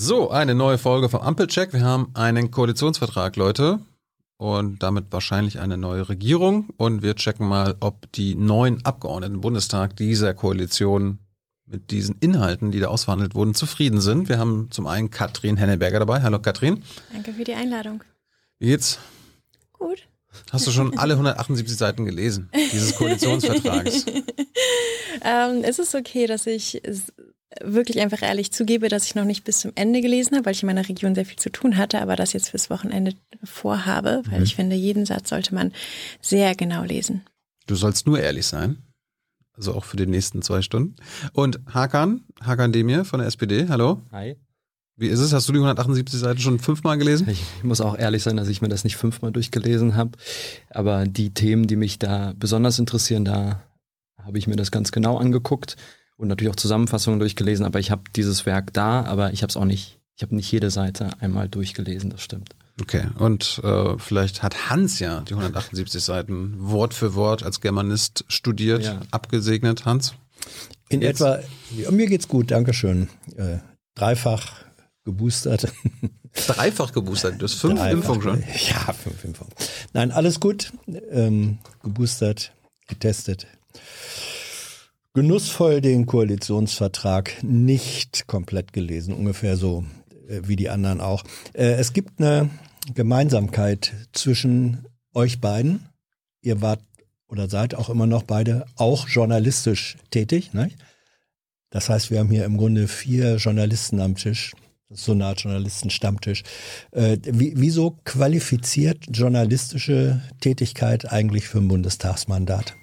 So, eine neue Folge vom Ampelcheck. Wir haben einen Koalitionsvertrag, Leute. Und damit wahrscheinlich eine neue Regierung. Und wir checken mal, ob die neuen Abgeordneten im Bundestag dieser Koalition mit diesen Inhalten, die da ausverhandelt wurden, zufrieden sind. Wir haben zum einen Katrin Henneberger dabei. Hallo Katrin. Danke für die Einladung. Wie geht's? Gut. Hast du schon alle 178 Seiten gelesen, dieses Koalitionsvertrags? ähm, es ist okay, dass ich wirklich einfach ehrlich zugebe, dass ich noch nicht bis zum Ende gelesen habe, weil ich in meiner Region sehr viel zu tun hatte, aber das jetzt fürs Wochenende vorhabe, weil mhm. ich finde, jeden Satz sollte man sehr genau lesen. Du sollst nur ehrlich sein. Also auch für die nächsten zwei Stunden. Und Hakan, Hakan Demir von der SPD, hallo. Hi. Wie ist es? Hast du die 178 Seiten schon fünfmal gelesen? Ich muss auch ehrlich sein, dass ich mir das nicht fünfmal durchgelesen habe. Aber die Themen, die mich da besonders interessieren, da habe ich mir das ganz genau angeguckt und natürlich auch Zusammenfassungen durchgelesen. Aber ich habe dieses Werk da, aber ich habe es auch nicht, ich habe nicht jede Seite einmal durchgelesen, das stimmt. Okay, und äh, vielleicht hat Hans ja die 178 Seiten Wort für Wort als Germanist studiert, ja. abgesegnet, Hans? In Jetzt? etwa, ja, mir geht's gut, Dankeschön. Äh, dreifach geboostert. Dreifach geboostert, du hast fünf Dreifach, Impfungen schon? Ja, fünf Impfungen. Nein, alles gut, ähm, geboostert, getestet. Genussvoll den Koalitionsvertrag nicht komplett gelesen, ungefähr so äh, wie die anderen auch. Äh, es gibt eine Gemeinsamkeit zwischen euch beiden. Ihr wart oder seid auch immer noch beide auch journalistisch tätig. Ne? Das heißt, wir haben hier im Grunde vier Journalisten am Tisch. So eine Art Journalisten-Stammtisch. Äh, wie, wieso qualifiziert journalistische Tätigkeit eigentlich für ein Bundestagsmandat?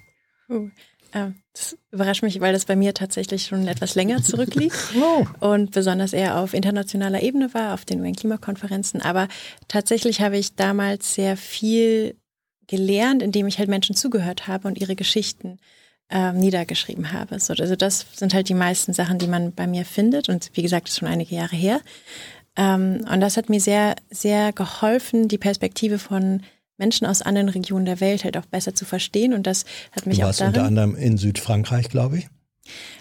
Uh, das überrascht mich, weil das bei mir tatsächlich schon etwas länger zurückliegt oh. und besonders eher auf internationaler Ebene war, auf den UN-Klimakonferenzen. Aber tatsächlich habe ich damals sehr viel gelernt, indem ich halt Menschen zugehört habe und ihre Geschichten äh, niedergeschrieben habe. So, also das sind halt die meisten Sachen, die man bei mir findet. Und wie gesagt, das ist schon einige Jahre her. Ähm, und das hat mir sehr, sehr geholfen, die Perspektive von Menschen aus anderen Regionen der Welt halt auch besser zu verstehen. Und das hat mich du auch warst darin, unter anderem in Südfrankreich, glaube ich.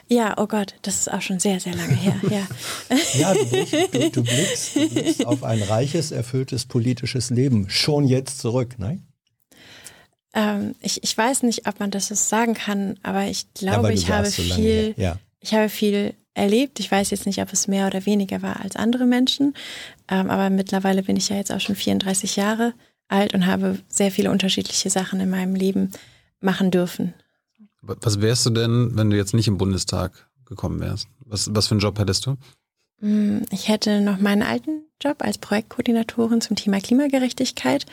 Ja, oh Gott, das ist auch schon sehr, sehr lange her. Ja, ja du, blickst, du, du, blickst, du blickst auf ein reiches, erfülltes politisches Leben schon jetzt zurück, nein? Ähm, ich, ich weiß nicht, ob man das so sagen kann, aber ich glaube, ja, ich habe so viel, ja. ich habe viel erlebt. Ich weiß jetzt nicht, ob es mehr oder weniger war als andere Menschen, ähm, aber mittlerweile bin ich ja jetzt auch schon 34 Jahre alt und habe sehr viele unterschiedliche Sachen in meinem Leben machen dürfen. Was wärst du denn, wenn du jetzt nicht im Bundestag gekommen wärst? Was, was für einen Job hättest du? Mm, ich hätte noch meinen alten Job als Projektkoordinatorin zum Thema Klimagerechtigkeit,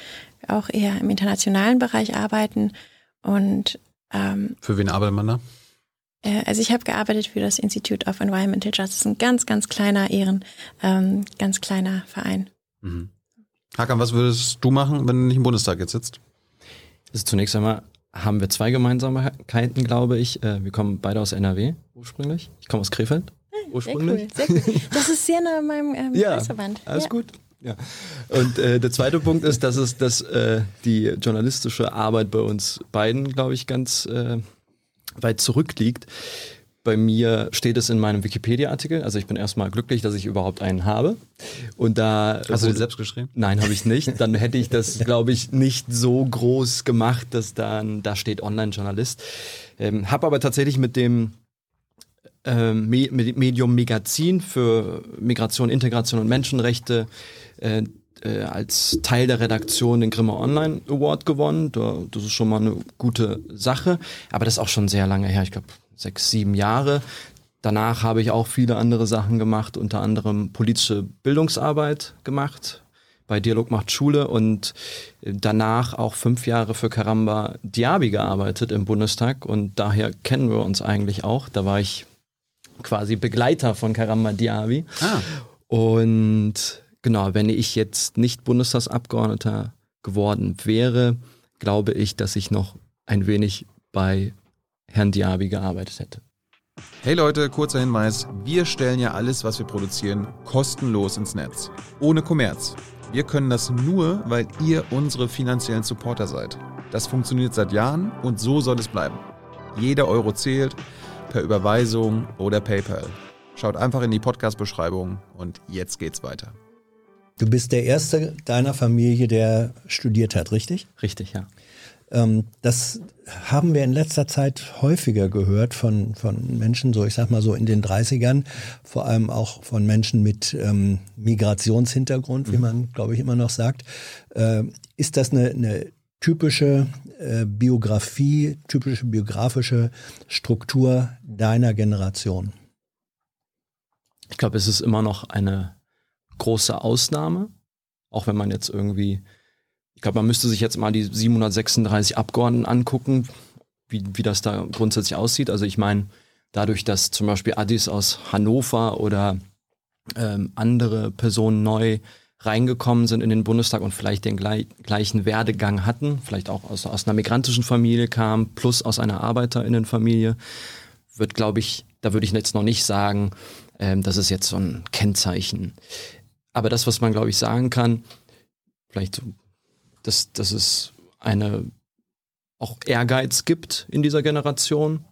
auch eher im internationalen Bereich arbeiten und ähm, für wen arbeitet man da? Äh, also ich habe gearbeitet für das Institute of Environmental Justice, ein ganz, ganz kleiner Ehren, ähm, ganz kleiner Verein. Mhm. Hakan, was würdest du machen, wenn du nicht im Bundestag jetzt sitzt? Also zunächst einmal haben wir zwei Gemeinsamkeiten, glaube ich. Äh, wir kommen beide aus NRW ursprünglich. Ich komme aus Krefeld ursprünglich. Sehr cool, sehr cool. Das ist sehr nah an meinem ähm, ja, Kreisverband. Alles ja. gut. Ja. Und äh, der zweite Punkt ist, dass es dass äh, die journalistische Arbeit bei uns beiden, glaube ich, ganz äh, weit zurückliegt. Bei mir steht es in meinem Wikipedia-Artikel. Also ich bin erstmal glücklich, dass ich überhaupt einen habe. Und da hast du den selbst geschrieben? Nein, habe ich nicht. Dann hätte ich das, glaube ich, nicht so groß gemacht, dass dann da steht Online-Journalist. Ähm, habe aber tatsächlich mit dem ähm, Medium Megazin für Migration, Integration und Menschenrechte äh, äh, als Teil der Redaktion den Grimme Online Award gewonnen. Das ist schon mal eine gute Sache. Aber das ist auch schon sehr lange her. Ich glaube sechs, sieben Jahre. Danach habe ich auch viele andere Sachen gemacht, unter anderem politische Bildungsarbeit gemacht bei Dialog macht Schule und danach auch fünf Jahre für Karamba Diaby gearbeitet im Bundestag und daher kennen wir uns eigentlich auch. Da war ich quasi Begleiter von Karamba Diaby. Ah. Und genau, wenn ich jetzt nicht Bundestagsabgeordneter geworden wäre, glaube ich, dass ich noch ein wenig bei Herrn Diaby gearbeitet hätte. Hey Leute, kurzer Hinweis. Wir stellen ja alles, was wir produzieren, kostenlos ins Netz. Ohne Kommerz. Wir können das nur, weil ihr unsere finanziellen Supporter seid. Das funktioniert seit Jahren und so soll es bleiben. Jeder Euro zählt, per Überweisung oder PayPal. Schaut einfach in die Podcast-Beschreibung und jetzt geht's weiter. Du bist der Erste deiner Familie, der studiert hat, richtig? Richtig, ja. Ähm, das haben wir in letzter Zeit häufiger gehört von, von Menschen, so ich sag mal so in den 30ern, vor allem auch von Menschen mit ähm, Migrationshintergrund, wie mhm. man, glaube ich, immer noch sagt. Äh, ist das eine, eine typische äh, Biografie, typische biografische Struktur deiner Generation? Ich glaube, es ist immer noch eine große Ausnahme, auch wenn man jetzt irgendwie, ich glaube, man müsste sich jetzt mal die 736 Abgeordneten angucken, wie, wie das da grundsätzlich aussieht. Also ich meine, dadurch, dass zum Beispiel Addis aus Hannover oder ähm, andere Personen neu reingekommen sind in den Bundestag und vielleicht den gleich, gleichen Werdegang hatten, vielleicht auch aus, aus einer migrantischen Familie kam, plus aus einer Arbeiterinnenfamilie, wird, glaube ich, da würde ich jetzt noch nicht sagen, ähm, das ist jetzt so ein Kennzeichen. Aber das, was man, glaube ich, sagen kann, vielleicht, so, dass, dass es eine auch Ehrgeiz gibt in dieser Generation,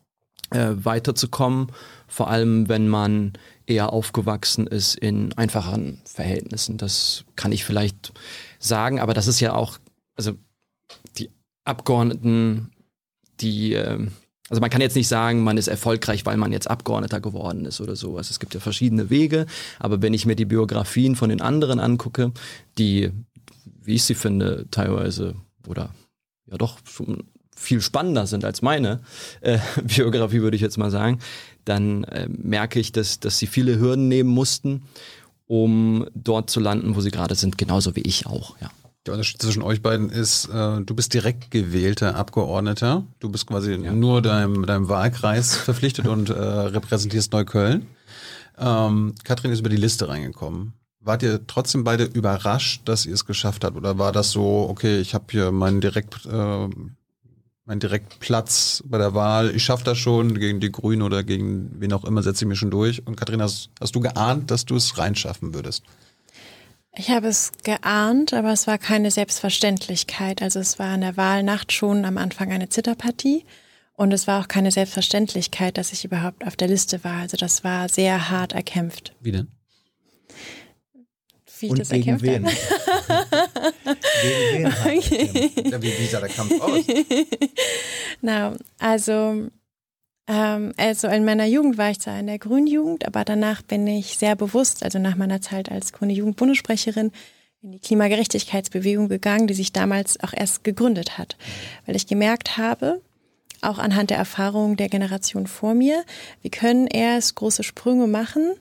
äh, weiterzukommen, vor allem wenn man eher aufgewachsen ist in einfacheren Verhältnissen. Das kann ich vielleicht sagen, aber das ist ja auch, also die Abgeordneten, die, äh, also man kann jetzt nicht sagen, man ist erfolgreich, weil man jetzt Abgeordneter geworden ist oder sowas. Es gibt ja verschiedene Wege, aber wenn ich mir die Biografien von den anderen angucke, die, wie ich sie finde, teilweise oder ja doch schon viel spannender sind als meine äh, Biografie, würde ich jetzt mal sagen, dann äh, merke ich, dass, dass sie viele Hürden nehmen mussten, um dort zu landen, wo sie gerade sind, genauso wie ich auch, ja. Der Unterschied zwischen euch beiden ist, äh, du bist direkt gewählter Abgeordneter. Du bist quasi ja. nur deinem, deinem Wahlkreis verpflichtet und äh, repräsentierst Neukölln. Ähm, Katrin ist über die Liste reingekommen. Wart ihr trotzdem beide überrascht, dass ihr es geschafft habt? Oder war das so, okay, ich habe hier meinen direkt äh, mein Direktplatz bei der Wahl, ich schaffe das schon, gegen die Grünen oder gegen wen auch immer setze ich mich schon durch. Und Katharina, hast, hast du geahnt, dass du es reinschaffen würdest? Ich habe es geahnt, aber es war keine Selbstverständlichkeit. Also es war in der Wahlnacht schon am Anfang eine Zitterpartie. Und es war auch keine Selbstverständlichkeit, dass ich überhaupt auf der Liste war. Also das war sehr hart erkämpft. Wie denn? Wie ich und das gegen erkämpft wen? gegen wen okay. ja, wie, wie sah der Kampf aus? Na, also, ähm, also in meiner Jugend war ich zwar in der Grünjugend, aber danach bin ich sehr bewusst, also nach meiner Zeit als Grüne Jugendbundessprecherin, in die Klimagerechtigkeitsbewegung gegangen, die sich damals auch erst gegründet hat, weil ich gemerkt habe, auch anhand der Erfahrungen der Generation vor mir, wir können erst große Sprünge machen,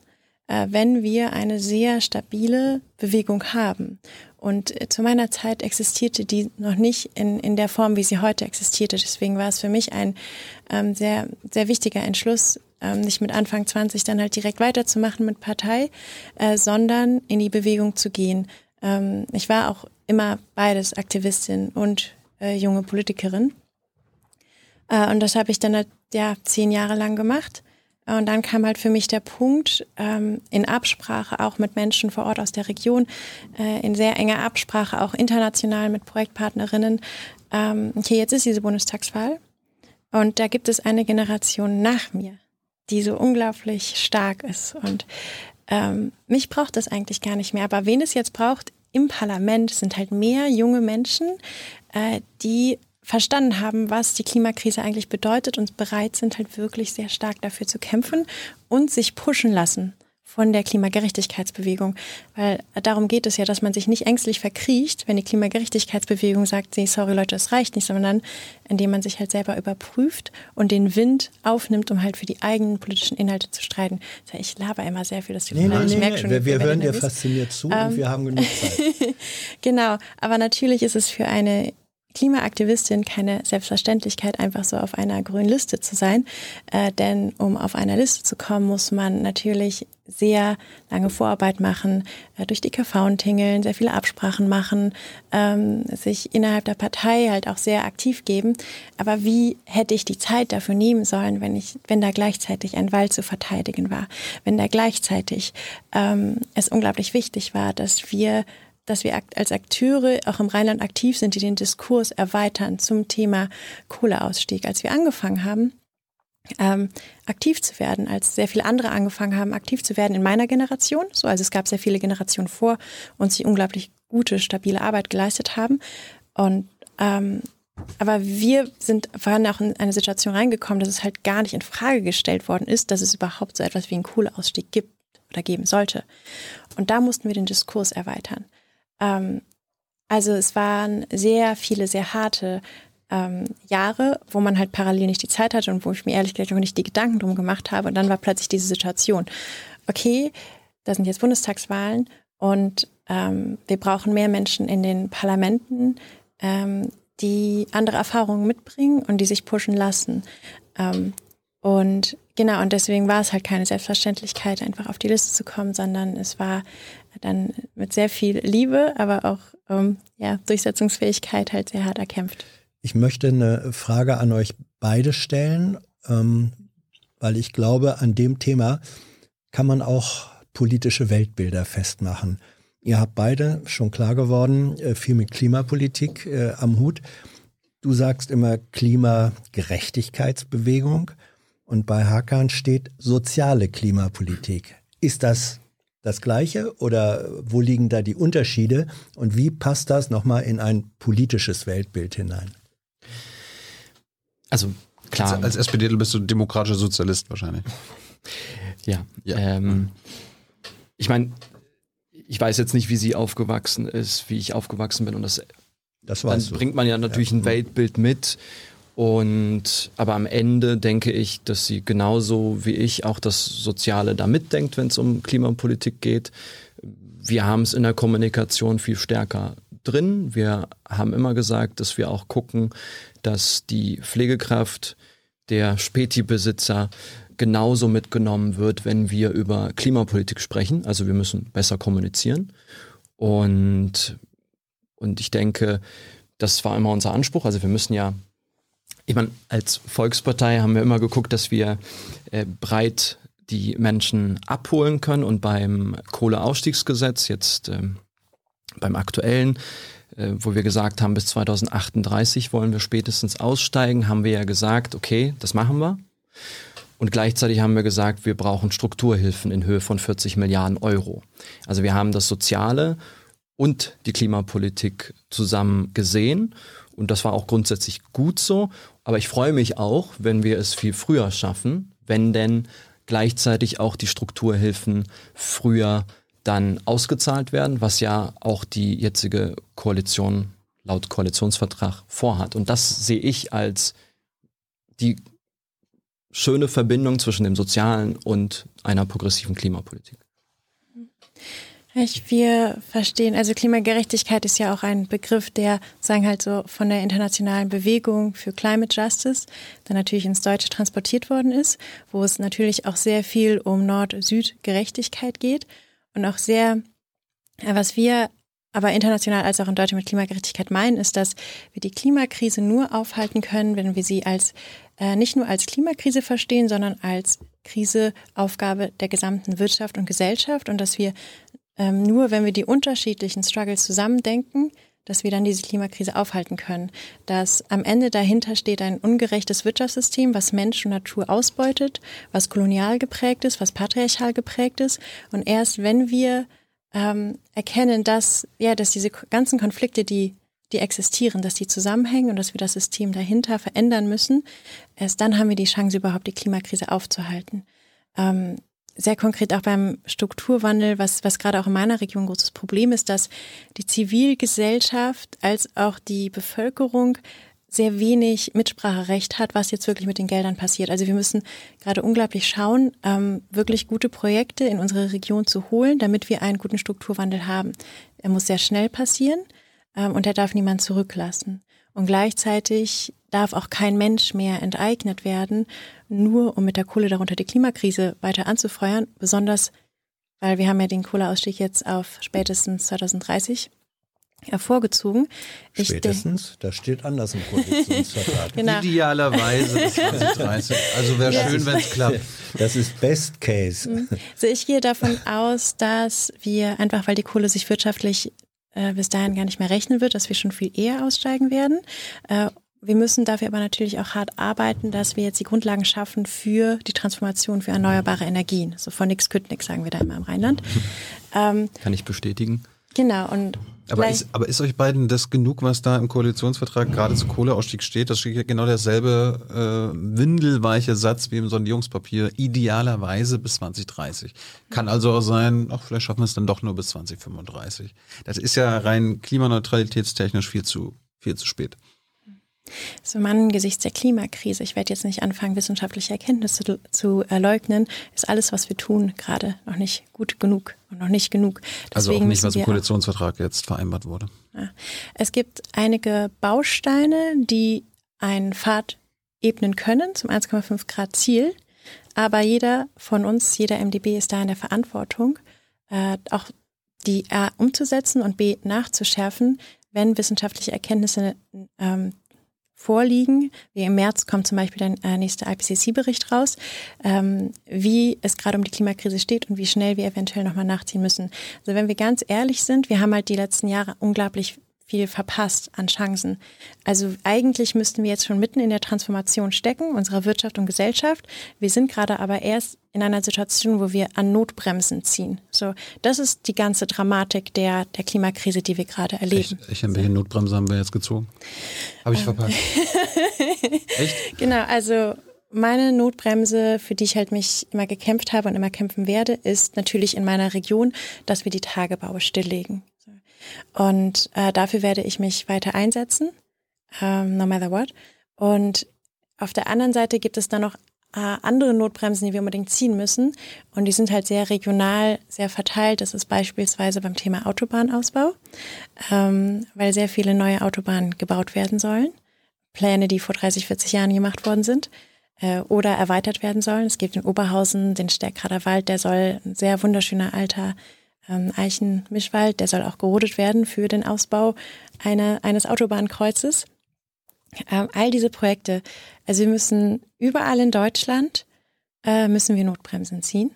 wenn wir eine sehr stabile Bewegung haben. Und äh, zu meiner Zeit existierte die noch nicht in, in der Form, wie sie heute existierte. Deswegen war es für mich ein ähm, sehr, sehr wichtiger Entschluss, ähm, nicht mit Anfang 20 dann halt direkt weiterzumachen mit Partei, äh, sondern in die Bewegung zu gehen. Ähm, ich war auch immer beides Aktivistin und äh, junge Politikerin. Äh, und das habe ich dann halt, ja zehn Jahre lang gemacht. Und dann kam halt für mich der Punkt, ähm, in Absprache auch mit Menschen vor Ort aus der Region, äh, in sehr enger Absprache auch international mit Projektpartnerinnen, ähm, okay, jetzt ist diese Bundestagswahl und da gibt es eine Generation nach mir, die so unglaublich stark ist. Und ähm, mich braucht das eigentlich gar nicht mehr. Aber wen es jetzt braucht im Parlament, sind halt mehr junge Menschen, äh, die verstanden haben, was die Klimakrise eigentlich bedeutet und bereit sind, halt wirklich sehr stark dafür zu kämpfen und sich pushen lassen von der Klimagerechtigkeitsbewegung. Weil darum geht es ja, dass man sich nicht ängstlich verkriecht, wenn die Klimagerechtigkeitsbewegung sagt, nee, sorry Leute, das reicht nicht, sondern indem man sich halt selber überprüft und den Wind aufnimmt, um halt für die eigenen politischen Inhalte zu streiten. Ich laber immer sehr viel, das nee, nee, ich nee, merke schon. Wir, wir hören dir fasziniert zu ähm, und wir haben genug Zeit. genau, aber natürlich ist es für eine Klimaaktivistin keine Selbstverständlichkeit, einfach so auf einer grünen Liste zu sein. Äh, denn um auf einer Liste zu kommen, muss man natürlich sehr lange Vorarbeit machen, äh, durch die KV tingeln, sehr viele Absprachen machen, ähm, sich innerhalb der Partei halt auch sehr aktiv geben. Aber wie hätte ich die Zeit dafür nehmen sollen, wenn ich, wenn da gleichzeitig ein Wald zu verteidigen war, wenn da gleichzeitig ähm, es unglaublich wichtig war, dass wir dass wir als Akteure auch im Rheinland aktiv sind, die den Diskurs erweitern zum Thema Kohleausstieg. Als wir angefangen haben, ähm, aktiv zu werden, als sehr viele andere angefangen haben, aktiv zu werden in meiner Generation. So, also es gab sehr viele Generationen vor uns, die unglaublich gute, stabile Arbeit geleistet haben. Und ähm, aber wir sind waren auch in eine Situation reingekommen, dass es halt gar nicht in Frage gestellt worden ist, dass es überhaupt so etwas wie einen Kohleausstieg gibt oder geben sollte. Und da mussten wir den Diskurs erweitern. Ähm, also es waren sehr viele, sehr harte ähm, Jahre, wo man halt parallel nicht die Zeit hatte und wo ich mir ehrlich gesagt auch nicht die Gedanken drum gemacht habe. Und dann war plötzlich diese Situation. Okay, da sind jetzt Bundestagswahlen und ähm, wir brauchen mehr Menschen in den Parlamenten, ähm, die andere Erfahrungen mitbringen und die sich pushen lassen. Ähm, und genau, und deswegen war es halt keine Selbstverständlichkeit, einfach auf die Liste zu kommen, sondern es war dann mit sehr viel Liebe, aber auch ähm, ja, Durchsetzungsfähigkeit halt sehr hart erkämpft. Ich möchte eine Frage an euch beide stellen, ähm, weil ich glaube, an dem Thema kann man auch politische Weltbilder festmachen. Ihr habt beide schon klar geworden, äh, viel mit Klimapolitik äh, am Hut. Du sagst immer Klimagerechtigkeitsbewegung und bei Hakan steht soziale Klimapolitik. Ist das das Gleiche oder wo liegen da die Unterschiede und wie passt das nochmal in ein politisches Weltbild hinein? Also klar. Als, als SPD bist du demokratischer Sozialist wahrscheinlich. Ja. ja. Ähm, ich meine, ich weiß jetzt nicht, wie sie aufgewachsen ist, wie ich aufgewachsen bin und das, das dann du. bringt man ja natürlich ja. ein Weltbild mit. Und aber am Ende denke ich, dass sie genauso wie ich auch das Soziale da mitdenkt, wenn es um Klimapolitik geht. Wir haben es in der Kommunikation viel stärker drin. Wir haben immer gesagt, dass wir auch gucken, dass die Pflegekraft, der Späti-Besitzer, genauso mitgenommen wird, wenn wir über Klimapolitik sprechen. Also wir müssen besser kommunizieren. Und, und ich denke, das war immer unser Anspruch. Also wir müssen ja, ich meine, als Volkspartei haben wir immer geguckt, dass wir äh, breit die Menschen abholen können. Und beim Kohleausstiegsgesetz, jetzt ähm, beim aktuellen, äh, wo wir gesagt haben, bis 2038 wollen wir spätestens aussteigen, haben wir ja gesagt, okay, das machen wir. Und gleichzeitig haben wir gesagt, wir brauchen Strukturhilfen in Höhe von 40 Milliarden Euro. Also wir haben das Soziale und die Klimapolitik zusammen gesehen. Und das war auch grundsätzlich gut so. Aber ich freue mich auch, wenn wir es viel früher schaffen, wenn denn gleichzeitig auch die Strukturhilfen früher dann ausgezahlt werden, was ja auch die jetzige Koalition laut Koalitionsvertrag vorhat. Und das sehe ich als die schöne Verbindung zwischen dem Sozialen und einer progressiven Klimapolitik. Ich, wir verstehen, also Klimagerechtigkeit ist ja auch ein Begriff, der, sagen halt so, von der internationalen Bewegung für Climate Justice dann natürlich ins Deutsche transportiert worden ist, wo es natürlich auch sehr viel um Nord-Süd-Gerechtigkeit geht und auch sehr, was wir aber international als auch in Deutschland mit Klimagerechtigkeit meinen, ist, dass wir die Klimakrise nur aufhalten können, wenn wir sie als äh, nicht nur als Klimakrise verstehen, sondern als Kriseaufgabe der gesamten Wirtschaft und Gesellschaft und dass wir ähm, nur, wenn wir die unterschiedlichen Struggles zusammendenken, dass wir dann diese Klimakrise aufhalten können. Dass am Ende dahinter steht ein ungerechtes Wirtschaftssystem, was Mensch und Natur ausbeutet, was kolonial geprägt ist, was patriarchal geprägt ist. Und erst wenn wir ähm, erkennen, dass, ja, dass diese ganzen Konflikte, die die existieren, dass die zusammenhängen und dass wir das System dahinter verändern müssen. Erst dann haben wir die Chance, überhaupt die Klimakrise aufzuhalten. Ähm, sehr konkret auch beim Strukturwandel, was, was gerade auch in meiner Region ein großes Problem ist, dass die Zivilgesellschaft als auch die Bevölkerung sehr wenig Mitspracherecht hat, was jetzt wirklich mit den Geldern passiert. Also wir müssen gerade unglaublich schauen, ähm, wirklich gute Projekte in unsere Region zu holen, damit wir einen guten Strukturwandel haben. Er muss sehr schnell passieren ähm, und er darf niemand zurücklassen. Und gleichzeitig darf auch kein Mensch mehr enteignet werden, nur um mit der Kohle darunter die Klimakrise weiter anzufeuern, besonders weil wir haben ja den Kohleausstieg jetzt auf spätestens 2030 hervorgezogen. Spätestens, das steht anders im Koalitionsvertrag. genau. Idealerweise 2030. Also wäre ja. schön, wenn es klappt. Das ist Best Case. Also ich gehe davon aus, dass wir einfach, weil die Kohle sich wirtschaftlich äh, bis dahin gar nicht mehr rechnen wird, dass wir schon viel eher aussteigen werden. Äh, wir müssen dafür aber natürlich auch hart arbeiten, dass wir jetzt die Grundlagen schaffen für die Transformation für erneuerbare Energien. So von nix kütt nix, sagen wir da immer im Rheinland. Ähm, Kann ich bestätigen. Genau, und aber ist, aber ist euch beiden das genug, was da im Koalitionsvertrag gerade zu Kohleausstieg steht? Das steht genau derselbe äh, windelweiche Satz wie im Sondierungspapier, idealerweise bis 2030. Kann also auch sein, ach, vielleicht schaffen wir es dann doch nur bis 2035. Das ist ja rein klimaneutralitätstechnisch viel zu, viel zu spät. So man angesichts der Klimakrise, ich werde jetzt nicht anfangen, wissenschaftliche Erkenntnisse zu, zu leugnen, ist alles, was wir tun, gerade noch nicht gut genug und noch nicht genug. Deswegen also auch nicht, was im Koalitionsvertrag jetzt vereinbart wurde. Ja. Es gibt einige Bausteine, die einen Pfad ebnen können zum 1,5 Grad Ziel. Aber jeder von uns, jeder MDB ist da in der Verantwortung, äh, auch die A umzusetzen und B nachzuschärfen, wenn wissenschaftliche Erkenntnisse ähm, vorliegen. Wie im März kommt zum Beispiel der äh, nächste IPCC-Bericht raus, ähm, wie es gerade um die Klimakrise steht und wie schnell wir eventuell nochmal nachziehen müssen. Also wenn wir ganz ehrlich sind, wir haben halt die letzten Jahre unglaublich viel verpasst an Chancen. Also eigentlich müssten wir jetzt schon mitten in der Transformation stecken, unserer Wirtschaft und Gesellschaft. Wir sind gerade aber erst in einer Situation, wo wir an Notbremsen ziehen. So, das ist die ganze Dramatik der, der Klimakrise, die wir gerade erleben. Echt? Echt? Welche Notbremse haben wir jetzt gezogen? Habe ich ähm. verpasst. Echt? Genau, also meine Notbremse, für die ich halt mich immer gekämpft habe und immer kämpfen werde, ist natürlich in meiner Region, dass wir die Tagebaue stilllegen. Und äh, dafür werde ich mich weiter einsetzen, ähm, no matter what. Und auf der anderen Seite gibt es dann noch äh, andere Notbremsen, die wir unbedingt ziehen müssen. Und die sind halt sehr regional, sehr verteilt. Das ist beispielsweise beim Thema Autobahnausbau, ähm, weil sehr viele neue Autobahnen gebaut werden sollen. Pläne, die vor 30, 40 Jahren gemacht worden sind äh, oder erweitert werden sollen. Es gibt in Oberhausen den Stärkrader Wald, der soll ein sehr wunderschöner alter ähm, Eichenmischwald, der soll auch gerodet werden für den Ausbau eine, eines Autobahnkreuzes. Ähm, all diese Projekte, also wir müssen überall in Deutschland, äh, müssen wir Notbremsen ziehen.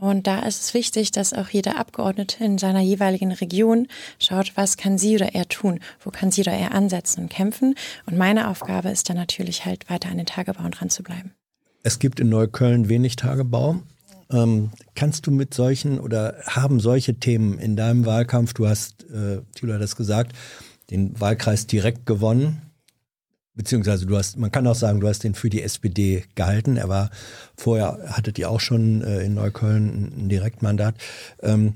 Und da ist es wichtig, dass auch jeder Abgeordnete in seiner jeweiligen Region schaut, was kann sie oder er tun, wo kann sie oder er ansetzen und kämpfen. Und meine Aufgabe ist dann natürlich halt weiter an den Tagebauen dran zu bleiben. Es gibt in Neukölln wenig Tagebau. Ähm, kannst du mit solchen oder haben solche Themen in deinem Wahlkampf, du hast, äh, Thilo hat das gesagt, den Wahlkreis direkt gewonnen, beziehungsweise du hast, man kann auch sagen, du hast den für die SPD gehalten. Er war vorher, hattet ihr auch schon äh, in Neukölln ein Direktmandat. Ähm,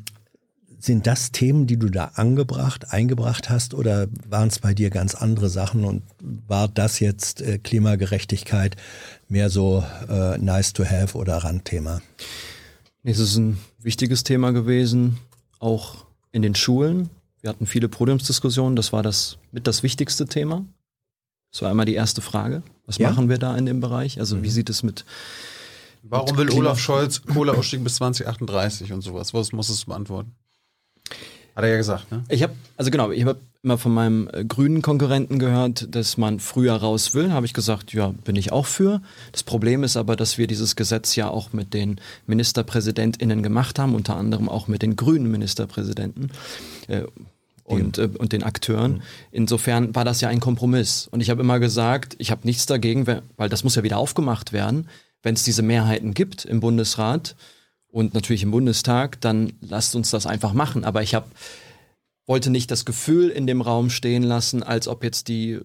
sind das Themen, die du da angebracht, eingebracht hast oder waren es bei dir ganz andere Sachen und war das jetzt äh, Klimagerechtigkeit mehr so äh, nice to have oder Randthema? Es ist ein wichtiges Thema gewesen, auch in den Schulen. Wir hatten viele Podiumsdiskussionen, das war das mit das wichtigste Thema. Das war einmal die erste Frage. Was ja? machen wir da in dem Bereich? Also wie mhm. sieht es mit Warum will Olaf Scholz Kohleausstieg bis 2038 und sowas? Was muss es beantworten? Hat er ja gesagt, ne? Ich habe, also genau, ich habe immer von meinem äh, grünen Konkurrenten gehört, dass man früher raus will. Habe ich gesagt, ja, bin ich auch für. Das Problem ist aber, dass wir dieses Gesetz ja auch mit den MinisterpräsidentInnen gemacht haben, unter anderem auch mit den grünen Ministerpräsidenten. Äh, und, äh, und den Akteuren. Mhm. Insofern war das ja ein Kompromiss. Und ich habe immer gesagt, ich habe nichts dagegen, weil das muss ja wieder aufgemacht werden, wenn es diese Mehrheiten gibt im Bundesrat und natürlich im Bundestag, dann lasst uns das einfach machen. Aber ich habe wollte nicht das Gefühl in dem Raum stehen lassen, als ob jetzt die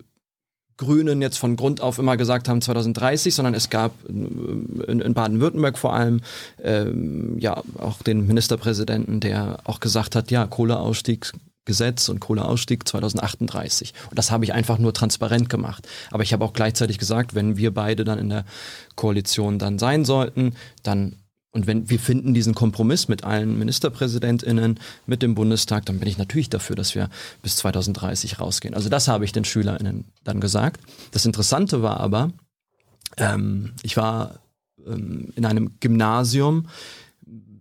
Grünen jetzt von Grund auf immer gesagt haben 2030, sondern es gab in, in Baden-Württemberg vor allem ähm, ja auch den Ministerpräsidenten, der auch gesagt hat, ja Kohleausstiegsgesetz und Kohleausstieg 2038. Und das habe ich einfach nur transparent gemacht. Aber ich habe auch gleichzeitig gesagt, wenn wir beide dann in der Koalition dann sein sollten, dann und wenn wir finden diesen Kompromiss mit allen Ministerpräsidentinnen, mit dem Bundestag, dann bin ich natürlich dafür, dass wir bis 2030 rausgehen. Also das habe ich den Schülerinnen dann gesagt. Das Interessante war aber, ähm, ich war ähm, in einem Gymnasium,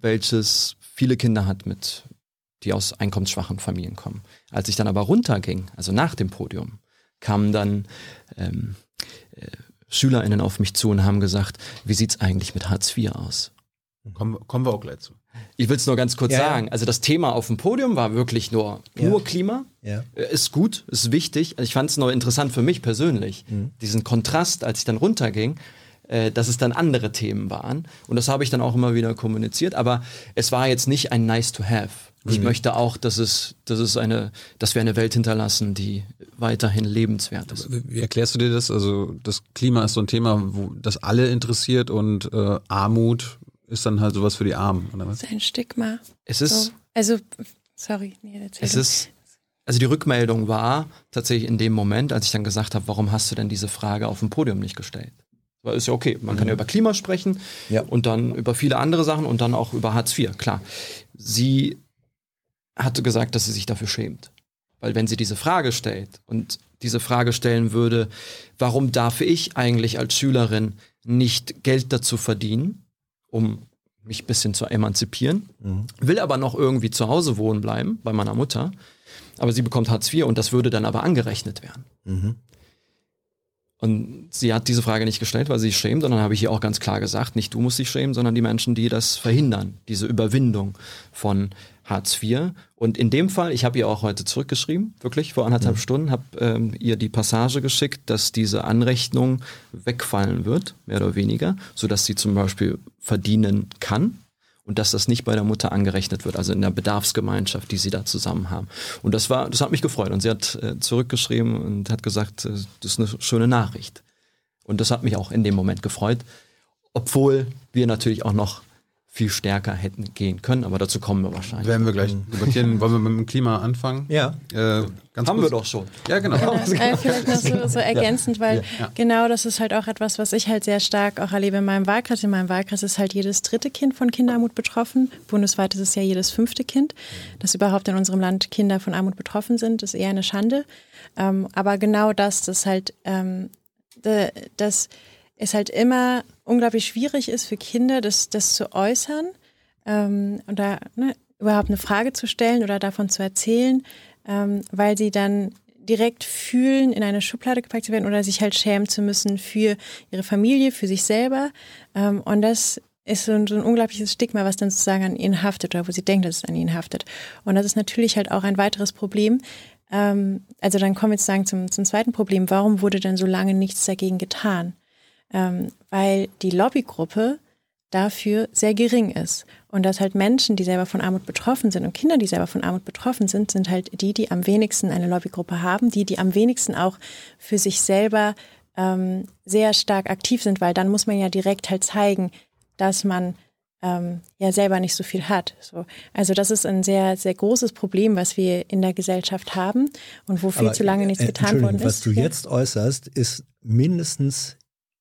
welches viele Kinder hat mit, die aus einkommensschwachen Familien kommen. Als ich dann aber runterging, also nach dem Podium, kamen dann ähm, äh, SchülerInnen auf mich zu und haben gesagt, wie sieht's eigentlich mit Hartz IV aus? Kommen, kommen wir auch gleich zu. Ich will es nur ganz kurz Ja, ja. sagen. Also das Thema auf dem Podium war wirklich nur, Ja. nur Klima. Ja. Äh, Ist gut, ist wichtig. Also Ich fand es nur interessant für mich persönlich, Mhm. diesen Kontrast, als ich dann runterging, äh, dass es dann andere Themen waren. Und das habe ich dann auch immer wieder kommuniziert. Aber es war jetzt nicht ein Nice to Have. Mhm. Ich möchte auch, dass es, dass es eine, dass wir eine Welt hinterlassen, die weiterhin lebenswert ist. Wie wie erklärst du dir das? Also das Klima ist so ein Thema, wo das alle interessiert und äh, Armut ist dann halt sowas für die Armen, oder was? Das ist ein Stigma. Es ist, So. Also, sorry, nee, Es ist, also die Rückmeldung war tatsächlich in dem Moment, als ich dann gesagt habe, warum hast du denn diese Frage auf dem Podium nicht gestellt? Weil ist ja okay, man kann ja über Klima sprechen Ja. und dann über viele andere Sachen und dann auch über Hartz IV, klar. Sie hatte gesagt, dass sie sich dafür schämt. Weil wenn sie diese Frage stellt und diese Frage stellen würde, warum darf ich eigentlich als Schülerin nicht Geld dazu verdienen, um mich ein bisschen zu emanzipieren, will aber noch irgendwie zu Hause wohnen bleiben bei meiner Mutter, aber sie bekommt Hartz IV und das würde dann aber angerechnet werden. Mhm. Und sie hat diese Frage nicht gestellt, weil sie sich schämt. Und dann habe ich ihr auch ganz klar gesagt, nicht du musst dich schämen, sondern die Menschen, die das verhindern, diese Überwindung von Hartz IV. Und in dem Fall, ich habe ihr auch heute zurückgeschrieben, wirklich vor anderthalb Stunden, habe ähm, ihr die Passage geschickt, dass diese Anrechnung wegfallen wird, mehr oder weniger, sodass sie zum Beispiel verdienen kann und dass das nicht bei der Mutter angerechnet wird, also in der Bedarfsgemeinschaft, die sie da zusammen haben. Und das war, das hat mich gefreut. Und sie hat äh, zurückgeschrieben und hat gesagt, äh, das ist eine schöne Nachricht. Und das hat mich auch in dem Moment gefreut, obwohl wir natürlich auch noch viel stärker hätten gehen können, aber dazu kommen wir wahrscheinlich. Werden wir gleich debattieren. Wollen wir mit dem Klima anfangen? Ja. Äh, ganz Haben kurz- wir doch schon. Ja, genau. Äh, vielleicht noch so, so ergänzend, weil genau das ist halt auch etwas, was ich halt sehr stark auch erlebe in meinem Wahlkreis. In meinem Wahlkreis ist halt jedes dritte Kind von Kinderarmut betroffen. Bundesweit ist es ja jedes fünfte Kind. Dass überhaupt in unserem Land Kinder von Armut betroffen sind, ist eher eine Schande. Ähm, aber genau das, das halt, ähm, dass es halt immer unglaublich schwierig ist für Kinder, das, das zu äußern ähm, da ne, überhaupt eine Frage zu stellen oder davon zu erzählen, ähm, weil sie dann direkt fühlen, in eine Schublade gepackt zu werden oder sich halt schämen zu müssen für ihre Familie, für sich selber. Ähm, und das ist so ein, so ein unglaubliches Stigma, was dann sozusagen an ihnen haftet oder wo sie denken, dass es an ihnen haftet. Und das ist natürlich halt auch ein weiteres Problem. Ähm, also dann kommen wir sozusagen zum, zum zweiten Problem. Warum wurde denn so lange nichts dagegen getan? Ähm, weil die Lobbygruppe dafür sehr gering ist. Und dass halt Menschen, die selber von Armut betroffen sind und Kinder, die selber von Armut betroffen sind, sind halt die, die am wenigsten eine Lobbygruppe haben, die, die am wenigsten auch für sich selber ähm, sehr stark aktiv sind, weil dann muss man ja direkt halt zeigen, dass man ähm, ja selber nicht so viel hat. So. Also das ist ein sehr, sehr großes Problem, was wir in der Gesellschaft haben und wo viel Aber, zu lange nichts äh, getan worden ist. Was du Ja. jetzt äußerst, ist mindestens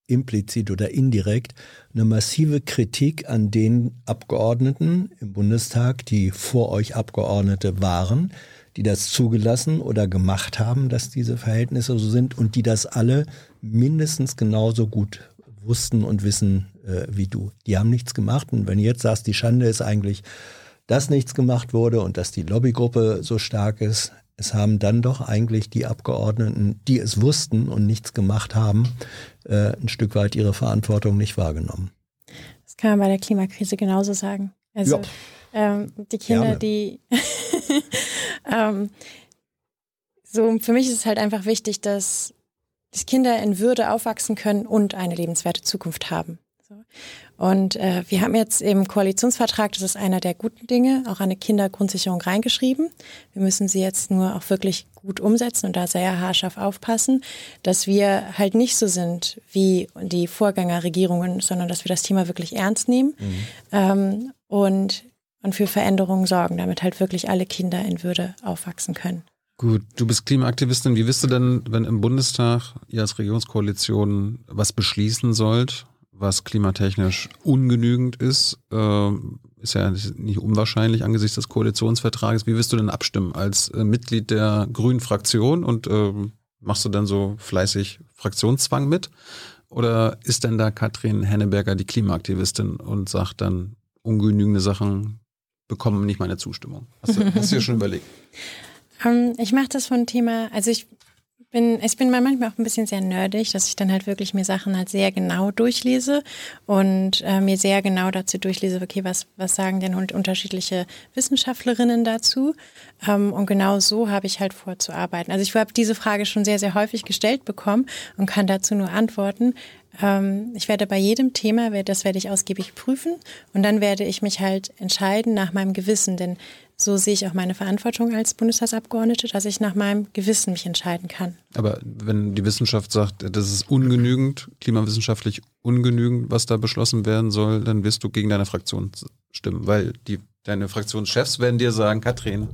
implizit oder indirekt eine massive Kritik an den Abgeordneten im Bundestag, die vor euch Abgeordnete waren, die das zugelassen oder gemacht haben, dass diese Verhältnisse so sind und die das alle mindestens genauso gut wussten und wissen äh, wie du. Die haben nichts gemacht und wenn du jetzt sagst, die Schande ist eigentlich, dass nichts gemacht wurde und dass die Lobbygruppe so stark ist, es haben dann doch eigentlich die Abgeordneten, die es wussten und nichts gemacht haben, äh, ein Stück weit ihre Verantwortung nicht wahrgenommen. Das kann man bei der Klimakrise genauso sagen. Also ähm, die Kinder, Gerne. die ähm, so für mich ist es halt einfach wichtig, dass, dass Kinder in Würde aufwachsen können und eine lebenswerte Zukunft haben. So. Und äh, wir haben jetzt im Koalitionsvertrag, das ist einer der guten Dinge, auch eine Kindergrundsicherung reingeschrieben. Wir müssen sie jetzt nur auch wirklich gut umsetzen und da sehr haarscharf aufpassen, dass wir halt nicht so sind wie die Vorgängerregierungen, sondern dass wir das Thema wirklich ernst nehmen ähm, und, und für Veränderungen sorgen, damit halt wirklich alle Kinder in Würde aufwachsen können. Gut, du bist Klimaaktivistin. Wie wisst du denn, wenn im Bundestag ihr als Regierungskoalition was beschließen sollt, was klimatechnisch ungenügend ist, äh, ist ja nicht unwahrscheinlich angesichts des Koalitionsvertrages. Wie wirst du denn abstimmen als äh, Mitglied der Grünen Fraktion und äh, machst du dann so fleißig Fraktionszwang mit? Oder ist denn da Katrin Henneberger die Klimaaktivistin und sagt dann, ungenügende Sachen bekommen nicht meine Zustimmung? Hast du, hast du dir schon überlegt? Ähm, ich mache das von Thema, also ich bin, ich bin manchmal auch ein bisschen sehr nerdig, dass ich dann halt wirklich mir Sachen halt sehr genau durchlese und äh, mir sehr genau dazu durchlese, okay, was, was sagen denn unterschiedliche Wissenschaftlerinnen dazu? Ähm, und genau so habe ich halt vorzuarbeiten. Also ich habe diese Frage schon sehr, sehr häufig gestellt bekommen und kann dazu nur antworten. Ähm, ich werde bei jedem Thema, das werde ich ausgiebig prüfen und dann werde ich mich halt entscheiden nach meinem Gewissen, denn so sehe ich auch meine Verantwortung als Bundestagsabgeordnete, dass ich nach meinem Gewissen mich entscheiden kann. Aber wenn die Wissenschaft sagt, das ist ungenügend, klimawissenschaftlich ungenügend, was da beschlossen werden soll, dann wirst du gegen deine Fraktion stimmen, weil die, deine Fraktionschefs werden dir sagen, Katrin,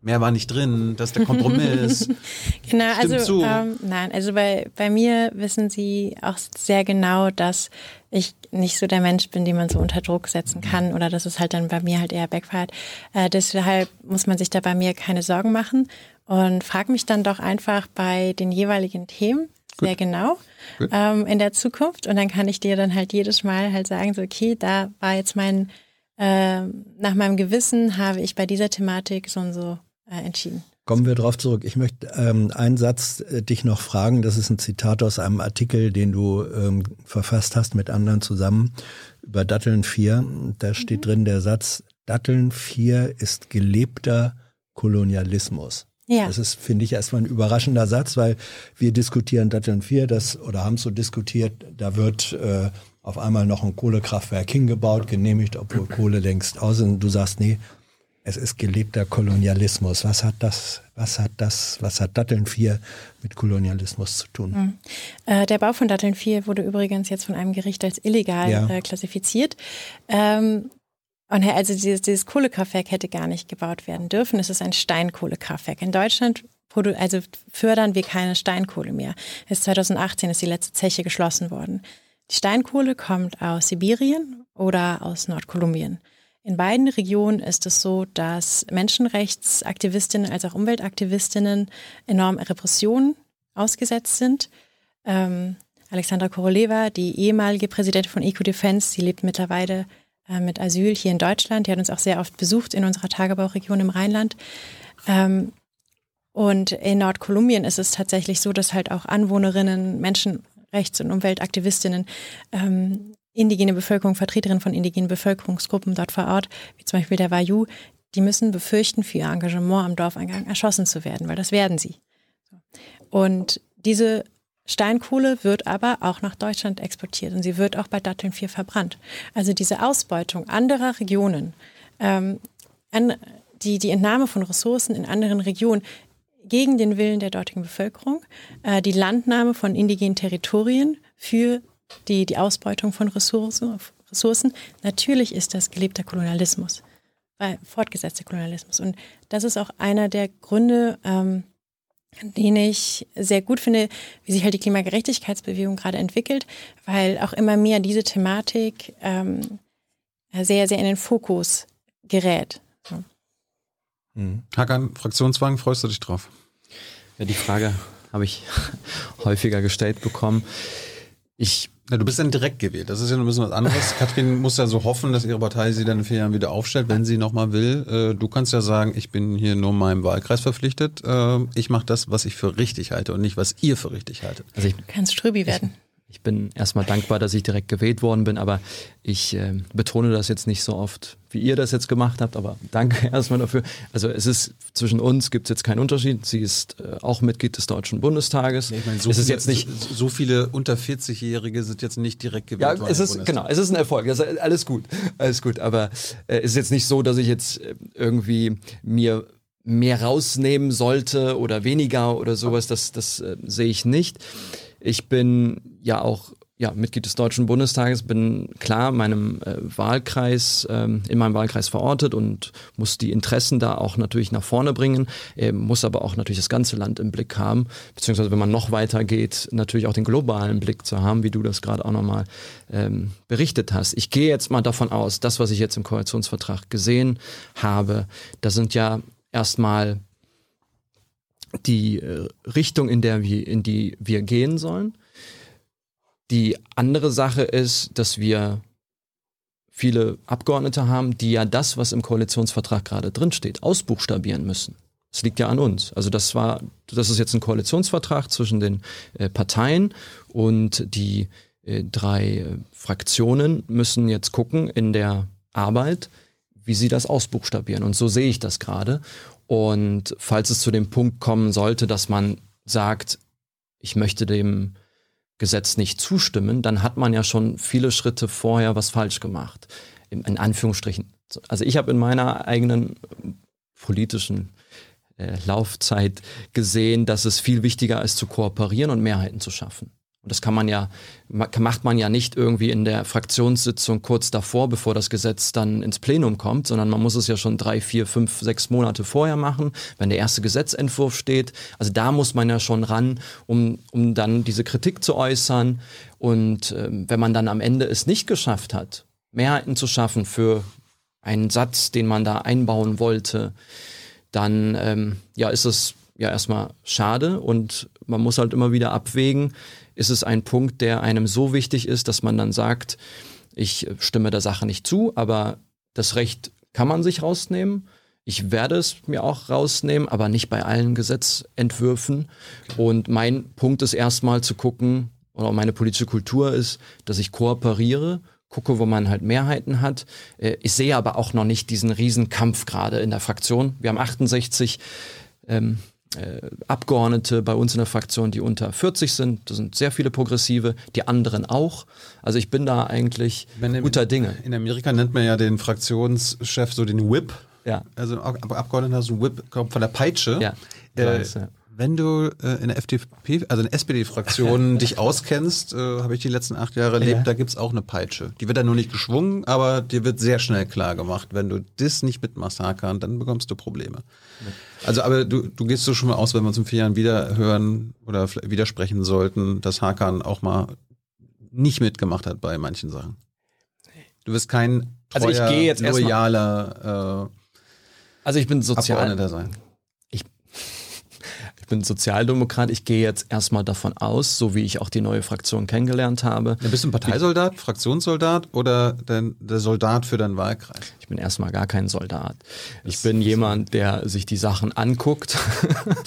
mehr war nicht drin, das ist der Kompromiss. genau, Stimmt also ähm, nein, also bei, bei mir wissen sie auch sehr genau, dass ich nicht so der Mensch bin, den man so unter Druck setzen kann oder dass es halt dann bei mir halt eher backfeiert. Äh, deshalb muss man sich da bei mir keine Sorgen machen und frag mich dann doch einfach bei den jeweiligen Themen sehr Gut. genau ähm, in der Zukunft und dann kann ich dir dann halt jedes Mal halt sagen, so okay, da war jetzt mein äh, nach meinem Gewissen habe ich bei dieser Thematik so und so äh, entschieden. Kommen wir darauf zurück. Ich möchte ähm, einen Satz äh, dich noch fragen. Das ist ein Zitat aus einem Artikel, den du ähm, verfasst hast mit anderen zusammen über Datteln 4. Da steht mhm. drin der Satz, Datteln 4 ist gelebter Kolonialismus. Ja. Das ist, finde ich, erstmal ein überraschender Satz, weil wir diskutieren Datteln 4, das, oder haben so diskutiert, da wird äh, auf einmal noch ein Kohlekraftwerk hingebaut, genehmigt, obwohl Kohle längst aus ist. Und du sagst, nee, es ist gelebter Kolonialismus. Was hat das, was hat das, was hat Datteln 4 mit Kolonialismus zu tun? Mhm. Äh, der Bau von Datteln 4 wurde übrigens jetzt von einem Gericht als illegal ja. äh, klassifiziert. Ähm, und also dieses, dieses Kohlekraftwerk hätte gar nicht gebaut werden dürfen. Es ist ein Steinkohlekraftwerk. In Deutschland also fördern wir keine Steinkohle mehr. Bis 2018 ist die letzte Zeche geschlossen worden. Die Steinkohle kommt aus Sibirien oder aus Nordkolumbien. In beiden Regionen ist es so, dass Menschenrechtsaktivistinnen als auch Umweltaktivistinnen enorm Repressionen ausgesetzt sind. Ähm, Alexandra Koroleva, die ehemalige Präsidentin von EcoDefense, sie lebt mittlerweile äh, mit Asyl hier in Deutschland. Die hat uns auch sehr oft besucht in unserer Tagebauregion im Rheinland. Ähm, und in Nordkolumbien ist es tatsächlich so, dass halt auch Anwohnerinnen, Menschenrechts- und Umweltaktivistinnen ähm, indigene Bevölkerung, Vertreterinnen von indigenen Bevölkerungsgruppen dort vor Ort, wie zum Beispiel der Wayuu, die müssen befürchten, für ihr Engagement am Dorfeingang erschossen zu werden, weil das werden sie. Und diese Steinkohle wird aber auch nach Deutschland exportiert und sie wird auch bei Datteln 4 verbrannt. Also diese Ausbeutung anderer Regionen, ähm, an, die, die Entnahme von Ressourcen in anderen Regionen gegen den Willen der dortigen Bevölkerung, äh, die Landnahme von indigenen Territorien für die, die Ausbeutung von Ressourcen, Ressourcen. Natürlich ist das gelebter Kolonialismus, äh, fortgesetzter Kolonialismus. Und das ist auch einer der Gründe, ähm, den ich sehr gut finde, wie sich halt die Klimagerechtigkeitsbewegung gerade entwickelt, weil auch immer mehr diese Thematik ähm, sehr, sehr in den Fokus gerät. Mhm. Hakan, Fraktionswagen, freust du dich drauf? Ja, die Frage habe ich häufiger gestellt bekommen. Ich ja, du bist dann direkt gewählt. Das ist ja ein bisschen was anderes. Katrin muss ja so hoffen, dass ihre Partei sie dann in vier Jahren wieder aufstellt, wenn sie nochmal will. Äh, du kannst ja sagen, ich bin hier nur meinem Wahlkreis verpflichtet. Äh, ich mache das, was ich für richtig halte und nicht, was ihr für richtig haltet. Also ich, du kannst Ströbi werden. Ich, ich bin erstmal dankbar, dass ich direkt gewählt worden bin, aber ich äh, betone das jetzt nicht so oft, wie ihr das jetzt gemacht habt, aber danke erstmal dafür. Also es ist zwischen uns gibt es jetzt keinen Unterschied. Sie ist äh, auch Mitglied des Deutschen Bundestages. Ja, ich meine, so, es ist viele, jetzt nicht, so, so viele unter 40-Jährige sind jetzt nicht direkt gewählt ja, worden. Es ist, genau, es ist ein Erfolg. Das ist alles gut. Alles gut. Aber äh, es ist jetzt nicht so, dass ich jetzt äh, irgendwie mir mehr rausnehmen sollte oder weniger oder sowas. Das, das äh, sehe ich nicht. Ich bin ja auch ja, Mitglied des Deutschen Bundestages, bin klar meinem äh, Wahlkreis, ähm, in meinem Wahlkreis verortet und muss die Interessen da auch natürlich nach vorne bringen, äh, muss aber auch natürlich das ganze Land im Blick haben, beziehungsweise wenn man noch weiter geht, natürlich auch den globalen Blick zu haben, wie du das gerade auch nochmal ähm, berichtet hast. Ich gehe jetzt mal davon aus, das, was ich jetzt im Koalitionsvertrag gesehen habe, da sind ja erstmal die äh, Richtung, in der wir, in die wir gehen sollen. Die andere Sache ist, dass wir viele Abgeordnete haben, die ja das, was im Koalitionsvertrag gerade drinsteht, ausbuchstabieren müssen. Es liegt ja an uns. Also das war, das ist jetzt ein Koalitionsvertrag zwischen den äh, Parteien und die äh, drei Fraktionen müssen jetzt gucken in der Arbeit, wie sie das ausbuchstabieren. Und so sehe ich das gerade. Und falls es zu dem Punkt kommen sollte, dass man sagt, ich möchte dem Gesetz nicht zustimmen, dann hat man ja schon viele Schritte vorher was falsch gemacht. In, in Anführungsstrichen. Also ich habe in meiner eigenen politischen äh, Laufzeit gesehen, dass es viel wichtiger ist zu kooperieren und Mehrheiten zu schaffen. Das kann man ja, macht man ja nicht irgendwie in der Fraktionssitzung kurz davor, bevor das Gesetz dann ins Plenum kommt, sondern man muss es ja schon drei, vier, fünf, sechs Monate vorher machen, wenn der erste Gesetzentwurf steht. Also da muss man ja schon ran, um, um dann diese Kritik zu äußern. Und äh, wenn man dann am Ende es nicht geschafft hat, Mehrheiten zu schaffen für einen Satz, den man da einbauen wollte, dann ähm, ja, ist es ja erstmal schade und man muss halt immer wieder abwägen, ist es ein Punkt, der einem so wichtig ist, dass man dann sagt, ich stimme der Sache nicht zu, aber das Recht kann man sich rausnehmen. Ich werde es mir auch rausnehmen, aber nicht bei allen Gesetzentwürfen. Und mein Punkt ist erstmal zu gucken, oder meine politische Kultur ist, dass ich kooperiere, gucke, wo man halt Mehrheiten hat. Äh, ich sehe aber auch noch nicht diesen Riesenkampf gerade in der Fraktion. Wir haben 68 ähm, äh, Abgeordnete bei uns in der Fraktion, die unter 40 sind. Das sind sehr viele Progressive, die anderen auch. Also ich bin da eigentlich in, guter Dinge. In Amerika nennt man ja den Fraktionschef so den Whip. Ja. Also Abgeordneter hast ein Whip kommt von der Peitsche. Ja. Äh, weiß, ja. Wenn du äh, in der FDP, also in der SPD-Fraktion dich auskennst, äh, habe ich die letzten acht Jahre erlebt, ja. da gibt's auch eine Peitsche. Die wird dann nur nicht geschwungen, aber dir wird sehr schnell klar gemacht, wenn du das nicht mitmachst, Hakan, dann bekommst du Probleme. Also, aber du, du gehst so schon mal aus, wenn wir uns in vier Jahren wieder hören oder widersprechen sollten, dass Hakan auch mal nicht mitgemacht hat bei manchen Sachen. Du wirst kein treuer, also ich gehe jetzt loyaler äh, also ich bin sozial sein bin Sozialdemokrat. Ich gehe jetzt erstmal davon aus, so wie ich auch die neue Fraktion kennengelernt habe. Ja, bist du ein Parteisoldat, Fraktionssoldat oder denn der Soldat für deinen Wahlkreis? Ich bin erstmal gar kein Soldat. Das ich bin jemand, der sich die Sachen anguckt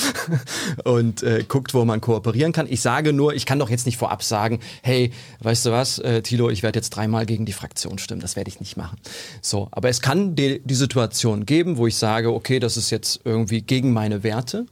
und äh, guckt, wo man kooperieren kann. Ich sage nur, ich kann doch jetzt nicht vorab sagen, hey, weißt du was, äh, Thilo, ich werde jetzt dreimal gegen die Fraktion stimmen. Das werde ich nicht machen. So, aber es kann die, die Situation geben, wo ich sage, okay, das ist jetzt irgendwie gegen meine Werte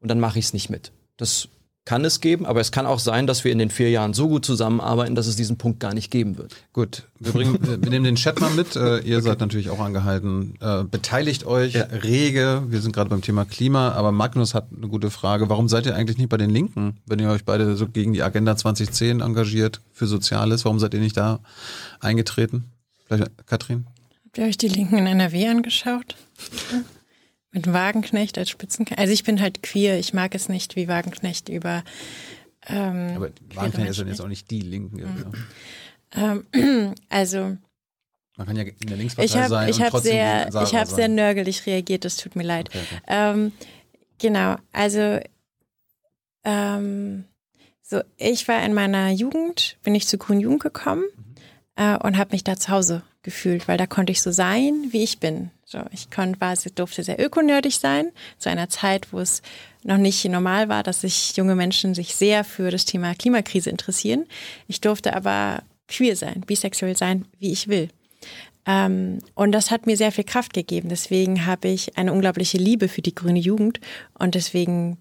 und dann mache ich es nicht mit. Das kann es geben, aber es kann auch sein, dass wir in den vier Jahren so gut zusammenarbeiten, dass es diesen Punkt gar nicht geben wird. Gut, wir, bringen, wir nehmen den Chat mal mit. Äh, ihr okay. seid natürlich auch angehalten. Äh, beteiligt euch ja. rege. Wir sind gerade beim Thema Klima, aber Magnus hat eine gute Frage. Warum seid ihr eigentlich nicht bei den Linken, wenn ihr euch beide so gegen die Agenda 2010 engagiert für Soziales? Warum seid ihr nicht da eingetreten? Vielleicht Katrin? Habt ihr euch die Linken in NRW angeschaut? Mit Wagenknecht als Spitzenknecht. Also ich bin halt queer, ich mag es nicht, wie Wagenknecht über. Ähm, Aber Wagenknecht ist dann jetzt auch nicht die Linken. Mhm. Ähm, also. Man kann ja in der Linkspartei ich hab, sein ich trotzdem sehr, Ich habe sehr nörgelig reagiert, das tut mir leid. Okay, okay. Ähm, genau, also ähm, so, ich war in meiner Jugend, bin ich zur Grünen Jugend gekommen mhm. äh, und habe mich da zu Hause gefühlt, weil da konnte ich so sein, wie ich bin. So, ich konnte, war, durfte sehr ökonerdig sein, zu einer Zeit, wo es noch nicht normal war, dass sich junge Menschen sich sehr für das Thema Klimakrise interessieren. Ich durfte aber queer sein, bisexuell sein, wie ich will. Ähm, und das hat mir sehr viel Kraft gegeben. Deswegen habe ich eine unglaubliche Liebe für die grüne Jugend und deswegen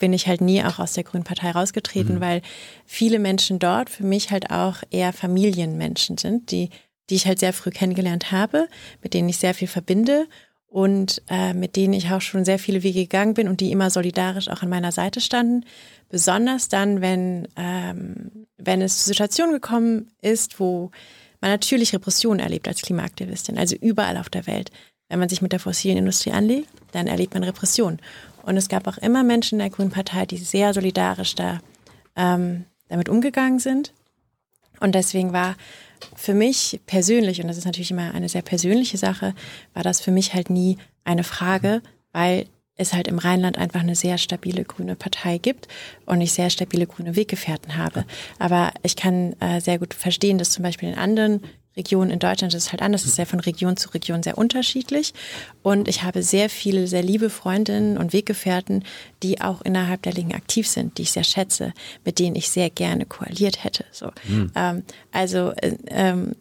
bin ich halt nie auch aus der Grünen Partei rausgetreten, mhm. weil viele Menschen dort für mich halt auch eher Familienmenschen sind, die die ich halt sehr früh kennengelernt habe, mit denen ich sehr viel verbinde und äh, mit denen ich auch schon sehr viele Wege gegangen bin und die immer solidarisch auch an meiner Seite standen. Besonders dann, wenn, ähm, wenn es zu Situationen gekommen ist, wo man natürlich Repressionen erlebt als Klimaaktivistin, also überall auf der Welt. Wenn man sich mit der fossilen Industrie anlegt, dann erlebt man Repression. Und es gab auch immer Menschen in der Grünen Partei, die sehr solidarisch da ähm, damit umgegangen sind. Und deswegen war für mich persönlich, und das ist natürlich immer eine sehr persönliche Sache, war das für mich halt nie eine Frage, weil es halt im Rheinland einfach eine sehr stabile grüne Partei gibt und ich sehr stabile grüne Weggefährten habe. Aber ich kann äh, sehr gut verstehen, dass zum Beispiel in anderen Regionen in Deutschland ist es halt anders. Es ist ja von Region zu Region sehr unterschiedlich. Und ich habe sehr viele, sehr liebe Freundinnen und Weggefährten, die auch innerhalb der Linken aktiv sind, die ich sehr schätze, mit denen ich sehr gerne koaliert hätte. So. Mhm. Ähm, also äh, ähm,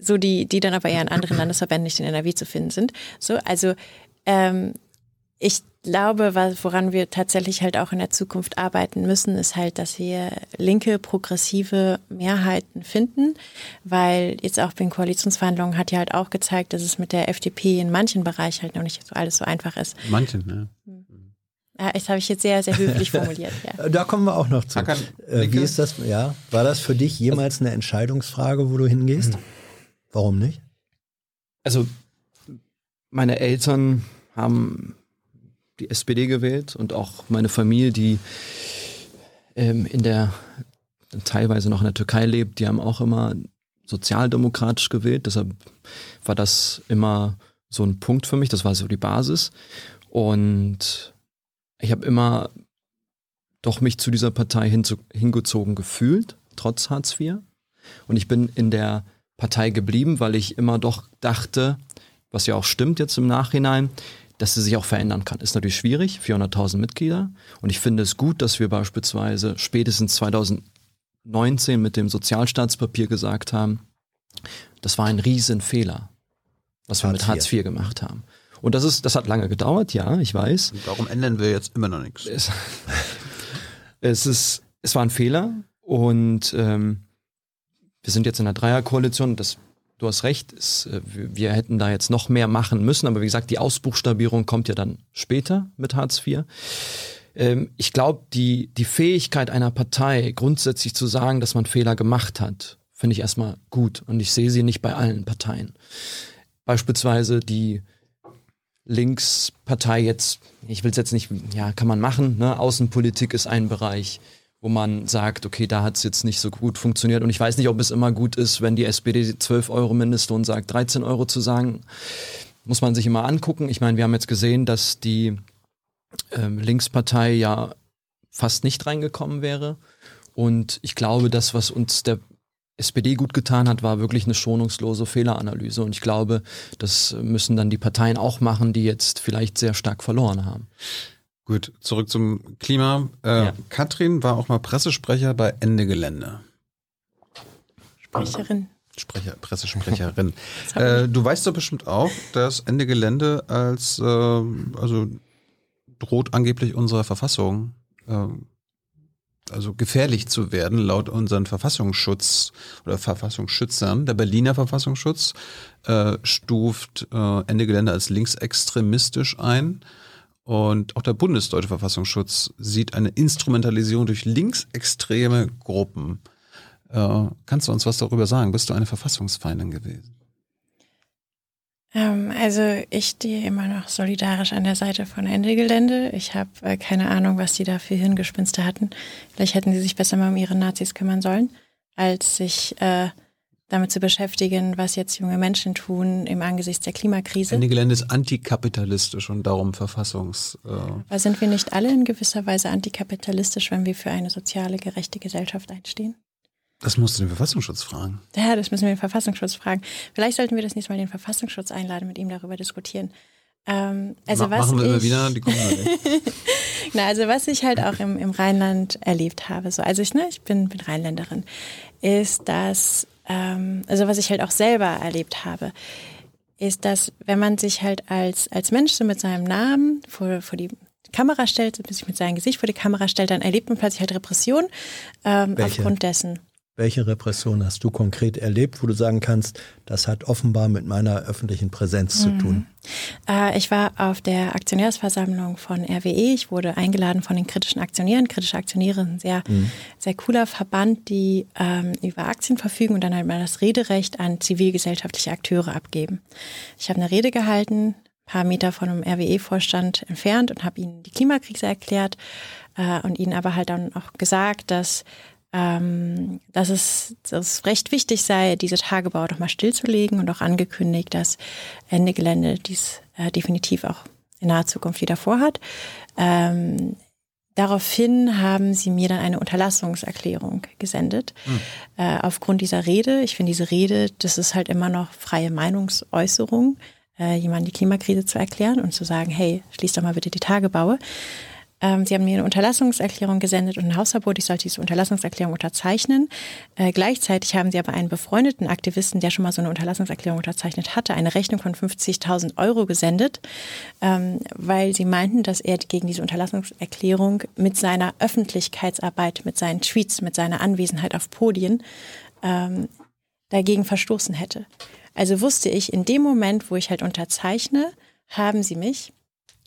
so die, die dann aber eher in anderen Landesverbänden nicht in NRW zu finden sind. So, also ähm, ich glaube, woran wir tatsächlich halt auch in der Zukunft arbeiten müssen, ist halt, dass wir linke, progressive Mehrheiten finden, weil jetzt auch bei den Koalitionsverhandlungen hat ja halt auch gezeigt, dass es mit der FDP in manchen Bereichen halt noch nicht so alles so einfach ist. Manchen, ne? Ja, das habe ich jetzt sehr, sehr höflich formuliert. Ja. Da kommen wir auch noch zu. Hakan, äh, wie ist das? Ja, war das für dich jemals eine Entscheidungsfrage, wo du hingehst? Hm. Warum nicht? Also meine Eltern haben die SPD gewählt und auch meine Familie, die ähm, in der teilweise noch in der Türkei lebt, die haben auch immer sozialdemokratisch gewählt. Deshalb war das immer so ein Punkt für mich. Das war so die Basis. Und ich habe immer doch mich zu dieser Partei hinzu, hingezogen gefühlt, trotz Hartz IV. Und ich bin in der Partei geblieben, weil ich immer doch dachte, was ja auch stimmt jetzt im Nachhinein, dass sie sich auch verändern kann. Ist natürlich schwierig, 400.000 Mitglieder. Und ich finde es gut, dass wir beispielsweise spätestens 2019 mit dem Sozialstaatspapier gesagt haben, das war ein Riesenfehler, was wir Hartz mit Hartz IV gemacht haben. Und das ist, das hat lange gedauert, ja, ich weiß. Und darum ändern wir jetzt immer noch nichts. Es, es ist, es war ein Fehler und ähm, wir sind jetzt in einer Dreierkoalition. Das du hast recht, es, äh, wir hätten da jetzt noch mehr machen müssen, aber wie gesagt, die Ausbuchstabierung kommt ja dann später mit Hartz IV. Ähm, ich glaube, die, die Fähigkeit einer Partei, grundsätzlich zu sagen, dass man Fehler gemacht hat, finde ich erstmal gut. Und ich sehe sie nicht bei allen Parteien. Beispielsweise die Linkspartei jetzt, ich will es jetzt nicht, ja, kann man machen, ne? Außenpolitik ist ein Bereich wo man sagt, okay, da hat es jetzt nicht so gut funktioniert. Und ich weiß nicht, ob es immer gut ist, wenn die SPD 12 Euro Mindestlohn sagt, 13 Euro zu sagen. Muss man sich immer angucken. Ich meine, wir haben jetzt gesehen, dass die ähm, Linkspartei ja fast nicht reingekommen wäre. Und ich glaube, das, was uns der SPD gut getan hat, war wirklich eine schonungslose Fehleranalyse. Und ich glaube, das müssen dann die Parteien auch machen, die jetzt vielleicht sehr stark verloren haben. Gut, zurück zum Klima. Äh, ja. Katrin war auch mal Pressesprecher bei Ende Gelände. Sprecherin. Sprecher, Pressesprecherin. äh, du weißt doch bestimmt auch, dass Ende Gelände als, äh, also droht angeblich unserer Verfassung, äh, also gefährlich zu werden, laut unseren Verfassungsschutz oder Verfassungsschützern. Der Berliner Verfassungsschutz äh, stuft äh, Ende Gelände als linksextremistisch ein. Und auch der Bundesdeutsche Verfassungsschutz sieht eine Instrumentalisierung durch linksextreme Gruppen. Äh, kannst du uns was darüber sagen? Bist du eine Verfassungsfeindin gewesen? Ähm, also ich stehe immer noch solidarisch an der Seite von Ende Gelände. Ich habe äh, keine Ahnung, was die da für Hirngespinste hatten. Vielleicht hätten sie sich besser mal um ihre Nazis kümmern sollen, als sich äh, damit zu beschäftigen, was jetzt junge Menschen tun im Angesichts der Klimakrise. Ende Gelände ist antikapitalistisch und darum verfassungs. Äh Aber sind wir nicht alle in gewisser Weise antikapitalistisch, wenn wir für eine soziale, gerechte Gesellschaft einstehen? Das musst du den Verfassungsschutz fragen. Ja, das müssen wir den Verfassungsschutz fragen. Vielleicht sollten wir das nächste Mal den Verfassungsschutz einladen, mit ihm darüber diskutieren. Ähm, also Ma was machen wir ich, immer wieder, die kommen. Na, also was ich halt auch im, im Rheinland erlebt habe, so, also ich, ne, ich bin, bin Rheinländerin, ist, dass ähm, also was ich halt auch selber erlebt habe, ist, dass wenn man sich halt als, als Mensch so mit seinem Namen vor, vor die Kamera stellt, sich mit seinem Gesicht vor die Kamera stellt, dann erlebt man plötzlich halt Repression ähm, aufgrund dessen. Welche Repression hast du konkret erlebt, wo du sagen kannst, das hat offenbar mit meiner öffentlichen Präsenz zu mhm. tun? Äh, ich war auf der Aktionärsversammlung von RWE. Ich wurde eingeladen von den kritischen Aktionären. Kritische Aktionäre sind ein sehr, mhm. sehr cooler Verband, die ähm, über Aktien verfügen und dann halt mal das Rederecht an zivilgesellschaftliche Akteure abgeben. Ich habe eine Rede gehalten, paar Meter von einem RWE-Vorstand entfernt und habe ihnen die Klimakrise erklärt äh, und ihnen aber halt dann auch gesagt, dass ähm, dass, es, dass es recht wichtig sei, diese Tagebau doch mal stillzulegen und auch angekündigt, dass Ende Gelände dies äh, definitiv auch in naher Zukunft wieder vorhat. Ähm, Daraufhin haben sie mir dann eine Unterlassungserklärung gesendet. Hm. Äh, aufgrund dieser Rede, ich finde diese Rede, das ist halt immer noch freie Meinungsäußerung, äh, jemandem die Klimakrise zu erklären und zu sagen, hey, schließ doch mal bitte die Tagebaue. Ähm, sie haben mir eine Unterlassungserklärung gesendet und ein Hausverbot. Ich sollte diese Unterlassungserklärung unterzeichnen. Äh, gleichzeitig haben sie aber einen befreundeten Aktivisten, der schon mal so eine Unterlassungserklärung unterzeichnet hatte, eine Rechnung von 50.000 Euro gesendet, ähm, weil sie meinten, dass er gegen diese Unterlassungserklärung mit seiner Öffentlichkeitsarbeit, mit seinen Tweets, mit seiner Anwesenheit auf Podien ähm, dagegen verstoßen hätte. Also wusste ich, in dem Moment, wo ich halt unterzeichne, haben sie mich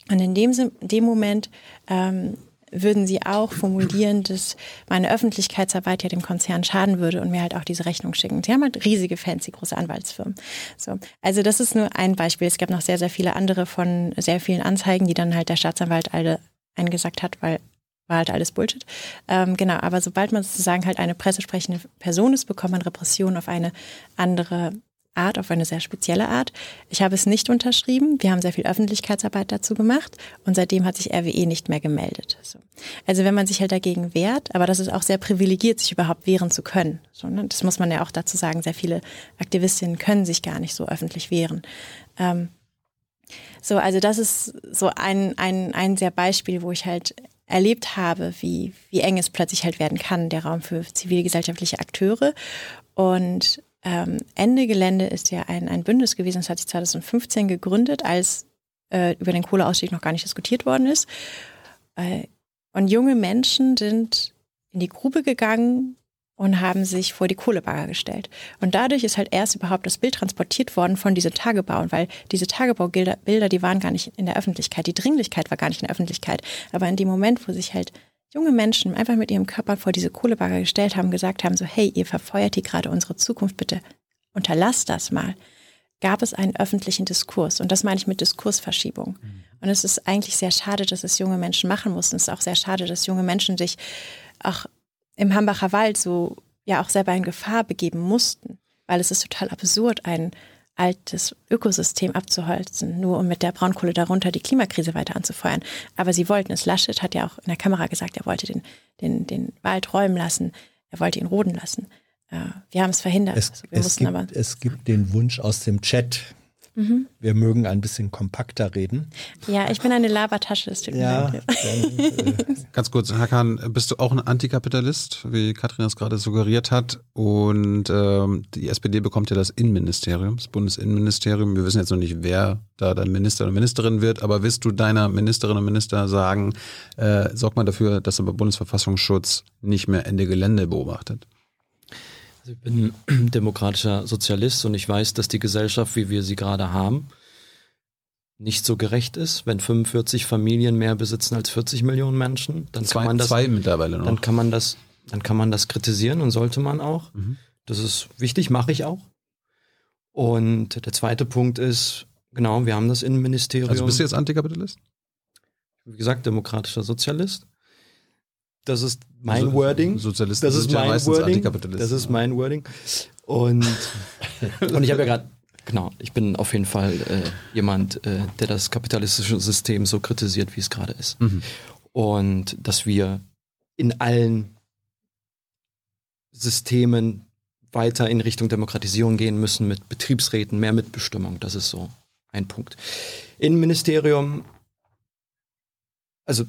und in dem, dem Moment ähm, würden sie auch formulieren, dass meine Öffentlichkeitsarbeit ja dem Konzern schaden würde und mir halt auch diese Rechnung schicken. Sie haben halt riesige fancy große Anwaltsfirmen. So. Also das ist nur ein Beispiel. Es gab noch sehr, sehr viele andere von sehr vielen Anzeigen, die dann halt der Staatsanwalt alle eingesagt hat, weil war halt alles Bullshit. Ähm, genau, aber sobald man sozusagen halt eine pressesprechende Person ist, bekommt man Repression auf eine andere Art, auf eine sehr spezielle Art. Ich habe es nicht unterschrieben. Wir haben sehr viel Öffentlichkeitsarbeit dazu gemacht und seitdem hat sich RWE nicht mehr gemeldet. So. Also wenn man sich halt dagegen wehrt, aber das ist auch sehr privilegiert, sich überhaupt wehren zu können. Ne? Das muss man ja auch dazu sagen. Sehr viele Aktivistinnen können sich gar nicht so öffentlich wehren. Ähm, so, also das ist so ein, ein, ein sehr Beispiel, wo ich halt erlebt habe, wie, wie eng es plötzlich halt werden kann, der Raum für zivilgesellschaftliche Akteure. Und ähm, Ende Gelände ist ja ein, ein Bündnis gewesen, das hat sich 2015 gegründet, als äh, über den Kohleausstieg noch gar nicht diskutiert worden ist. Äh, und junge Menschen sind in die Grube gegangen und haben sich vor die Kohlebagger gestellt. Und dadurch ist halt erst überhaupt das Bild transportiert worden von diesen Tagebauen, weil diese Tagebaubilder, Bilder, die waren gar nicht in der Öffentlichkeit. Die Dringlichkeit war gar nicht in der Öffentlichkeit. Aber in dem Moment, wo sich halt junge Menschen einfach mit ihrem Körper vor diese Kohlebagger gestellt haben, gesagt haben, so hey, ihr verfeuert hier gerade unsere Zukunft, bitte unterlasst das mal, gab es einen öffentlichen Diskurs. Und das meine ich mit Diskursverschiebung. Mhm. Und es ist eigentlich sehr schade, dass es junge Menschen machen mussten. Es ist auch sehr schade, dass junge Menschen sich auch im Hambacher Wald so ja auch selber in Gefahr begeben mussten. Weil es ist total absurd, einen altes Ökosystem abzuholzen, nur um mit der Braunkohle darunter die Klimakrise weiter anzufeuern. Aber sie wollten es. Laschet hat ja auch in der Kamera gesagt, er wollte den, den, den Wald räumen lassen, er wollte ihn roden lassen. Wir haben es verhindert. Es, also es, gibt, es gibt den Wunsch aus dem Chat, Mhm. Wir mögen ein bisschen kompakter reden. Ja, ich bin eine Labertasche. Es tut ja, dann, äh, Ganz kurz, Hakan, bist du auch ein Antikapitalist, wie Katrin das gerade suggeriert hat? Und ähm, die SPD bekommt ja das Innenministerium, das Bundesinnenministerium. Wir wissen jetzt noch nicht, wer da dann Minister oder Ministerin wird, aber willst du deiner Ministerin und Minister sagen, äh, sorg mal dafür, dass aber Bundesverfassungsschutz nicht mehr Ende Gelände beobachtet? Also ich bin demokratischer Sozialist und ich weiß, dass die Gesellschaft, wie wir sie gerade haben, nicht so gerecht ist. Wenn 45 Familien mehr besitzen als 40 Millionen Menschen, dann zwei, kann man das, zwei mittlerweile noch. Dann kann man das, dann kann man das kritisieren und sollte man auch. Mhm. Das ist wichtig, mache ich auch. Und der zweite Punkt ist, genau, wir haben das Innenministerium. Also bist du jetzt Antikapitalist? Wie gesagt, demokratischer Sozialist. Das ist mein also, Wording. Sozialisten das ist mein Wording. Das ist mein Wording. Und, und ich habe ja gerade, genau, ich bin auf jeden Fall äh, jemand, äh, der das kapitalistische System so kritisiert, wie es gerade ist. Mhm. Und dass wir in allen Systemen weiter in Richtung Demokratisierung gehen müssen mit Betriebsräten, mehr Mitbestimmung. Das ist so ein Punkt. Innenministerium, also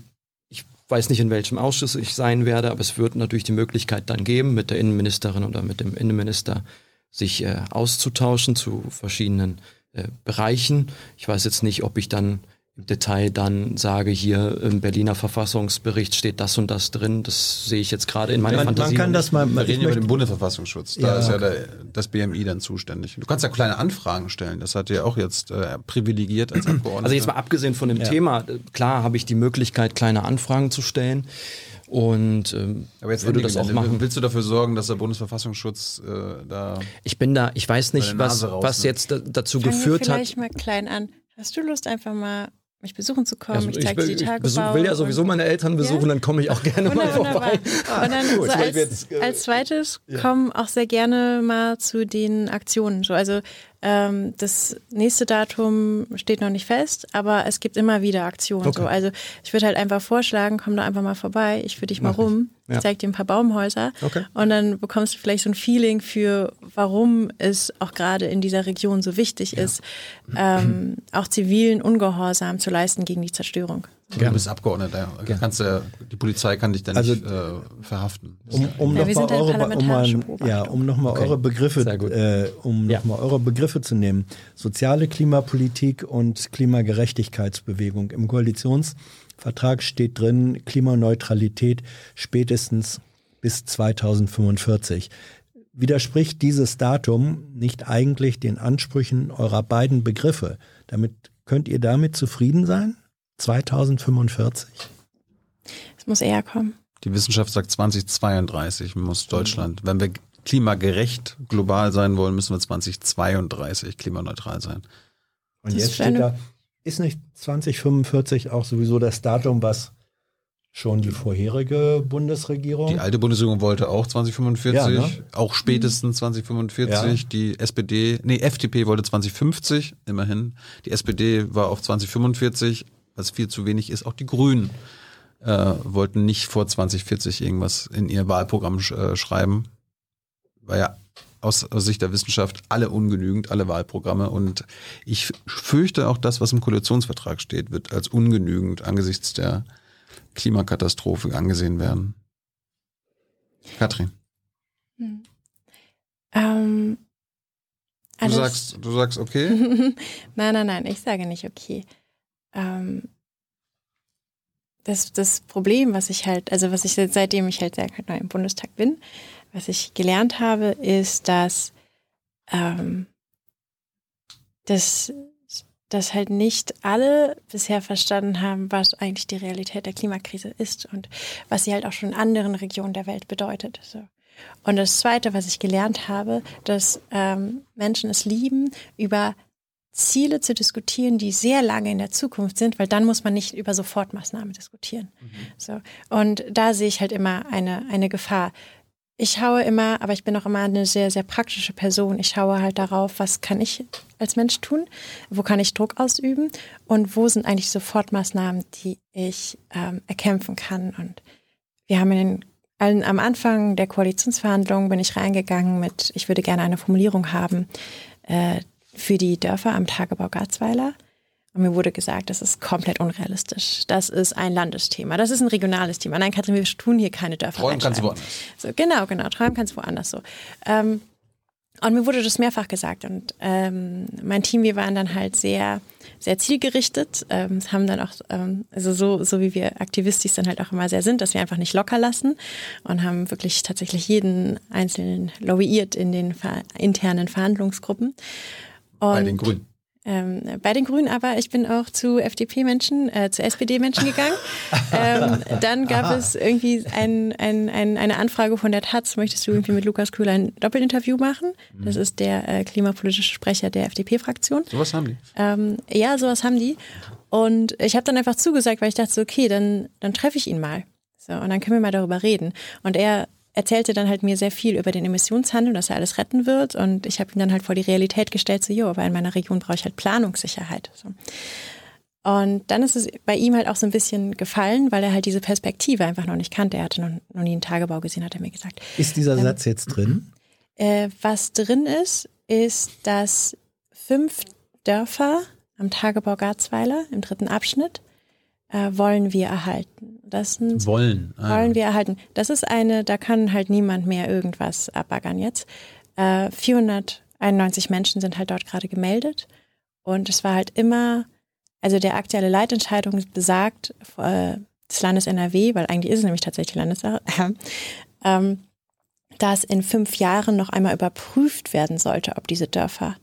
weiß nicht, in welchem Ausschuss ich sein werde, aber es wird natürlich die Möglichkeit dann geben, mit der Innenministerin oder mit dem Innenminister sich äh, auszutauschen zu verschiedenen äh, Bereichen. Ich weiß jetzt nicht, ob ich dann Detail dann sage, hier im Berliner Verfassungsbericht steht das und das drin. Das sehe ich jetzt gerade in meiner man, Fantasie. Man kann das mal. Wir reden über den Bundesverfassungsschutz. Da ja, ist ja der, das BMI dann zuständig. Du kannst ja kleine Anfragen stellen. Das hat ja auch jetzt äh, privilegiert als Abgeordneter. Also jetzt mal abgesehen von dem ja. Thema, klar habe ich die Möglichkeit, kleine Anfragen zu stellen. Und ähm, aber jetzt würde das auch machen. Willst du dafür sorgen, dass der Bundesverfassungsschutz äh, da? Ich bin da. Ich weiß nicht, was, was jetzt da, dazu Fangen geführt wir vielleicht hat. Vielleicht mal klein an. Hast du Lust, einfach mal mich besuchen zu kommen. Also ich zeige dir die Tagebau. Ich will ja sowieso meine Eltern besuchen, ja? dann komme ich auch gerne mal vorbei. und dann so als, jetzt, äh, als, zweites ja. kommen auch sehr gerne mal zu den Aktionen. So, also Ähm, das nächste Datum steht noch nicht fest, aber es gibt immer wieder Aktionen. Okay. So. Also ich würde halt einfach vorschlagen, komm da einfach mal vorbei, ich führe dich mal Mach ich. Ja. ich zeig dir ein paar Baumhäuser Okay. und dann bekommst du vielleicht so ein Feeling für, warum es auch gerade in dieser Region so wichtig ist, ähm, auch zivilen Ungehorsam zu leisten gegen die Zerstörung. Du bist Abgeordneter. Kannst, du- die Polizei kann dich dann Also- nicht äh, verhaften. Um, um Ja, noch wir mal sind ein eure, um mal, ja, um noch mal Okay. eure Begriffe, äh, um Ja. noch mal eure Begriffe zu nehmen. Soziale Klimapolitik und Klimagerechtigkeitsbewegung. Im Koalitionsvertrag steht drin Klimaneutralität spätestens bis 2045. Widerspricht dieses Datum nicht eigentlich den Ansprüchen eurer beiden Begriffe? Damit könnt ihr damit zufrieden sein? 2045? Es muss eher kommen. Die Wissenschaft sagt 2032 muss Deutschland, wenn wir klimagerecht global sein wollen, müssen wir 2032 klimaneutral sein. Und Das jetzt steht da, ist nicht 2045 auch sowieso das Datum, was schon die vorherige Bundesregierung? Die alte Bundesregierung wollte auch 2045, Ja, ne? auch spätestens 2045. Ja. Die SPD, nee, FDP wollte 2050, immerhin. Die SPD war auf 2045, was viel zu wenig ist. Auch die Grünen äh, wollten nicht vor 2040 irgendwas in ihr Wahlprogramm sch äh, schreiben. War ja aus, aus Sicht der Wissenschaft alle ungenügend, alle Wahlprogramme. Und ich fürchte auch das, was im Koalitionsvertrag steht, wird als ungenügend angesichts der Klimakatastrophe angesehen werden. Katrin, Ähm, du sagst, du sagst okay. nein, nein, nein, ich sage nicht okay. Ähm, das, das Problem, was ich halt, also was ich seitdem ich halt sehr neu im Bundestag bin, was ich gelernt habe, ist, dass, ähm, dass, dass halt nicht alle bisher verstanden haben, was eigentlich die Realität der Klimakrise ist und was sie halt auch schon in anderen Regionen der Welt bedeutet. So. Und das Zweite, was ich gelernt habe, dass ähm, Menschen es lieben, über Ziele zu diskutieren, die sehr lange in der Zukunft sind, weil dann muss man nicht über Sofortmaßnahmen diskutieren. So. Und da sehe ich halt immer eine, eine Gefahr. Ich schaue immer, aber ich bin auch immer eine sehr, sehr praktische Person. Ich schaue halt darauf, was kann ich als Mensch tun, wo kann ich Druck ausüben und wo sind eigentlich Sofortmaßnahmen, die ich ähm, erkämpfen kann. Und wir haben in den allen, am Anfang der Koalitionsverhandlungen bin ich reingegangen mit, ich würde gerne eine Formulierung haben äh, für die Dörfer am Tagebau Garzweiler. Und mir wurde gesagt, das ist komplett unrealistisch. Das ist ein Landesthema. Das ist ein regionales Thema. Nein, Katrin, wir tun hier keine Dörfer. Träumen kannst du woanders. So, genau, genau. Träumen kannst du woanders so. Ähm, und mir wurde das mehrfach gesagt. Und ähm, mein Team, wir waren dann halt sehr, sehr zielgerichtet. Ähm, haben dann auch, ähm, also so, so wie wir aktivistisch dann halt auch immer sehr sind, dass wir einfach nicht locker lassen und haben wirklich tatsächlich jeden Einzelnen lobbyiert in den ver internen Verhandlungsgruppen. Und, Bei den Grünen. Ähm, bei den Grünen, aber ich bin auch zu FDP-Menschen, äh, zu SPD-Menschen gegangen. ähm, dann gab es irgendwie ein, ein, ein, eine Anfrage von der Taz, möchtest du irgendwie mit Lukas Köhler ein Doppelinterview machen? Das ist der äh, klimapolitische Sprecher der FDP-Fraktion. Sowas haben die. Ähm, ja, sowas haben die. Und ich habe dann einfach zugesagt, weil ich dachte, so, okay, dann, dann treffe ich ihn mal. So, und dann können wir mal darüber reden. Und er erzählte dann halt mir sehr viel über den Emissionshandel, dass er alles retten wird. Und ich habe ihn dann halt vor die Realität gestellt, so, jo, aber in meiner Region brauche ich halt Planungssicherheit. So. Und dann ist es bei ihm halt auch so ein bisschen gefallen, weil er halt diese Perspektive einfach noch nicht kannte. Er hatte noch, noch nie einen Tagebau gesehen, hat er mir gesagt. Ist dieser Satz jetzt drin? Äh, was drin ist, ist, dass fünf Dörfer am Tagebau Garzweiler im dritten Abschnitt äh, wollen wir erhalten. Das sind, Wollen. Ah, wollen wir erhalten. Das ist eine, da kann halt niemand mehr irgendwas abbaggern jetzt. Äh, 491 Menschen sind halt dort gerade gemeldet. Und es war halt immer, also der aktuelle Leitentscheidung besagt, äh, des Landes NRW, weil eigentlich ist es nämlich tatsächlich Landessache, ähm, dass in fünf Jahren noch einmal überprüft werden sollte, ob diese Dörfer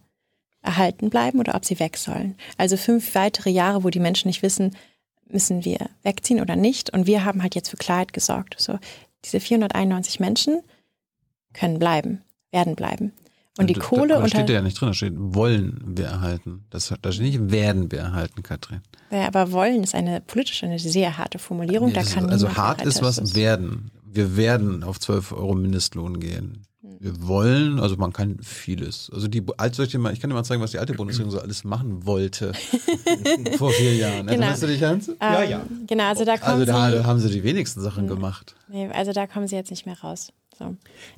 erhalten bleiben oder ob sie weg sollen. Also fünf weitere Jahre, wo die Menschen nicht wissen, müssen wir wegziehen oder nicht. Und wir haben halt jetzt für Klarheit gesorgt. So, diese 491 Menschen können bleiben, werden bleiben. Und die da, Kohle da, da steht ja nicht drin, da steht wollen wir erhalten. Das, da steht nicht werden wir erhalten, Katrin. ja, aber wollen ist eine politisch eine sehr harte Formulierung. Nee, da kann ist, also hart ist was sein. werden. Wir werden auf 12 Euro Mindestlohn gehen. Wir wollen, also man kann vieles. Also die, als ich, mal, ich kann dir mal zeigen, was die alte Bundesregierung so alles machen wollte vor vier Jahren. Genau. Erinnerst du dich, Hans? Ja, ja. Genau, also da kommen Also da sie, haben sie die wenigsten Sachen gemacht. nee, also da kommen sie jetzt nicht mehr raus. So.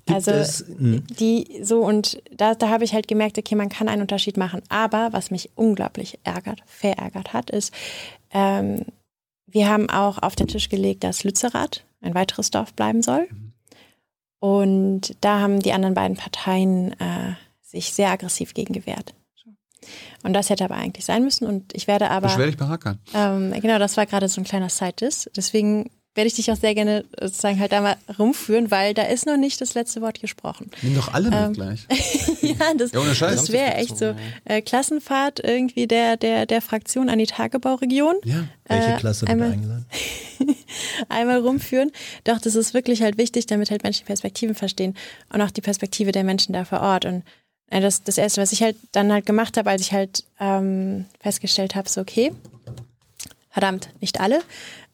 Also es, die so und da, da habe ich halt gemerkt, okay, man kann einen Unterschied machen. Aber was mich unglaublich ärgert, verärgert hat, ist, ähm, wir haben auch auf den Tisch gelegt, dass Lützerath ein weiteres Dorf bleiben soll. Und da haben die anderen beiden Parteien äh, sich sehr aggressiv gegen gewehrt. Und das hätte aber eigentlich sein müssen. Und ich werde aber. Beschwer dich bei. Ähm, genau, das war gerade so ein kleiner Side-Diss. Deswegen werde ich dich auch sehr gerne sozusagen halt da mal rumführen, weil da ist noch nicht das letzte Wort gesprochen. Nimm doch alle Ähm, mit gleich. ja, das, Ja, das wäre echt so äh, Klassenfahrt irgendwie der, der, der Fraktion an die Tagebauregion. Ja. welche äh, Klasse wird einmal- eingeladen? einmal rumführen. Doch, das ist wirklich halt wichtig, damit halt Menschen Perspektiven verstehen und auch die Perspektive der Menschen da vor Ort. Und äh, das, das Erste, was ich halt dann halt gemacht habe, als ich halt ähm, festgestellt habe, so okay, verdammt, nicht alle,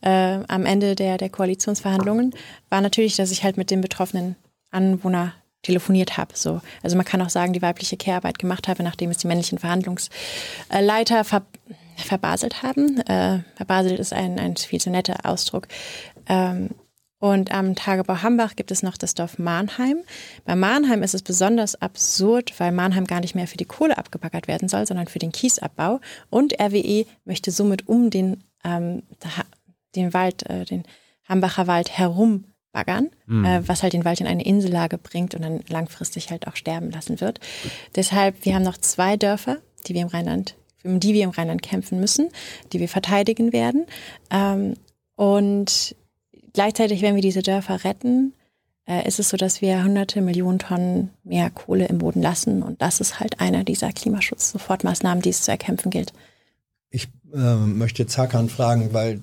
äh, am Ende der, der Koalitionsverhandlungen, war natürlich, dass ich halt mit den betroffenen Anwohner telefoniert habe. So. Also man kann auch sagen, die weibliche Care-Arbeit gemacht habe, nachdem es die männlichen Verhandlungsleiter ver verbaselt haben. Äh, verbaselt ist ein, ein viel zu netter Ausdruck. Ähm, und am Tagebau Hambach gibt es noch das Dorf Mahnheim. Bei Mahnheim ist es besonders absurd, weil Mahnheim gar nicht mehr für die Kohle abgebaggert werden soll, sondern für den Kiesabbau. Und RWE möchte somit um den, ähm, den Wald, äh, den Hambacher Wald herum baggern, äh, was halt den Wald in eine Insellage bringt und dann langfristig halt auch sterben lassen wird. Deshalb, wir haben noch zwei Dörfer, die wir im Rheinland, um die wir im Rheinland kämpfen müssen, die wir verteidigen werden. Ähm, und gleichzeitig, wenn wir diese Dörfer retten, äh, ist es so, dass wir hunderte Millionen Tonnen mehr Kohle im Boden lassen. Und das ist halt einer dieser Klimaschutz-Sofortmaßnahmen, die es zu erkämpfen gilt. Ich äh, möchte Zakan fragen, weil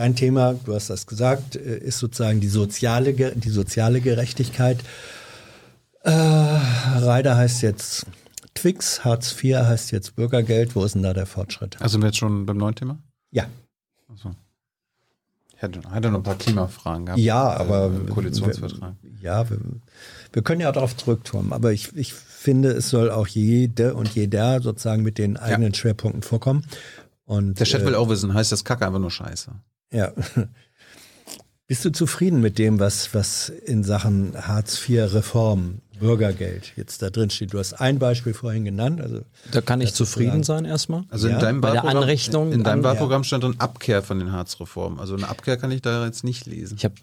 dein Thema, du hast das gesagt, äh, ist sozusagen die soziale, die soziale Gerechtigkeit. Äh, Reider heißt jetzt Twix, Hartz IV heißt jetzt Bürgergeld. Wo ist denn da der Fortschritt? Also sind wir jetzt schon beim neuen Thema? Ja, Achso. Ich hätte, hätte noch ein paar Klimafragen gehabt. ja, aber Äh, Koalitionsvertrag. Ja, wir, wir können ja darauf zurückkommen. Aber ich, ich finde, es soll auch jede und jeder sozusagen mit den eigenen Schwerpunkten vorkommen. Und Der Chat äh, will auch wissen, heißt das Kacke einfach nur Scheiße? Ja. Bist du zufrieden mit dem, was, was in Sachen Hartz-IV-Reform, Bürgergeld jetzt da drin steht? Du hast ein Beispiel vorhin genannt. Also Da kann ich zufrieden sein erstmal. Also Ja, in deinem bei der Wahlprogramm, Anrechnung in deinem Wahlprogramm stand dann Abkehr von den Harzreformen. Also eine Abkehr kann ich da jetzt nicht lesen. Ich habe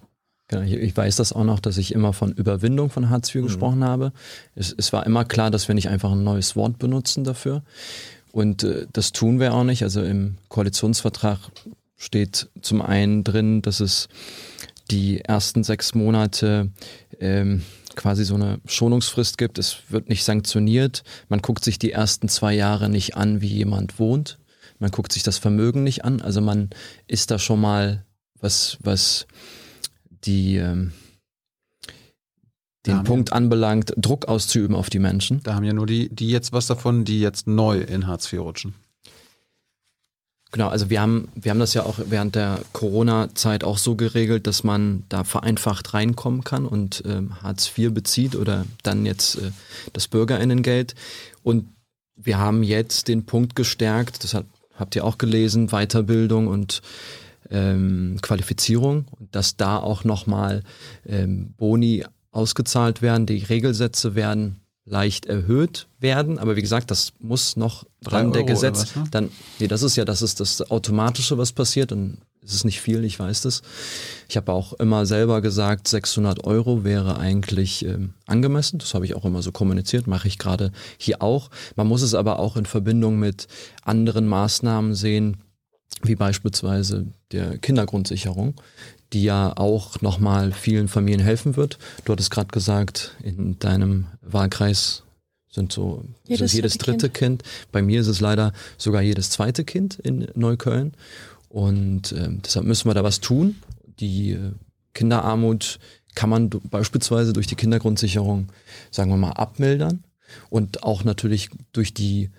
Genau, ich, weiß das auch noch, dass ich immer von Überwindung von Hartz IV gesprochen habe. Es, es war immer klar, dass wir nicht einfach ein neues Wort benutzen dafür. Und äh, das tun wir auch nicht. Also im Koalitionsvertrag steht zum einen drin, dass es die ersten sechs Monate ähm, quasi so eine Schonungsfrist gibt. Es wird nicht sanktioniert. Man guckt sich die ersten zwei Jahre nicht an, wie jemand wohnt. Man guckt sich das Vermögen nicht an. Also man ist da schon mal was, was die ähm, den Ja, Punkt anbelangt, Druck auszuüben auf die Menschen. Da haben ja nur die, die jetzt was davon, die jetzt neu in Hartz IV rutschen. Genau, also wir haben, wir haben das ja auch während der Corona-Zeit auch so geregelt, dass man da vereinfacht reinkommen kann und ähm, Hartz IV bezieht oder dann jetzt äh, das Bürgerinnengeld. Und wir haben jetzt den Punkt gestärkt, das hat, habt ihr auch gelesen, Weiterbildung und ähm, Qualifizierung, dass da auch nochmal ähm, Boni ausgezahlt werden, die Regelsätze werden leicht erhöht werden, aber wie gesagt, das muss noch dran der Gesetz, was, ne? dann, nee, das ist ja, das ist das Automatische, was passiert und es ist nicht viel, ich weiß das. Ich habe auch immer selber gesagt, 600 Euro wäre eigentlich ähm, angemessen. Das habe ich auch immer so kommuniziert, mache ich gerade hier auch. Man muss es aber auch in Verbindung mit anderen Maßnahmen sehen, wie beispielsweise der Kindergrundsicherung, die ja auch nochmal vielen Familien helfen wird. Du hattest gerade gesagt, in deinem Wahlkreis sind so Jedes jedes, jedes dritte dritte kind. Bei mir ist es leider sogar jedes zweite Kind in Neukölln. Und ähm, deshalb müssen wir da was tun. Die äh, Kinderarmut kann man beispielsweise durch die Kindergrundsicherung, sagen wir mal, abmildern. Und auch natürlich durch die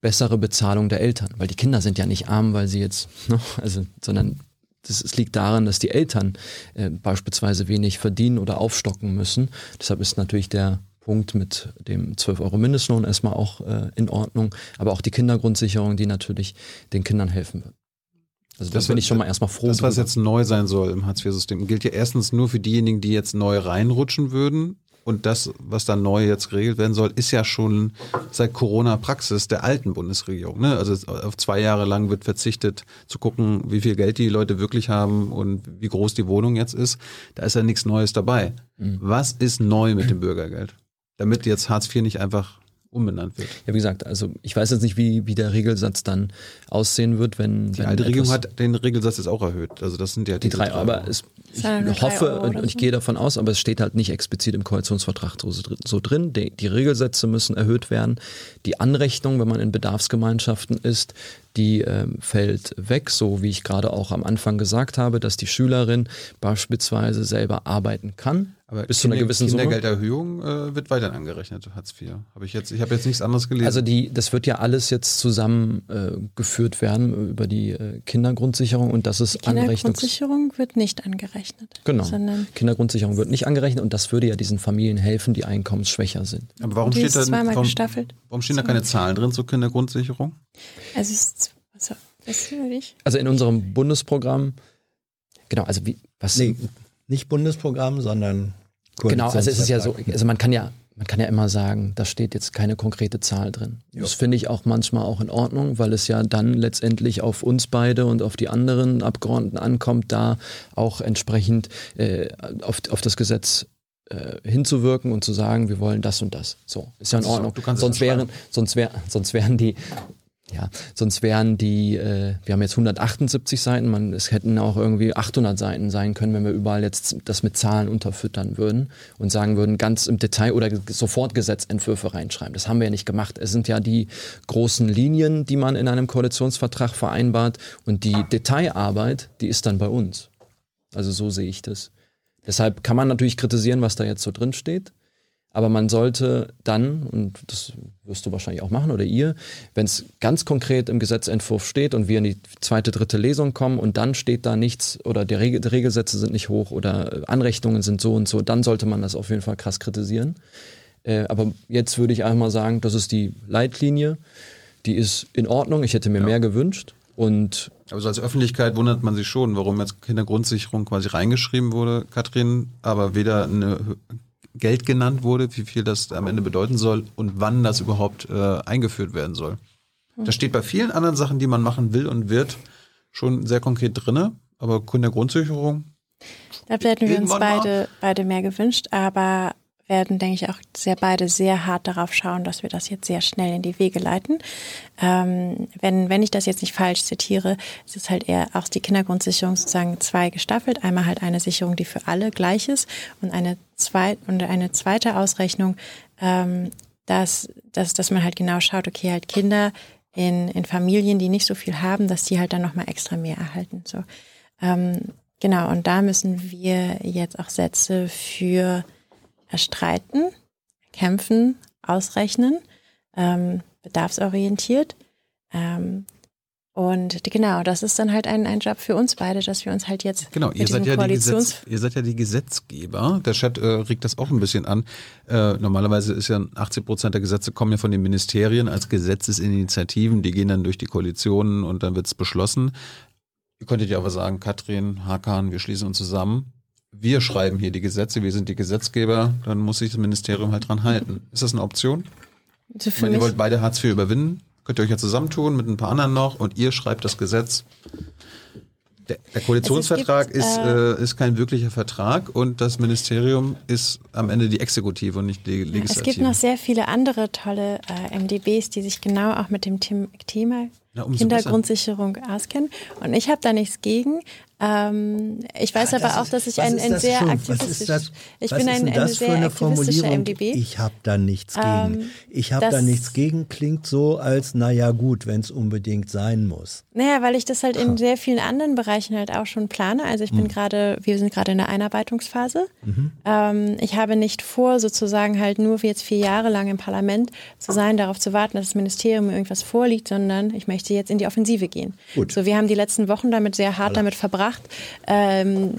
bessere Bezahlung der Eltern, weil die Kinder sind ja nicht arm, weil sie jetzt, ne, also, sondern das, es liegt daran, dass die Eltern äh, beispielsweise wenig verdienen oder aufstocken müssen. Deshalb ist natürlich der Punkt mit dem 12 Euro Mindestlohn erstmal auch äh, in Ordnung, aber auch die Kindergrundsicherung, die natürlich den Kindern helfen wird. Also das, das bin ich schon mal erstmal froh. Das, was jetzt neu sein soll im Hartz-IV-System, gilt ja erstens nur für diejenigen, die jetzt neu reinrutschen würden. Und das, was da neu jetzt geregelt werden soll, ist ja schon seit Corona Praxis der alten Bundesregierung. Ne? Also auf zwei Jahre lang wird verzichtet zu gucken, wie viel Geld die Leute wirklich haben und wie groß die Wohnung jetzt ist. Da ist ja nichts Neues dabei. Mhm. Was ist neu mit dem Bürgergeld? Damit jetzt Hartz IV nicht einfach umbenannt wird. Ja, wie gesagt, also ich weiß jetzt nicht, wie, wie der Regelsatz dann aussehen wird, wenn. Die wenn alte Regierung hat den Regelsatz jetzt auch erhöht. Also das sind ja die, die drei, aber es, ich hoffe und, und, ich gehe davon aus, aber es steht halt nicht explizit im Koalitionsvertrag so, so drin. Die, die Regelsätze müssen erhöht werden. Die Anrechnung, wenn man in Bedarfsgemeinschaften ist, die ähm, fällt weg, so wie ich gerade auch am Anfang gesagt habe, dass die Schülerin beispielsweise selber arbeiten kann. Aber bis zu einer gewissen Kindergelderhöhung äh, wird weiterhin angerechnet, Hartz IV. Habe ich jetzt, ich habe jetzt nichts anderes gelesen. Also die, das wird ja alles jetzt zusammengeführt äh, werden über die äh, Kindergrundsicherung und das ist Anrechnung. Kindergrundsicherung wird nicht angerechnet. Genau. Kindergrundsicherung wird nicht angerechnet und das würde ja diesen Familien helfen, die einkommensschwächer sind. Aber warum steht da warum, warum stehen da keine Zahlen drin zur Kindergrundsicherung? Also ist, also, also in unserem Bundesprogramm, genau, also wie was? Nee, nicht Bundesprogramm, sondern Genau, also es ist ja so, also man kann ja, man kann ja immer sagen, da steht jetzt keine konkrete Zahl drin. Jo. Das finde ich auch manchmal auch in Ordnung, weil es ja dann letztendlich auf uns beide und auf die anderen Abgeordneten ankommt, da auch entsprechend äh, auf, auf das Gesetz äh, hinzuwirken und zu sagen, wir wollen das und das. So, ist ja in Ordnung. Sonst wären, sonst, wär, sonst wären die ja, sonst wären die, äh, wir haben jetzt 178 Seiten, man, es hätten auch irgendwie 800 Seiten sein können, wenn wir überall jetzt das mit Zahlen unterfüttern würden und sagen würden, ganz im Detail oder sofort Gesetzentwürfe reinschreiben. Das haben wir ja nicht gemacht. Es sind ja die großen Linien, die man in einem Koalitionsvertrag vereinbart und die Detailarbeit, die ist dann bei uns. Also so sehe ich das. Deshalb kann man natürlich kritisieren, was da jetzt so drin steht. Aber man sollte dann, und das wirst du wahrscheinlich auch machen oder ihr, wenn es ganz konkret im Gesetzentwurf steht und wir in die zweite, dritte Lesung kommen und dann steht da nichts oder die, Regel, die Regelsätze sind nicht hoch oder Anrechnungen sind so und so, dann sollte man das auf jeden Fall krass kritisieren. Äh, aber jetzt würde ich einmal sagen, das ist die Leitlinie, die ist in Ordnung. Ich hätte mir ja. mehr gewünscht. Und aber so als Öffentlichkeit wundert man sich schon, warum jetzt Kindergrundsicherung quasi reingeschrieben wurde, Katrin, aber weder eine Geld genannt wurde, wie viel das am Ende bedeuten soll und wann das überhaupt äh, eingeführt werden soll. Das steht bei vielen anderen Sachen, die man machen will und wird, schon sehr konkret drinne. Aber Kundengrundsicherung. Da hätten wir uns beide, beide mehr gewünscht, aber werden, denke ich, auch sehr beide sehr hart darauf schauen, dass wir das jetzt sehr schnell in die Wege leiten. Ähm, wenn, wenn ich das jetzt nicht falsch zitiere, ist es halt eher auch die Kindergrundsicherung sozusagen zwei gestaffelt. Einmal halt eine Sicherung, die für alle gleich ist und eine, zweit, und eine zweite Ausrechnung, ähm, dass, dass, dass man halt genau schaut, okay, halt Kinder in, in Familien, die nicht so viel haben, dass die halt dann nochmal extra mehr erhalten. So. Ähm, genau, und da müssen wir jetzt auch Sätze für erstreiten, kämpfen, ausrechnen, ähm, bedarfsorientiert. Ähm, und genau, das ist dann halt ein, ein Job für uns beide, dass wir uns halt jetzt. Genau, ihr seid, ja die Gesetz, ihr seid ja die Gesetzgeber. Der Chat äh, regt das auch ein bisschen an. Äh, normalerweise ist ja 80 Prozent der Gesetze kommen ja von den Ministerien als Gesetzesinitiativen. Die gehen dann durch die Koalitionen und dann wird es beschlossen. Ihr könntet ja aber sagen, Katrin, Hakan, wir schließen uns zusammen wir schreiben hier die Gesetze, wir sind die Gesetzgeber, dann muss sich das Ministerium halt dran halten. Ist das eine Option? Also meine, ihr wollt beide Hartz IV überwinden, könnt ihr euch ja zusammentun mit ein paar anderen noch und ihr schreibt das Gesetz. Der, der Koalitionsvertrag gibt, ist, äh, äh, ist kein wirklicher Vertrag und das Ministerium ist am Ende die Exekutive und nicht die Legislative. Es gibt noch sehr viele andere tolle äh, MDBs, die sich genau auch mit dem Thema Na, Kindergrundsicherung auskennen. Und ich habe da nichts gegen, ähm, ich weiß ja, aber auch, dass ich ein, ein sehr aktivistisches, ich bin ein, eine sehr eine aktivistischer MDB. Ich habe da nichts gegen. Ähm, ich habe da nichts gegen, klingt so als, naja gut, wenn es unbedingt sein muss. Naja, weil ich das halt in sehr vielen anderen Bereichen halt auch schon plane. Also ich bin hm. gerade, wir sind gerade in der Einarbeitungsphase. Mhm. Ähm, ich habe nicht vor, sozusagen halt nur wie jetzt vier Jahre lang im Parlament zu sein, darauf zu warten, dass das Ministerium irgendwas vorliegt, sondern ich möchte jetzt in die Offensive gehen. Gut. So, wir haben die letzten Wochen damit sehr hart Alle. damit verbracht, gemacht, ähm,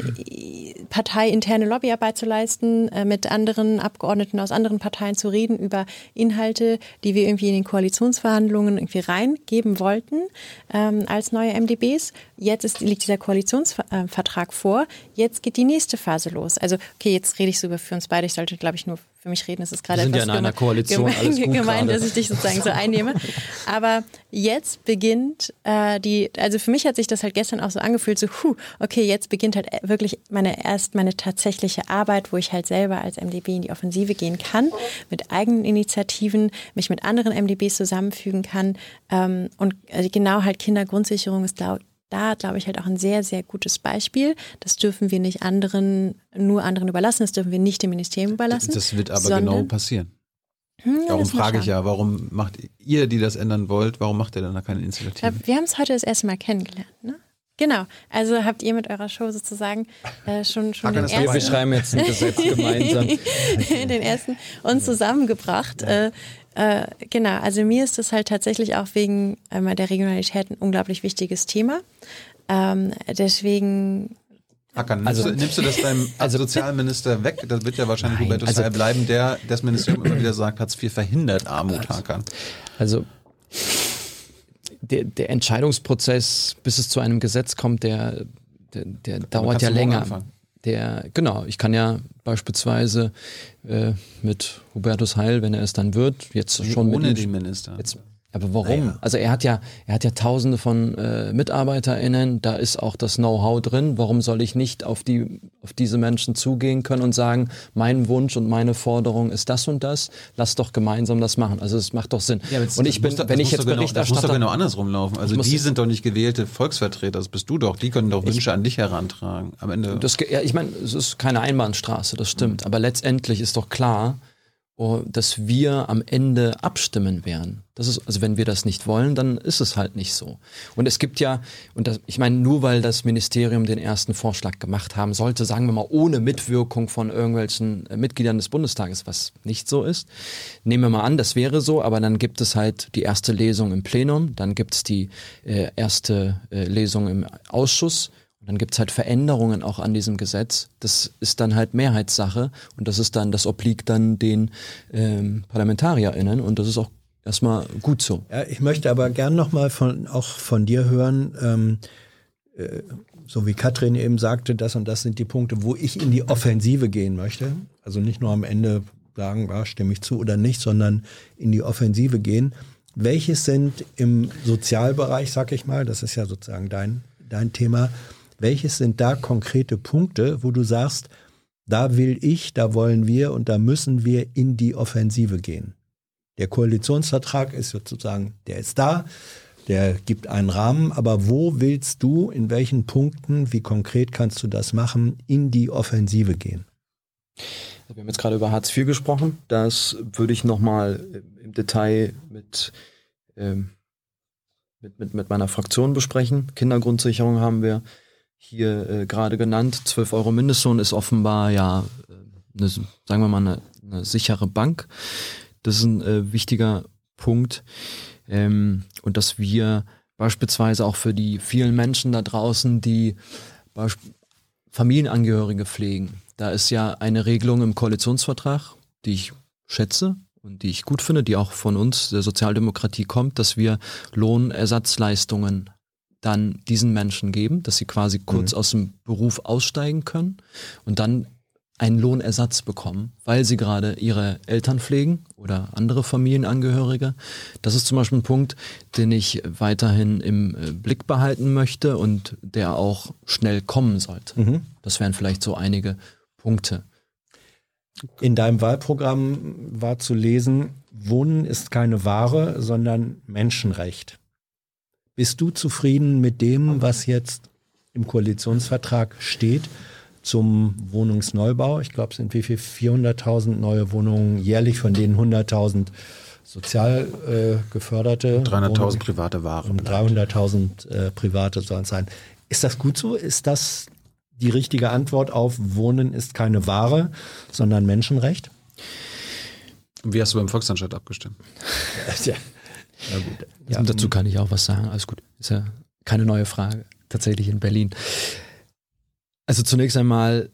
parteiinterne Lobbyarbeit zu leisten, äh, mit anderen Abgeordneten aus anderen Parteien zu reden über Inhalte, die wir irgendwie in den Koalitionsverhandlungen irgendwie reingeben wollten ähm, als neue MDBs. Jetzt ist, liegt dieser Koalitionsvertrag vor. Jetzt geht die nächste Phase los. Also, okay, jetzt rede ich sogar für uns beide. Ich sollte, glaube ich, nur für mich reden. Es ist gerade etwas ja in einer Koalition, gemein, gemein dass ich dich sozusagen so einnehme. Aber jetzt beginnt äh, die, also für mich hat sich das halt gestern auch so angefühlt, so, huh, okay, jetzt beginnt halt wirklich meine erst meine tatsächliche Arbeit, wo ich halt selber als MDB in die Offensive gehen kann, mit eigenen Initiativen, mich mit anderen MDBs zusammenfügen kann. Ähm, und also genau halt Kindergrundsicherung ist laut da, glaube ich, halt auch ein sehr, sehr gutes Beispiel. Das dürfen wir nicht anderen, nur anderen überlassen, das dürfen wir nicht dem Ministerium überlassen. Das wird aber genau passieren. Hm, Darum frage ich ja, warum macht ihr, die das ändern wollt, warum macht ihr dann da keine Initiative? Wir haben es heute das erste Mal kennengelernt, ne? Genau, also habt ihr mit eurer Show sozusagen äh, schon, schon den ersten, wir schreiben jetzt ein Gesetz gemeinsam. den ersten uns zusammengebracht. Ja. Äh, äh, genau, also mir ist das halt tatsächlich auch wegen äh, der Regionalität ein unglaublich wichtiges Thema. Ähm, deswegen Hakan, also, nimmst du das beim also, Sozialminister weg? Das wird ja wahrscheinlich nein, Hubertus also, bleiben, der das Ministerium immer wieder sagt, Hartz IV verhindert Armut, Hakan. Also der, der Entscheidungsprozess, bis es zu einem Gesetz kommt, der, der, der dauert ja länger. Der, genau, ich kann ja beispielsweise äh, mit Hubertus Heil, wenn er es dann wird, jetzt schon ohne mit den Minister. Jetzt, aber warum? Naja. Also er hat ja, er hat ja Tausende von äh, MitarbeiterInnen, da ist auch das Know-how drin. Warum soll ich nicht auf die, auf diese Menschen zugehen können und sagen, mein Wunsch und meine Forderung ist das und das? Lass doch gemeinsam das machen. Also es macht doch Sinn. Ja, und ich bin, wenn ich jetzt genau, Berichterstatter, das muss doch genau andersrum laufen. Also die sind doch nicht gewählte Volksvertreter, das bist du doch. Die können doch Wünsche ich, an dich herantragen. Am Ende. Das, ja, ich meine, es ist keine Einbahnstraße, das stimmt. Mhm. Aber letztendlich ist doch klar, dass wir am Ende abstimmen werden. Das ist, also wenn wir das nicht wollen, dann ist es halt nicht so. Und es gibt ja, und das, ich meine, nur weil das Ministerium den ersten Vorschlag gemacht haben sollte, sagen wir mal, ohne Mitwirkung von irgendwelchen äh, Mitgliedern des Bundestages, was nicht so ist. Nehmen wir mal an, das wäre so, aber dann gibt es halt die erste Lesung im Plenum, dann gibt es die äh, erste äh, Lesung im Ausschuss dann gibt's halt Veränderungen auch an diesem Gesetz. Das ist dann halt Mehrheitssache und das ist dann, das obliegt dann den ähm, ParlamentarierInnen und das ist auch erstmal gut so. Ja, ich möchte aber gern nochmal von, auch von dir hören, ähm, äh, so wie Katrin eben sagte, das und das sind die Punkte, wo ich in die Offensive gehen möchte. Also nicht nur am Ende sagen, ja, stimme ich zu oder nicht, sondern in die Offensive gehen. Welches sind im Sozialbereich, sag ich mal, das ist ja sozusagen dein, dein Thema, welches sind da konkrete Punkte, wo du sagst, da will ich, da wollen wir und da müssen wir in die Offensive gehen? Der Koalitionsvertrag ist sozusagen, der ist da, der gibt einen Rahmen, aber wo willst du, in welchen Punkten, wie konkret kannst du das machen, in die Offensive gehen? Wir haben jetzt gerade über Hartz IV gesprochen. Das würde ich nochmal im Detail mit, ähm, mit, mit, mit meiner Fraktion besprechen. Kindergrundsicherung haben wir hier äh, gerade genannt. 12 Euro Mindestlohn ist offenbar ja, äh, eine, sagen wir mal, eine, eine sichere Bank. Das ist ein äh, wichtiger Punkt. Ähm, und dass wir beispielsweise auch für die vielen Menschen da draußen, die Familienangehörige pflegen, da ist ja eine Regelung im Koalitionsvertrag, die ich schätze und die ich gut finde, die auch von uns, der Sozialdemokratie kommt, dass wir Lohnersatzleistungen dann diesen Menschen geben, dass sie quasi kurz mhm. aus dem Beruf aussteigen können und dann einen Lohnersatz bekommen, weil sie gerade ihre Eltern pflegen oder andere Familienangehörige. Das ist zum Beispiel ein Punkt, den ich weiterhin im äh, Blick behalten möchte und der auch schnell kommen sollte. Mhm. Das wären vielleicht so einige Punkte. In deinem Wahlprogramm war zu lesen, Wohnen ist keine Ware, sondern Menschenrecht. Bist du zufrieden mit dem, was jetzt im Koalitionsvertrag steht zum Wohnungsneubau? Ich glaube, es sind wie viel 400.000 neue Wohnungen jährlich, von denen 100.000 sozial äh, geförderte. 300.000 private Waren. Und 300.000 äh, private sollen es sein. Ist das gut so? Ist das die richtige Antwort auf Wohnen ist keine Ware, sondern Menschenrecht? Wie hast du beim Volksanstalt abgestimmt? ja. Ja, gut. Ja, dazu kann ich auch was sagen. Alles gut. Ist ja keine neue Frage. Tatsächlich in Berlin. Also zunächst einmal,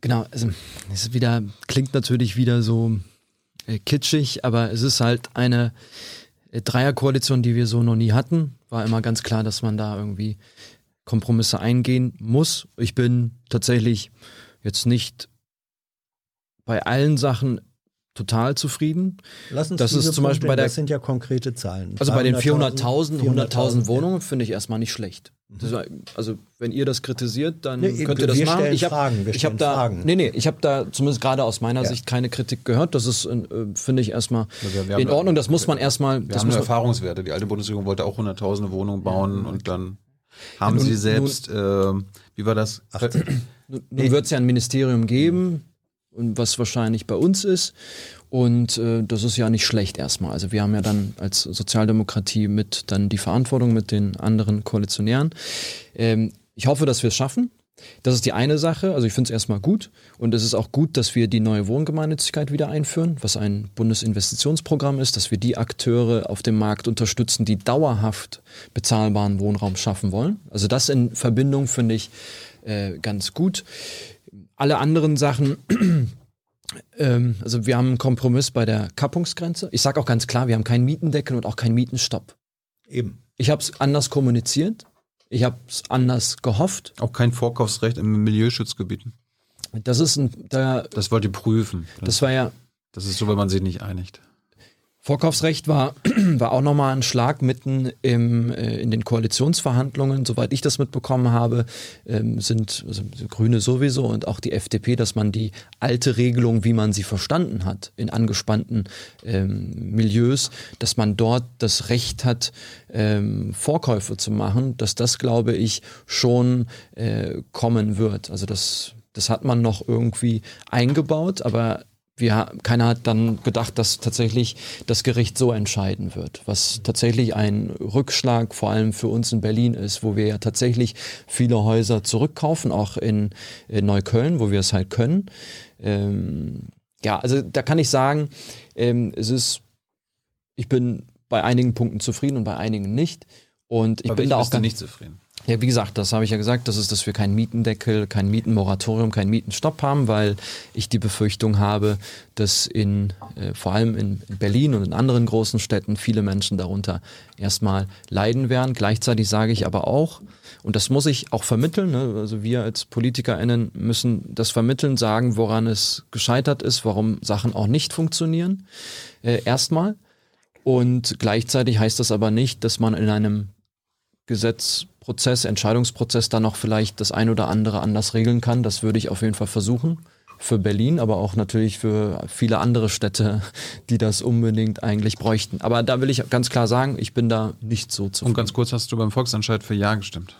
genau, also es ist wieder, klingt natürlich wieder so äh, kitschig, aber es ist halt eine äh, Dreierkoalition, die wir so noch nie hatten. War immer ganz klar, dass man da irgendwie Kompromisse eingehen muss. Ich bin tatsächlich jetzt nicht bei allen Sachen total zufrieden. Lass uns Das ist zum Beispiel Punkte- bei der- das sind ja konkrete Zahlen. Also bei den 300.000, 400.000, 100.000 Wohnungen finde ich erstmal nicht schlecht. Das war, also wenn ihr das kritisiert, dann Nee, könnt ihr das machen. ich hab, Fragen, wir ich hab da, Fragen. nee, nee, ich habe da zumindest gerade aus meiner Ja. Sicht keine Kritik gehört. Das ist, äh, finde ich erstmal wir in Ordnung. Das muss man erstmal, Wir das haben muss nur man, Erfahrungswerte. Die alte Bundesregierung wollte auch hunderttausende Wohnungen bauen und dann haben nun- sie selbst, äh, wie war das? Nun, nun wird es ja ein Ministerium geben, was wahrscheinlich bei uns ist. Und äh, das ist ja nicht schlecht erstmal. Also wir haben ja dann als Sozialdemokratie mit dann die Verantwortung mit den anderen Koalitionären. Ähm, ich hoffe, dass wir es schaffen. Das ist die eine Sache. Also ich finde es erstmal gut. Und es ist auch gut, dass wir die neue Wohngemeinnützigkeit wieder einführen, was ein Bundesinvestitionsprogramm ist, dass wir die Akteure auf dem Markt unterstützen, die dauerhaft bezahlbaren Wohnraum schaffen wollen. Also das in Verbindung finde ich äh, ganz gut. Alle anderen Sachen, ähm, also wir haben einen Kompromiss bei der Kappungsgrenze. Ich sage auch ganz klar, wir haben keinen Mietendeckel und auch keinen Mietenstopp. Eben. Ich habe es anders kommuniziert. Ich habe es anders gehofft. Auch kein Vorkaufsrecht in Milieuschutzgebieten. Das ist ein, da, Das wollt ihr prüfen. das war ja, Das ist so, wenn man sich nicht einigt. Vorkaufsrecht war, war auch nochmal ein Schlag mitten im, äh, in den Koalitionsverhandlungen. Soweit ich das mitbekommen habe, ähm, sind also Grüne sowieso und auch die FDP, dass man die alte Regelung, wie man sie verstanden hat, in angespannten ähm, Milieus, dass man dort das Recht hat, ähm, Vorkäufe zu machen, dass das, glaube ich, schon äh, kommen wird. Also das, das hat man noch irgendwie eingebaut, aber wir, keiner hat dann gedacht, dass tatsächlich das Gericht so entscheiden wird, was tatsächlich ein Rückschlag vor allem für uns in Berlin ist, wo wir ja tatsächlich viele Häuser zurückkaufen, auch in, in Neukölln, wo wir es halt können. Ähm, ja, also da kann ich sagen, ähm, es ist, ich bin bei einigen Punkten zufrieden und bei einigen nicht. Und ich Aber bin da auch ganz, nicht zufrieden. Ja, wie gesagt, das habe ich ja gesagt, das ist, dass wir keinen Mietendeckel, kein Mietenmoratorium, keinen Mietenstopp haben, weil ich die Befürchtung habe, dass in äh, vor allem in Berlin und in anderen großen Städten viele Menschen darunter erstmal leiden werden. Gleichzeitig sage ich aber auch, und das muss ich auch vermitteln, ne? also wir als PolitikerInnen müssen das vermitteln, sagen, woran es gescheitert ist, warum Sachen auch nicht funktionieren. Äh, erstmal. Und gleichzeitig heißt das aber nicht, dass man in einem Gesetzprozess, Entscheidungsprozess dann noch vielleicht das ein oder andere anders regeln kann. Das würde ich auf jeden Fall versuchen. Für Berlin, aber auch natürlich für viele andere Städte, die das unbedingt eigentlich bräuchten. Aber da will ich ganz klar sagen, ich bin da nicht so Und zufrieden. ganz kurz, hast du beim Volksentscheid für Ja gestimmt?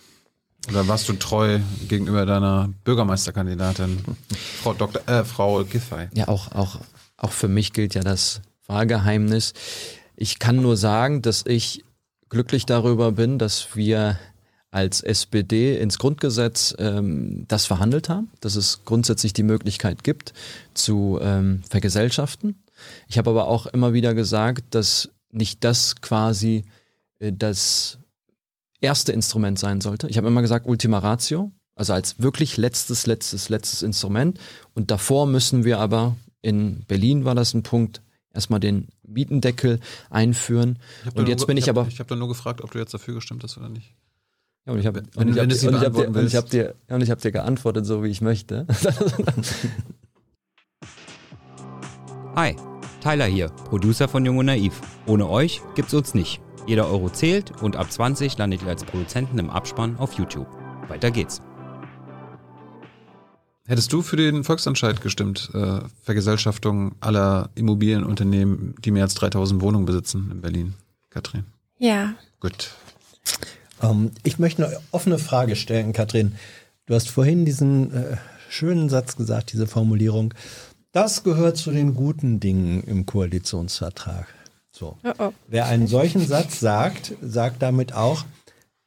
Oder warst du treu gegenüber deiner Bürgermeisterkandidatin, Frau Dr. Äh, Frau Giffey? Ja, auch, auch, auch für mich gilt ja das Wahlgeheimnis. Ich kann nur sagen, dass ich glücklich darüber bin, dass wir als SPD ins Grundgesetz ähm, das verhandelt haben, dass es grundsätzlich die Möglichkeit gibt zu ähm, vergesellschaften. Ich habe aber auch immer wieder gesagt, dass nicht das quasi äh, das erste Instrument sein sollte. Ich habe immer gesagt Ultima Ratio, also als wirklich letztes, letztes, letztes Instrument. Und davor müssen wir aber, in Berlin war das ein Punkt, erstmal den Mietendeckel einführen. Und jetzt nur- bin ich hab- aber- Ich habe da nur gefragt, ob du jetzt dafür gestimmt hast oder nicht. Ja, und ich habe und ich hab, du sie und ich hab dir, beantworten und ich hab dir, ja, und ich hab dir geantwortet, so wie ich möchte. Hi, Tyler hier, Producer von Jung und Naiv. Ohne euch gibt's uns nicht. Jeder Euro zählt und ab 20 landet ihr als Produzenten im Abspann auf YouTube. Weiter geht's. Hättest du für den Volksentscheid gestimmt, äh, Vergesellschaftung aller Immobilienunternehmen, die mehr als 3000 Wohnungen besitzen in Berlin, Katrin? Ja, Gut. Ähm, ich möchte eine offene Frage stellen, Katrin. Du hast vorhin diesen äh, schönen Satz gesagt, diese Formulierung. Das gehört zu den guten Dingen im Koalitionsvertrag. So. oh oh. Wer einen solchen Satz sagt, sagt damit auch,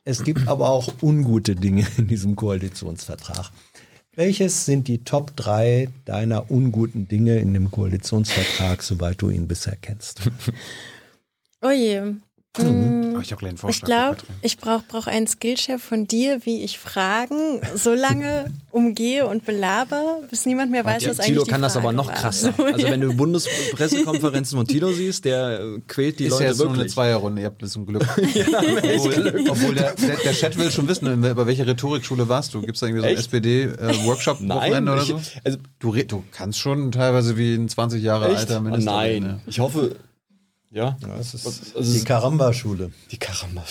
es gibt aber auch ungute Dinge in diesem Koalitionsvertrag. Welches sind die Top 3 deiner unguten Dinge in dem Koalitionsvertrag, soweit du ihn bisher kennst? Oh je. Mhm. Ich habe einen Vorschlag. Ich glaube, ich brauche brauch einen Skillchef von dir, wie ich Fragen so lange umgehe und belaber, bis niemand mehr weiß, Ja, was Tilo eigentlich die kann das Frage aber noch war. krasser. So, Also ja. wenn du Bundespressekonferenzen von Tilo siehst, der äh, quält die ist Leute ja jetzt nur eine wirklich. Zweierrunde, ihr habt ein bisschen Glück. obwohl obwohl der, der, der Chat will schon wissen, bei welcher Rhetorikschule warst du? Gibt es da irgendwie so einen? SPD-Workshop-Wochenende Nein, oder ich, so? also, Du, du kannst schon teilweise wie ein 20 Jahre echt? alter Oh, Minister. nein, reden, ich hoffe, ja. Ja, das ist Also die es- Karamba-Schule. Die Karamba.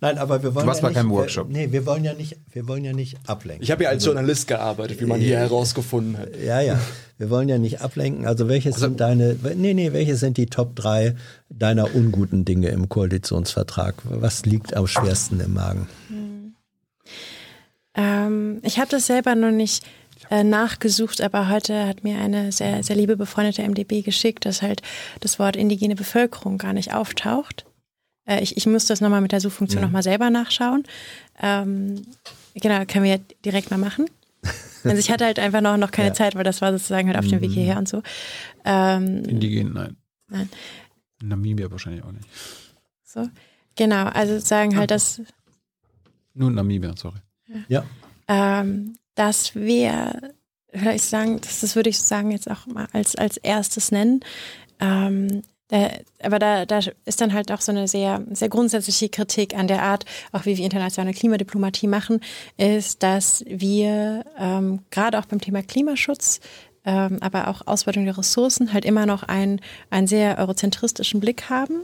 Nein, aber wir wollen Du warst ja bei keinem nicht, Workshop. Wir, nee, wir wollen ja nicht, wir wollen ja nicht ablenken. Ich habe ja als Also, Journalist gearbeitet, wie man hier herausgefunden hat. Ja, ja. Wir wollen ja nicht ablenken. Also welche sind deine, nee, nee, welche sind die Top drei deiner unguten Dinge im Koalitionsvertrag? Was liegt am schwersten im Magen? Ähm, ich habe das selber noch nicht äh, nachgesucht, aber heute hat mir eine sehr, sehr liebe befreundete MDB geschickt, dass halt das Wort indigene Bevölkerung gar nicht auftaucht. Äh, ich, ich muss das nochmal mit der Suchfunktion Mhm. nochmal selber nachschauen. Ähm, genau, können wir ja direkt mal machen. Also ich hatte halt einfach noch, noch keine Ja. Zeit, weil das war sozusagen halt auf dem Weg Mhm. hierher und so. Ähm, Indigen, nein. Nein. Namibia wahrscheinlich auch nicht. so. Genau, also sagen halt, dass Nur Namibia, sorry. Ja. Ähm, das wäre, vielleicht sagen, das, das würde ich sagen jetzt auch mal als, als erstes nennen. Ähm, da, aber da, da ist dann halt auch so eine sehr, sehr grundsätzliche Kritik an der Art, auch wie wir internationale Klimadiplomatie machen, ist, dass wir ähm, gerade auch beim Thema Klimaschutz, ähm, aber auch Ausbeutung der Ressourcen halt immer noch einen, einen sehr eurozentristischen Blick haben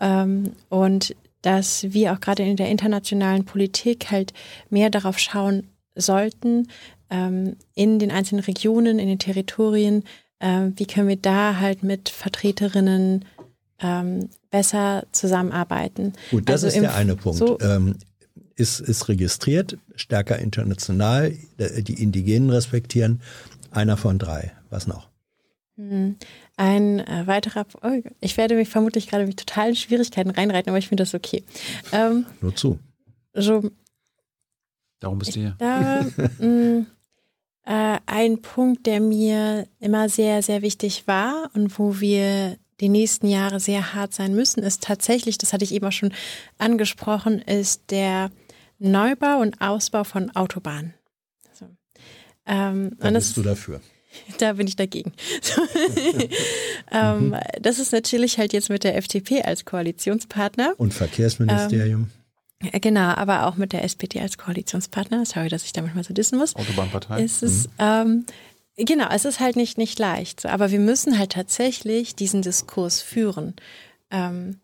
ähm, und dass wir auch gerade in der internationalen Politik halt mehr darauf schauen sollten, ähm, in den einzelnen Regionen, in den Territorien, ähm, wie können wir da halt mit Vertreterinnen ähm, besser zusammenarbeiten. Gut, das Also ist der eine Punkt. so- ähm, ist, ist registriert, stärker international, die Indigenen respektieren. Einer von drei. Was noch? Hm. Ein äh, weiterer, oh, ich werde mich vermutlich gerade mit totalen Schwierigkeiten reinreiten, aber ich finde das okay. Ähm, Nur zu. so Darum bist du hier. Da, mh, äh, ein Punkt, der mir immer sehr, sehr wichtig war und wo wir die nächsten Jahre sehr hart sein müssen, ist tatsächlich, das hatte ich eben auch schon angesprochen, ist der Neubau und Ausbau von Autobahnen. So. Ähm, Da das, bist du dafür. da bin ich dagegen. So. ähm, das ist natürlich halt jetzt mit der FDP als Koalitionspartner. Und Verkehrsministerium. Äh, Genau, aber auch mit der SPD als Koalitionspartner. Sorry, dass ich damit mal so dissen muss. Autobahnpartei. Es ist, ähm, genau, es ist halt nicht, nicht leicht. Aber wir müssen halt tatsächlich diesen Diskurs führen. Ähm,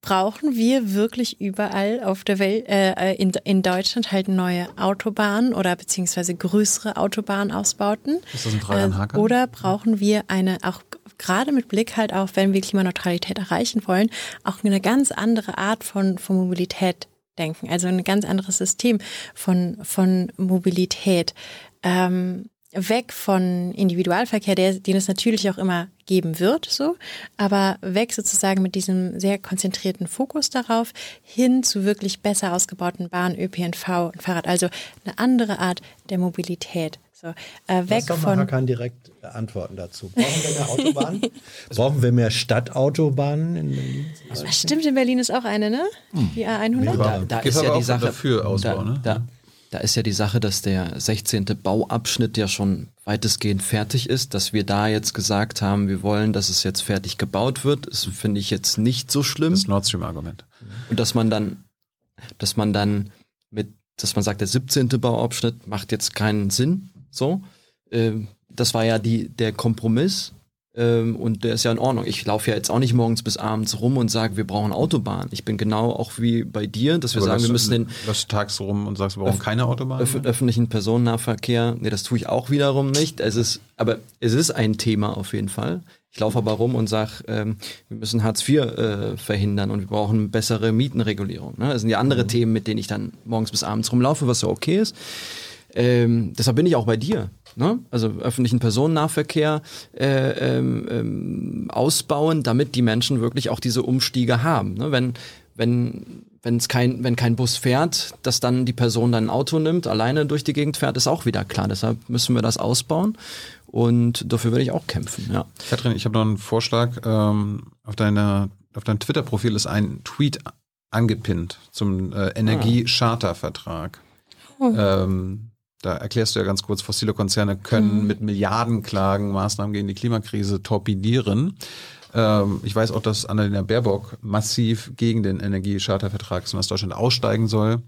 brauchen wir wirklich überall auf der Welt, äh, in, in Deutschland halt neue Autobahnen oder beziehungsweise größere Autobahnausbauten? Ist das ein Dreiernhaker? Äh, Oder brauchen wir eine, auch gerade mit Blick halt auf, wenn wir Klimaneutralität erreichen wollen, auch eine ganz andere Art von, von Mobilität denken. Also ein ganz anderes System von, von Mobilität. Ähm, weg von Individualverkehr, der, den es natürlich auch immer geben wird, so, aber weg sozusagen mit diesem sehr konzentrierten Fokus darauf, hin zu wirklich besser ausgebauten Bahn, ÖPNV und Fahrrad. Also eine andere Art der Mobilität. So, äh, Lass weg mal von. Hakan direkt antworten dazu. Brauchen wir mehr Autobahnen? Brauchen wir mehr Stadtautobahnen in Berlin? Das stimmt, in Berlin ist auch eine, ne? Die A100. Ja. Da, da ist ja die Sache dafür Ausbau, da, ne? Da, da ist ja die Sache, dass der 16. Bauabschnitt ja schon weitestgehend fertig ist, dass wir da jetzt gesagt haben, wir wollen, dass es jetzt fertig gebaut wird, das finde ich jetzt nicht so schlimm. Das Nord Stream-Argument. Und dass man dann, dass man dann mit, dass man sagt, der 17. Bauabschnitt macht jetzt keinen Sinn. So. Ähm, das war ja die, der Kompromiss. Ähm, und der ist ja in Ordnung. Ich laufe ja jetzt auch nicht morgens bis abends rum und sage, wir brauchen Autobahn. Ich bin genau auch wie bei dir, dass wir Aber sagen, wir müssen den läufst tags rum und sagst, wir brauchen keine Autobahn? öff öffentlichen Personennahverkehr, nee, das tue ich auch wiederum nicht. Es ist, aber es ist ein Thema auf jeden Fall. Ich laufe aber rum und sage, ähm, wir müssen Hartz IV äh, verhindern und wir brauchen bessere Mietenregulierung. Ne? Das sind ja andere Themen, mit denen ich dann morgens bis abends rumlaufe, was ja okay ist. Ähm, deshalb bin ich auch bei dir. Ne? Also öffentlichen Personennahverkehr äh, ähm, ähm, ausbauen, damit die Menschen wirklich auch diese Umstiege haben. Ne? Wenn wenn wenn's kein wenn kein Bus fährt, dass dann die Person dann ein Auto nimmt, alleine durch die Gegend fährt, ist auch wieder klar. Deshalb müssen wir das ausbauen und dafür würde ich auch kämpfen. Ja. Katrin, ich habe noch einen Vorschlag. Ähm, auf deiner auf deinem Twitter-Profil ist ein Tweet angepinnt zum äh, Energiechartervertrag. Oh. Ähm, da erklärst du ja ganz kurz, fossile Konzerne können mhm. mit Milliardenklagen Maßnahmen gegen die Klimakrise torpedieren. Ähm, ich weiß auch, dass Annalena Baerbock massiv gegen den Energiechartervertrag ist und dass Deutschland aussteigen soll.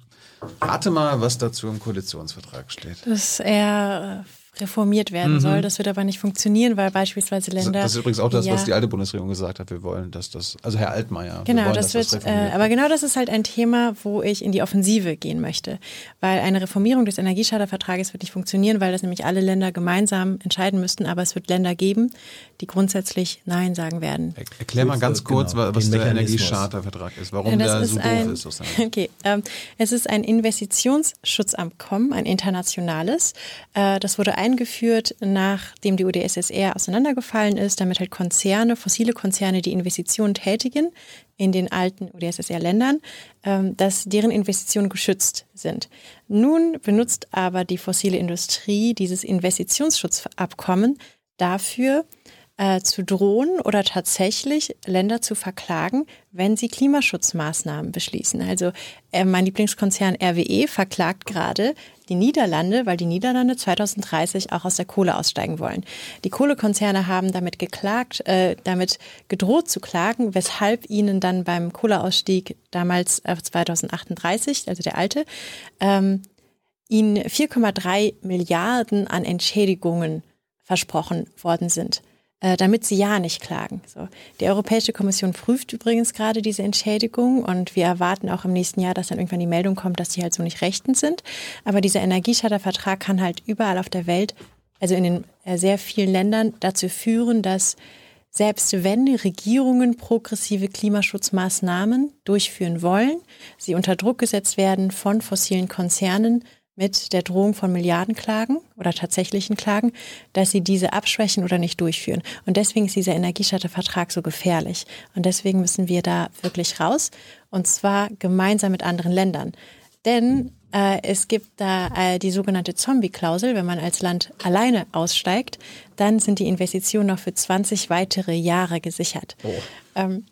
Rate mal, was dazu im Koalitionsvertrag steht. Dass er reformiert werden mhm. soll. Das wird aber nicht funktionieren, weil beispielsweise Länder. Das ist übrigens auch das, ja, was die alte Bundesregierung gesagt hat. Wir wollen, dass das, also Herr Altmaier. Genau, wollen, das wird, das äh, aber genau das ist halt ein Thema, wo ich in die Offensive gehen möchte. Weil eine Reformierung des Energiechartervertrages wird nicht funktionieren, weil das nämlich alle Länder gemeinsam entscheiden müssten. Aber es wird Länder geben, die grundsätzlich Nein sagen werden. Erklär mal ganz kurz, genau, was der Energiechartervertrag ist, warum das der ist so ein, doof ist. Okay, ähm, es ist ein Investitionsschutzabkommen, ein internationales. Äh, das wurde eingeführt, nachdem die UdSSR auseinandergefallen ist, damit halt Konzerne, fossile Konzerne, die Investitionen tätigen in den alten UdSSR-Ländern, ähm, dass deren Investitionen geschützt sind. Nun benutzt aber die fossile Industrie dieses Investitionsschutzabkommen dafür, äh, zu drohen oder tatsächlich Länder zu verklagen, wenn sie Klimaschutzmaßnahmen beschließen. Also äh, mein Lieblingskonzern RWE verklagt gerade die Niederlande, weil die Niederlande 2030 auch aus der Kohle aussteigen wollen. Die Kohlekonzerne haben damit geklagt, äh, damit gedroht zu klagen, weshalb ihnen dann beim Kohleausstieg damals äh, 2038, also der alte, ähm, ihnen 4,3 Milliarden an Entschädigungen versprochen worden sind. Äh, damit sie ja nicht klagen. So. Die Europäische Kommission prüft übrigens gerade diese Entschädigung und wir erwarten auch im nächsten Jahr, dass dann irgendwann die Meldung kommt, dass die halt so nicht rechtens sind. Aber dieser Energiechartervertrag kann halt überall auf der Welt, also in den äh, sehr vielen Ländern, dazu führen, dass selbst wenn Regierungen progressive Klimaschutzmaßnahmen durchführen wollen, sie unter Druck gesetzt werden von fossilen Konzernen, mit der Drohung von Milliardenklagen oder tatsächlichen Klagen, dass sie diese abschwächen oder nicht durchführen. Und deswegen ist dieser Energieschattervertrag so gefährlich. Und deswegen müssen wir da wirklich raus. Und zwar gemeinsam mit anderen Ländern. Denn äh, es gibt da äh, die sogenannte Zombie-Klausel. Wenn man als Land alleine aussteigt, dann sind die Investitionen noch für 20 weitere Jahre gesichert. Oh. Ähm,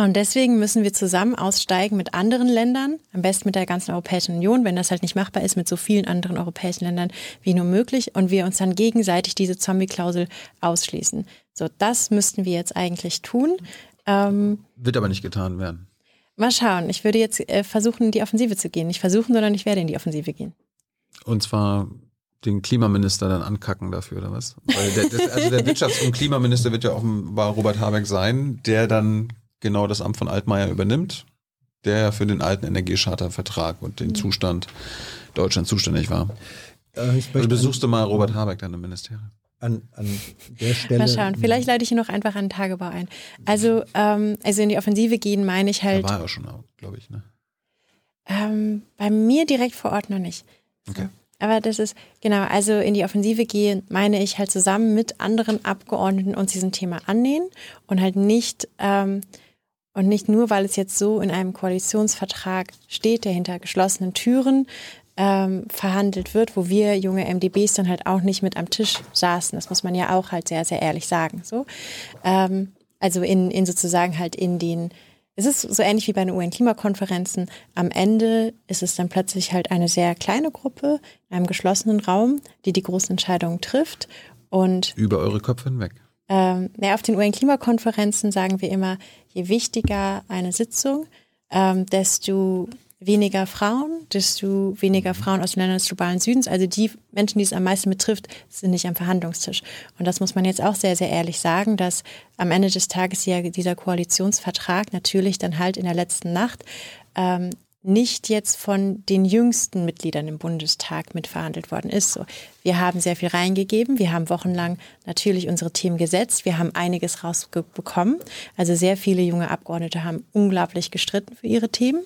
und deswegen müssen wir zusammen aussteigen mit anderen Ländern, am besten mit der ganzen Europäischen Union, wenn das halt nicht machbar ist, mit so vielen anderen europäischen Ländern wie nur möglich und wir uns dann gegenseitig diese Zombie-Klausel ausschließen. So, das müssten wir jetzt eigentlich tun. Ähm, Wird aber nicht getan werden. Mal schauen. Ich würde jetzt äh, versuchen, in die Offensive zu gehen. Nicht versuchen, sondern ich werde in die Offensive gehen. Und zwar den Klimaminister dann ankacken dafür, oder was? Weil der, also der Wirtschafts- und Klimaminister wird ja offenbar Robert Habeck sein, der dann genau das Amt von Altmaier übernimmt, der für den alten Energiechartervertrag und den mhm. Zustand Deutschland zuständig war. Äh, ich also besuchst du mal Robert Habeck dann im Ministerium. An, an der Stelle. Mal schauen, vielleicht leite ich ihn noch einfach an den Tagebau ein. Also, ähm, also in die Offensive gehen, meine ich halt. Da war er schon, glaube ich, ne? Ähm, bei mir direkt vor Ort noch nicht. Okay. Aber das ist, genau, also in die Offensive gehen, meine ich halt zusammen mit anderen Abgeordneten uns diesem Thema annähen und halt nicht ähm, und nicht nur, weil es jetzt so in einem Koalitionsvertrag steht, der hinter geschlossenen Türen ähm, verhandelt wird, wo wir junge MDBs dann halt auch nicht mit am Tisch saßen. Das muss man ja auch halt sehr, sehr ehrlich sagen. So, ähm, also in, in sozusagen halt in den es ist so ähnlich wie bei den UN-Klimakonferenzen. Am Ende ist es dann plötzlich halt eine sehr kleine Gruppe in einem geschlossenen Raum, die die großen Entscheidungen trifft. Und über eure Köpfe hinweg. Ähm, ja, auf den UN-Klimakonferenzen sagen wir immer, je wichtiger eine Sitzung, ähm, desto weniger Frauen, desto weniger Frauen aus den Ländern des globalen Südens. Also die Menschen, die es am meisten betrifft, sind nicht am Verhandlungstisch. Und das muss man jetzt auch sehr, sehr ehrlich sagen, dass am Ende des Tages ja dieser Koalitionsvertrag natürlich dann halt in der letzten Nacht ähm, nicht jetzt von den jüngsten Mitgliedern im Bundestag mitverhandelt worden ist. So, wir haben sehr viel reingegeben. Wir haben wochenlang natürlich unsere Themen gesetzt. Wir haben einiges rausbekommen. Also sehr viele junge Abgeordnete haben unglaublich gestritten für ihre Themen.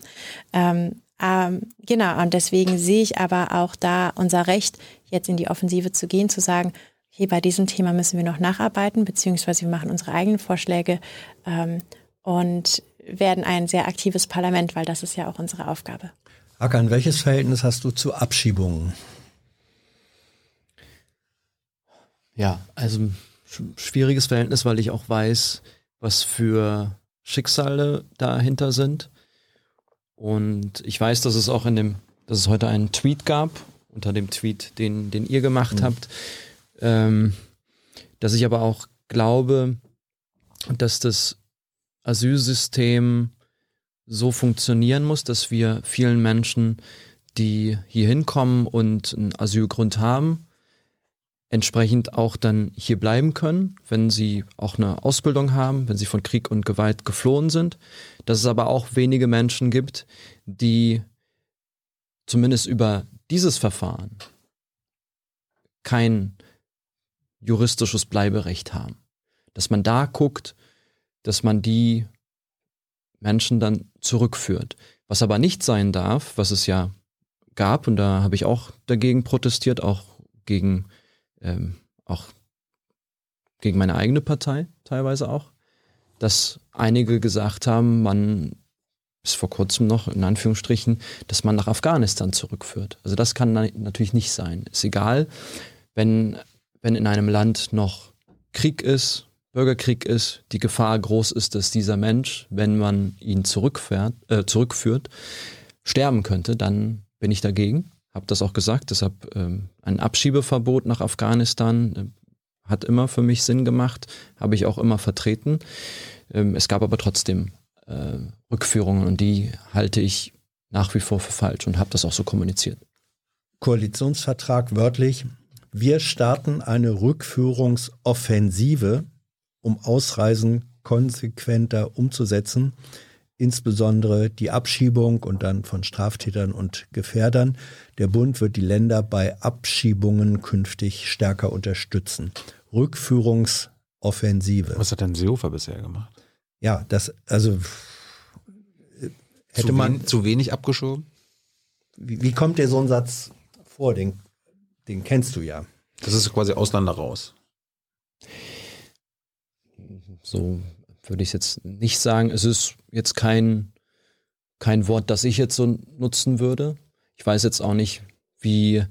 Ähm, ähm, genau. Und deswegen sehe ich aber auch da unser Recht, jetzt in die Offensive zu gehen, zu sagen, okay, bei diesem Thema müssen wir noch nacharbeiten, beziehungsweise wir machen unsere eigenen Vorschläge. Ähm, und werden ein sehr aktives Parlament, weil das ist ja auch unsere Aufgabe. Hakan, welches Verhältnis hast du zu Abschiebungen? Ja, also schwieriges Verhältnis, weil ich auch weiß, was für Schicksale dahinter sind. Und ich weiß, dass es auch in dem, dass es heute einen Tweet gab, unter dem Tweet, den, den ihr gemacht mhm. habt, ähm, dass ich aber auch glaube, dass das Asylsystem so funktionieren muss, dass wir vielen Menschen, die hier hinkommen und einen Asylgrund haben, entsprechend auch dann hier bleiben können, wenn sie auch eine Ausbildung haben, wenn sie von Krieg und Gewalt geflohen sind. Dass es aber auch wenige Menschen gibt, die zumindest über dieses Verfahren kein juristisches Bleiberecht haben. Dass man da guckt, dass man die Menschen dann zurückführt. Was aber nicht sein darf, was es ja gab, und da habe ich auch dagegen protestiert, auch gegen ähm, auch gegen meine eigene Partei teilweise auch, dass einige gesagt haben, man bis vor kurzem noch in Anführungsstrichen, dass man nach Afghanistan zurückführt. Also das kann natürlich nicht sein. Ist egal, wenn, wenn in einem Land noch Krieg ist, Bürgerkrieg ist, die Gefahr groß ist, dass dieser Mensch, wenn man ihn zurückfährt, äh, zurückführt, sterben könnte, dann bin ich dagegen habe das auch gesagt, deshalb ähm, ein Abschiebeverbot nach Afghanistan äh, hat immer für mich Sinn gemacht, habe ich auch immer vertreten. Ähm, es gab aber trotzdem äh, Rückführungen und die halte ich nach wie vor für falsch und habe das auch so kommuniziert. Koalitionsvertrag wörtlich, wir starten eine Rückführungsoffensive, um Ausreisen konsequenter umzusetzen, insbesondere die Abschiebung und dann von Straftätern und Gefährdern. Der Bund wird die Länder bei Abschiebungen künftig stärker unterstützen. Rückführungsoffensive. Was hat denn Seehofer bisher gemacht? Ja, das, also hätte zu man. Wen, zu wenig abgeschoben? Wie, wie, kommt dir so ein Satz vor? Den, den kennst du ja. Das ist quasi Ausländer raus. So würde ich jetzt nicht sagen. Es ist jetzt kein, kein Wort, das ich jetzt so nutzen würde. Ich weiß jetzt auch nicht, wie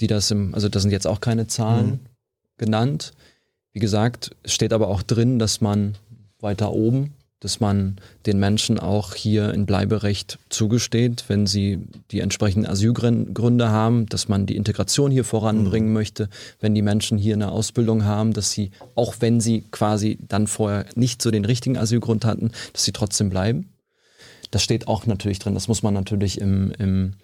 die das im, also da sind jetzt auch keine Zahlen mhm. genannt. Wie gesagt, es steht aber auch drin, dass man weiter oben, dass man den Menschen auch hier in Bleiberecht zugesteht, wenn sie die entsprechenden Asylgründe haben, dass man die Integration hier voranbringen mhm. möchte, wenn die Menschen hier eine Ausbildung haben, dass sie, auch wenn sie quasi dann vorher nicht so den richtigen Asylgrund hatten, dass sie trotzdem bleiben. Das steht auch natürlich drin. Das muss man natürlich im, im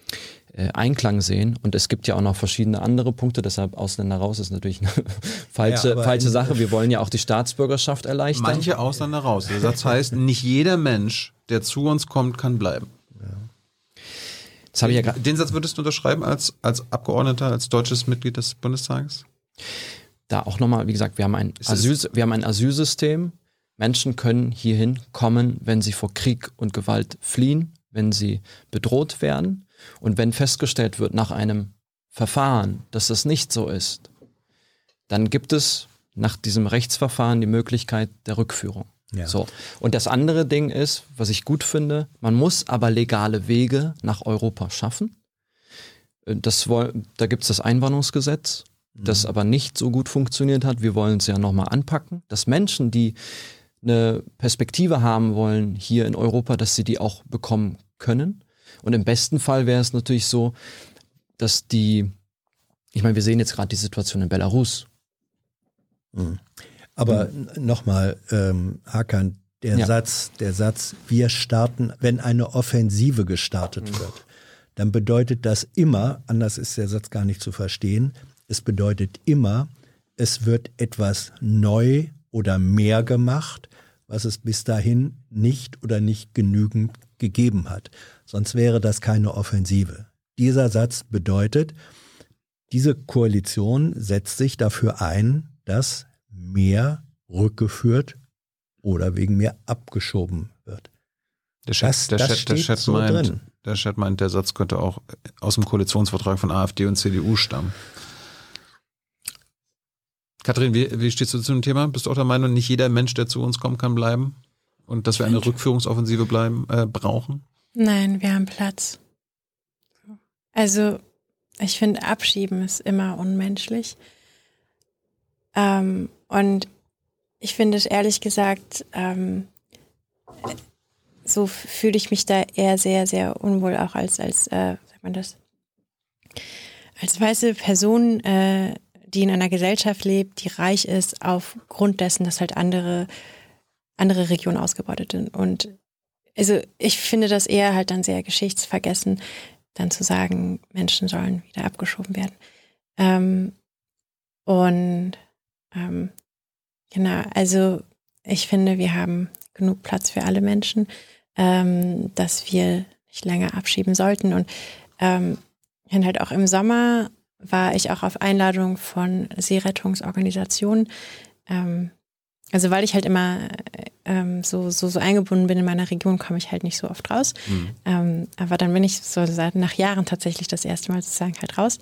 Einklang sehen. Und es gibt ja auch noch verschiedene andere Punkte. Deshalb Ausländer raus ist natürlich eine falsche, ja, falsche Sache. Wir wollen ja auch die Staatsbürgerschaft erleichtern. Manche Ausländer raus. Der Satz heißt, nicht jeder Mensch, der zu uns kommt, kann bleiben. Ich ja Den Satz würdest du unterschreiben als, als Abgeordneter, als deutsches Mitglied des Bundestages? Da auch nochmal, wie gesagt, wir haben ein, Asyl, wir haben ein Asylsystem, Menschen können hierhin kommen, wenn sie vor Krieg und Gewalt fliehen, wenn sie bedroht werden. Und wenn festgestellt wird nach einem Verfahren, dass das nicht so ist, dann gibt es nach diesem Rechtsverfahren die Möglichkeit der Rückführung. Ja. So. Und das andere Ding ist, was ich gut finde, man muss aber legale Wege nach Europa schaffen. Das, da gibt es das Einwanderungsgesetz, das mhm. aber nicht so gut funktioniert hat. Wir wollen es ja nochmal anpacken, dass Menschen, die eine Perspektive haben wollen hier in Europa, dass sie die auch bekommen können. Und im besten Fall wäre es natürlich so, dass die, ich meine, wir sehen jetzt gerade die Situation in Belarus. Mhm. Aber mhm. nochmal, ähm, Hakan, der ja. Satz, der Satz, wir starten, wenn eine Offensive gestartet mhm. wird, dann bedeutet das immer, anders ist der Satz gar nicht zu verstehen, es bedeutet immer, es wird etwas neu oder mehr gemacht, was es bis dahin nicht oder nicht genügend gegeben hat. Sonst wäre das keine Offensive. Dieser Satz bedeutet, diese Koalition setzt sich dafür ein, dass mehr rückgeführt oder wegen mehr abgeschoben wird. Der Chat, das, der, das Chat, der, Chat so meint, drin. der Chat meint, der Satz könnte auch aus dem Koalitionsvertrag von AfD und CDU stammen. Kathrin, wie, wie stehst du zu dem Thema? Bist du auch der Meinung, nicht jeder Mensch, der zu uns kommt, kann bleiben? Und dass wir eine Rückführungsoffensive bleiben, äh, brauchen? Nein, wir haben Platz. Also, ich finde, abschieben ist immer unmenschlich. Ähm, und ich finde es ehrlich gesagt, ähm, so fühle ich mich da eher sehr, sehr unwohl, auch als, als, äh, sagt man das, als weiße Person, äh, die in einer Gesellschaft lebt, die reich ist, aufgrund dessen, dass halt andere, andere Regionen ausgebeutet sind. Und also ich finde das eher halt dann sehr geschichtsvergessen, dann zu sagen, Menschen sollen wieder abgeschoben werden. Ähm, und ähm, genau, also ich finde, wir haben genug Platz für alle Menschen, ähm, dass wir nicht länger abschieben sollten. Und ähm, halt auch im Sommer war ich auch auf Einladung von Seerettungsorganisationen. Ähm, also weil ich halt immer ähm, so, so, so eingebunden bin in meiner Region, komme ich halt nicht so oft raus. Mhm. Ähm, aber dann bin ich so seit nach Jahren tatsächlich das erste Mal sozusagen halt raus,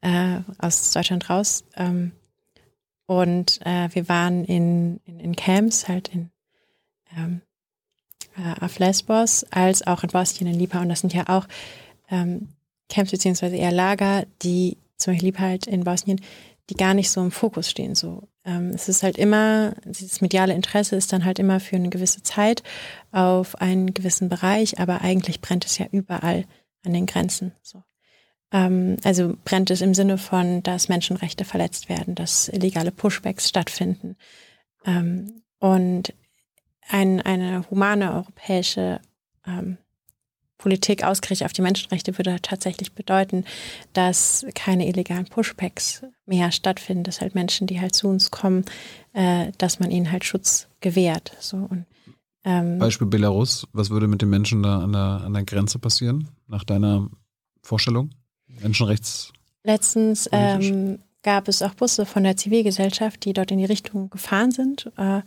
äh, aus Deutschland raus. Ähm, und äh, wir waren in, in, in Camps, halt in ähm, äh, auf Lesbos, als auch in Bosnien, in Lipa. Und das sind ja auch ähm, Camps beziehungsweise eher Lager, die zum Beispiel Lipa halt in Bosnien, die gar nicht so im Fokus stehen. So, ähm, es ist halt immer, dieses mediale Interesse ist dann halt immer für eine gewisse Zeit auf einen gewissen Bereich, aber eigentlich brennt es ja überall an den Grenzen. So. Ähm, also brennt es im Sinne von, dass Menschenrechte verletzt werden, dass illegale Pushbacks stattfinden. Ähm, und ein, eine humane europäische ähm, Politik ausgerichtet auf die Menschenrechte würde tatsächlich bedeuten, dass keine illegalen Pushbacks mehr stattfinden, dass halt Menschen, die halt zu uns kommen, äh, dass man ihnen halt Schutz gewährt. So und, ähm, Beispiel Belarus, was würde mit den Menschen da an der, an der Grenze passieren, nach deiner Vorstellung? Menschenrechts. Letztens ähm, gab es auch Busse von der Zivilgesellschaft, die dort in die Richtung gefahren sind. Äh,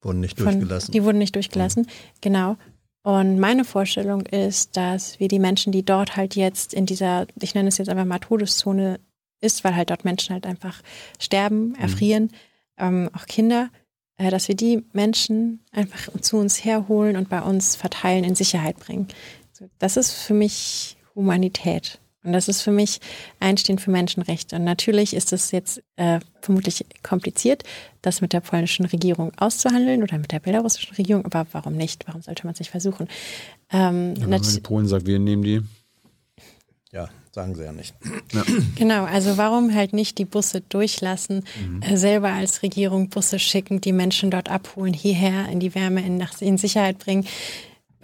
wurden nicht von, durchgelassen. Die wurden nicht durchgelassen, mhm. genau. Und meine Vorstellung ist, dass wir die Menschen, die dort halt jetzt in dieser, ich nenne es jetzt einfach mal Todeszone ist, weil halt dort Menschen halt einfach sterben, mhm. erfrieren, mhm. ähm, auch Kinder, äh, dass wir die Menschen einfach zu uns herholen und bei uns verteilen, in Sicherheit bringen. Das ist für mich Humanität. Und das ist für mich Einstehen für Menschenrechte. Und natürlich ist es jetzt äh, vermutlich kompliziert, das mit der polnischen Regierung auszuhandeln oder mit der belarussischen Regierung. Aber warum nicht? Warum sollte man es nicht versuchen? Ähm, ja, wenn man die Polen sagt, wir nehmen die. Ja, sagen sie ja nicht. Ja. Genau, also warum halt nicht die Busse durchlassen, mhm. äh, selber als Regierung Busse schicken, die Menschen dort abholen, hierher in die Wärme, in, nach, in Sicherheit bringen.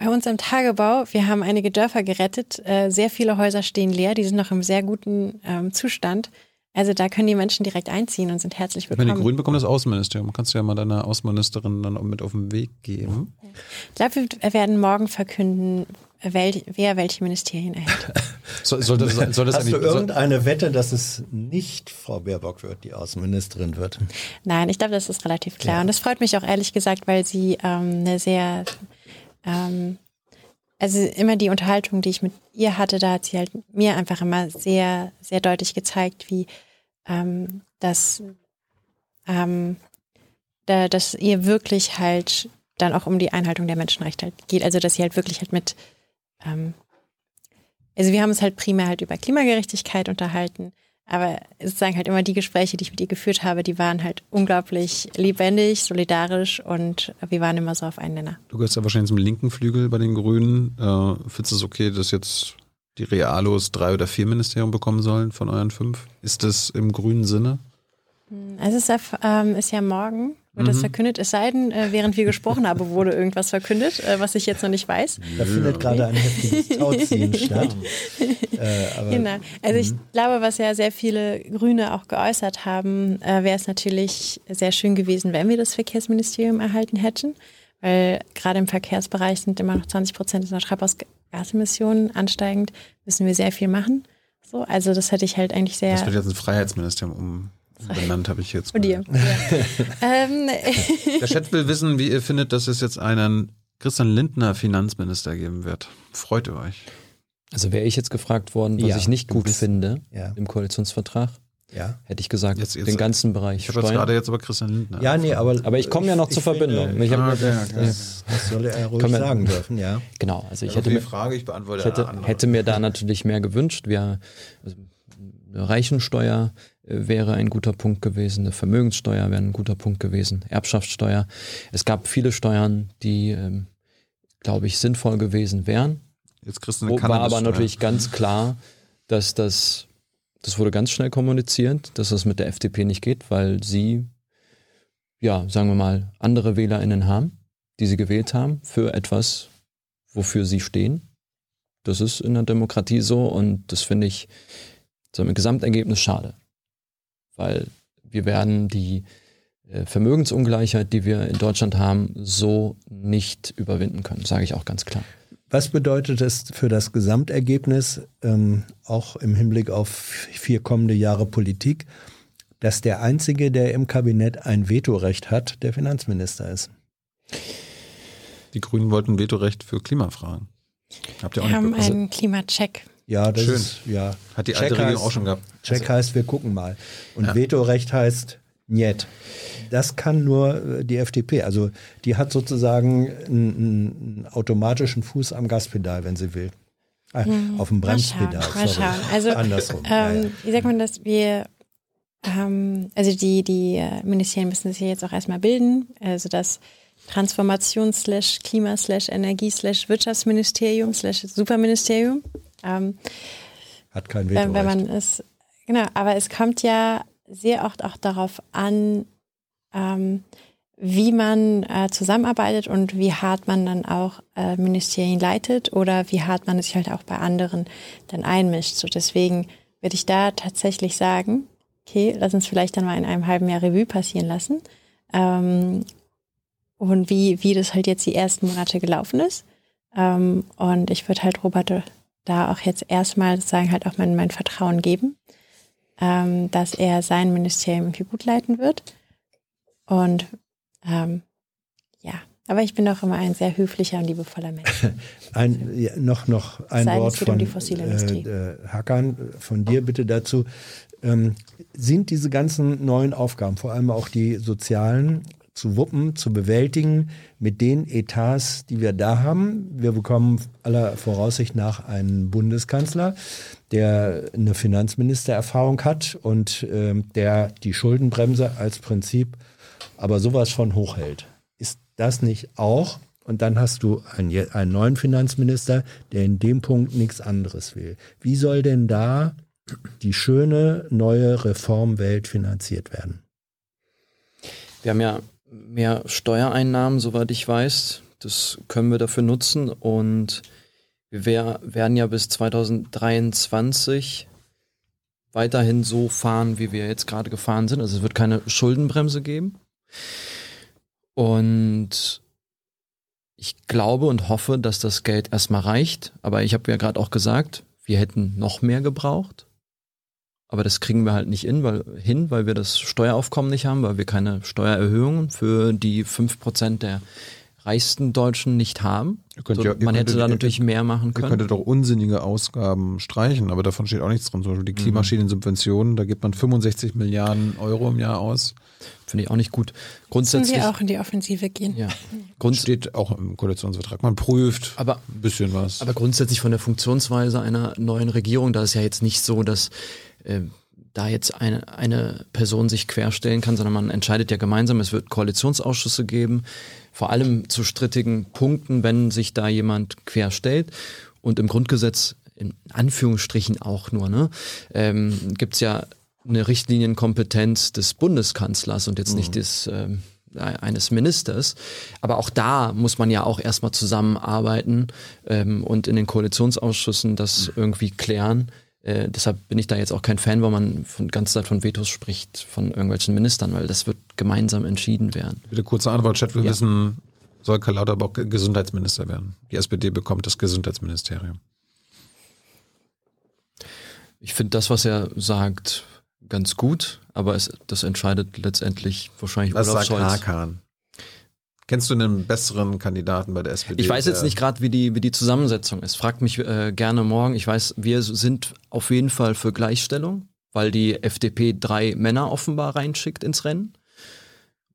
Bei uns am Tagebau, wir haben einige Dörfer gerettet. Äh, sehr viele Häuser stehen leer, die sind noch im sehr guten ähm, Zustand. Also da können die Menschen direkt einziehen und sind herzlich willkommen. Wenn die Grünen bekommen das Außenministerium, kannst du ja mal deiner Außenministerin dann mit auf den Weg geben. Ich glaube, wir werden morgen verkünden, wel, wer welche Ministerien erhält. so, soll das, soll das Hast du irgendeine Wette, dass es nicht Frau Baerbock wird, die Außenministerin wird? Nein, ich glaube, das ist relativ klar. Ja. Und das freut mich auch ehrlich gesagt, weil sie ähm, eine sehr ähm, also immer die Unterhaltung, die ich mit ihr hatte, da hat sie halt mir einfach immer sehr, sehr deutlich gezeigt, wie ähm, dass, ähm, da, dass ihr wirklich halt dann auch um die Einhaltung der Menschenrechte halt geht. Also dass sie halt wirklich halt mit, ähm, also wir haben uns halt primär halt über Klimagerechtigkeit unterhalten, aber sozusagen halt immer die Gespräche, die ich mit ihr geführt habe, die waren halt unglaublich lebendig, solidarisch und wir waren immer so auf einen Nenner. Du gehörst ja wahrscheinlich zum linken Flügel bei den Grünen. Äh, findest du es okay, dass jetzt die Realos drei oder vier Ministerien bekommen sollen von euren fünf? Ist das im grünen Sinne? Also es ist ähm, ist ja morgen wird mhm. das verkündet, es sei denn, äh, während wir gesprochen haben, wurde irgendwas verkündet, äh, was ich jetzt noch nicht weiß. Da findet gerade ein heftiges Tauziehen statt. Äh, genau. Also ich mhm. glaube, was ja sehr viele Grüne auch geäußert haben, äh, wäre es natürlich sehr schön gewesen, wenn wir das Verkehrsministerium erhalten hätten, weil gerade im Verkehrsbereich sind immer noch 20 Prozent der Treibhausgasemissionen ansteigend, müssen wir sehr viel machen. So, also das hätte ich halt eigentlich sehr. Das wird jetzt ein Freiheitsministerium um benannt habe ich jetzt. Und dir. Ja. ähm, Der Chat will wissen, wie ihr findet, dass es jetzt einen Christian Lindner Finanzminister geben wird. Freut ihr euch? Also wäre ich jetzt gefragt worden, was ja, ich nicht gut bist, finde ja. im Koalitionsvertrag, ja. hätte ich gesagt, jetzt, jetzt, den ganzen Bereich. Ich habe jetzt gerade jetzt aber Christian Lindner. Ja, nee, aber, aber ich komme ja noch zur Verbindung. Ich ah, okay, okay. Das, das, soll er ruhig sagen dürfen, ja. Genau, also ich hätte, mir, Frage, ich beantworte ich hätte, hätte mir da natürlich mehr gewünscht. Wir, also eine Reichensteuer wäre ein guter Punkt gewesen, eine Vermögenssteuer wäre ein guter Punkt gewesen, Erbschaftssteuer. Es gab viele Steuern, die ähm, glaube ich, sinnvoll gewesen wären. Jetzt kriegst du eine War aber natürlich ganz klar, dass das, das wurde ganz schnell kommuniziert, dass das mit der FDP nicht geht, weil sie, ja, sagen wir mal, andere WählerInnen haben, die sie gewählt haben für etwas, wofür sie stehen. Das ist in der Demokratie so und das finde ich so im Gesamtergebnis schade. Weil wir werden die äh, Vermögensungleichheit, die wir in Deutschland haben, so nicht überwinden können, sage ich auch ganz klar. Was bedeutet es für das Gesamtergebnis, ähm, auch im Hinblick auf vier kommende Jahre Politik, dass der Einzige, der im Kabinett ein Vetorecht hat, der Finanzminister ist? Die Grünen wollten Vetorecht für Klimafragen. Habt ihr auch Wir haben also, einen Klimacheck. Ja, das Schön. ist, ja. Hat die alte Check Regierung heißt- auch schon gehabt. Check heißt, wir gucken mal. Und Ja. Vetorecht heißt Niet. Das kann nur äh, die FDP. Also die hat sozusagen einen, einen automatischen Fuß am Gaspedal, wenn sie will. Ah, auf dem. Mal schauen, Bremspedal. mal sorry. schauen. Also, Andersrum. ja, ja. Ähm, wie sagt man das? Wir, ähm, also die, die äh, Ministerien müssen sich jetzt auch erstmal bilden. Also das Transformations- Ähm, Hat kein wenn, Vetorecht. wenn man es, genau, aber es kommt ja sehr oft auch darauf an, ähm, wie man äh, zusammenarbeitet und wie hart man dann auch äh, Ministerien leitet oder wie hart man sich halt auch bei anderen dann einmischt. So deswegen würde ich da tatsächlich sagen, okay, lass uns vielleicht dann mal in einem halben Jahr Revue passieren lassen. Ähm, und wie, wie das halt jetzt die ersten Monate gelaufen ist. Ähm, und ich würde halt Robert da auch jetzt erstmal sozusagen halt auch mein, mein Vertrauen geben, ähm, dass er sein Ministerium irgendwie gut leiten wird. Und ähm, ja, aber ich bin doch immer ein sehr höflicher und liebevoller Mensch. Ein, ja, noch, noch ein Sei Wort es geht um von die fossile Industrie. äh, Hackern, äh, von dir bitte dazu. Ähm, sind diese ganzen neuen Aufgaben, vor allem auch die sozialen, zu wuppen, zu bewältigen mit den Etats, die wir da haben? Wir bekommen aller Voraussicht nach einen Bundeskanzler, der eine Finanzministererfahrung hat und ähm, der die Schuldenbremse als Prinzip aber sowas von hochhält. Ist das nicht auch? Und dann hast du einen, einen neuen Finanzminister, der in dem Punkt nichts anderes will. Wie soll denn da die schöne neue Reformwelt finanziert werden? Wir haben ja mehr Steuereinnahmen, soweit ich weiß. Das können wir dafür nutzen und wir wer- werden ja bis 2023 weiterhin so fahren, wie wir jetzt gerade gefahren sind. Also es wird keine Schuldenbremse geben. Und ich glaube und hoffe, dass das Geld erstmal reicht. Aber ich habe ja gerade auch gesagt, wir hätten noch mehr gebraucht. Aber das kriegen wir halt nicht in, weil, hin, weil wir das Steueraufkommen nicht haben, weil wir keine Steuererhöhungen für die 5% der reichsten Deutschen nicht haben. Ihr könnt So, ja- ihr man hätte da ihr- natürlich mehr machen Ihr können. könntet doch unsinnige Ausgaben streichen, aber davon steht auch nichts drin. Zum Beispiel die Klimaschädensubventionen, da gibt man 65 Milliarden Euro im Jahr aus. Finde ich auch nicht gut. Müssen Grundsätzlich. wir auch in die Offensive gehen. Ja. Grund, Steht auch im Koalitionsvertrag. Man prüft aber ein bisschen was. Aber grundsätzlich von der Funktionsweise einer neuen Regierung, da ist ja jetzt nicht so, dass äh, da jetzt eine, eine Person sich querstellen kann, sondern man entscheidet ja gemeinsam. Es wird Koalitionsausschüsse geben, vor allem zu strittigen Punkten, wenn sich da jemand querstellt. Und im Grundgesetz, in Anführungsstrichen auch nur, ne, ähm, gibt es ja eine Richtlinienkompetenz des Bundeskanzlers und jetzt nicht des ähm, eines Ministers. Aber auch da muss man ja auch erstmal zusammenarbeiten ähm, und in den Koalitionsausschüssen das irgendwie klären. Äh, deshalb bin ich da jetzt auch kein Fan, weil man von ganze Zeit von Vetos spricht von irgendwelchen Ministern, weil das wird gemeinsam entschieden werden. Bitte kurze Antwort, Chat. Wir Ja. wissen, soll Karl Lauterbach Gesundheitsminister werden. Die SPD bekommt das Gesundheitsministerium. Ich finde das, was er sagt, ganz gut, aber es, das entscheidet letztendlich wahrscheinlich Was Olaf sagt Scholz. Hakan? Kennst du einen besseren Kandidaten bei der SPD? Ich weiß jetzt nicht gerade, wie die, wie die Zusammensetzung ist. Fragt mich äh, gerne morgen. Ich weiß, wir sind auf jeden Fall für Gleichstellung, weil die FDP drei Männer offenbar reinschickt ins Rennen.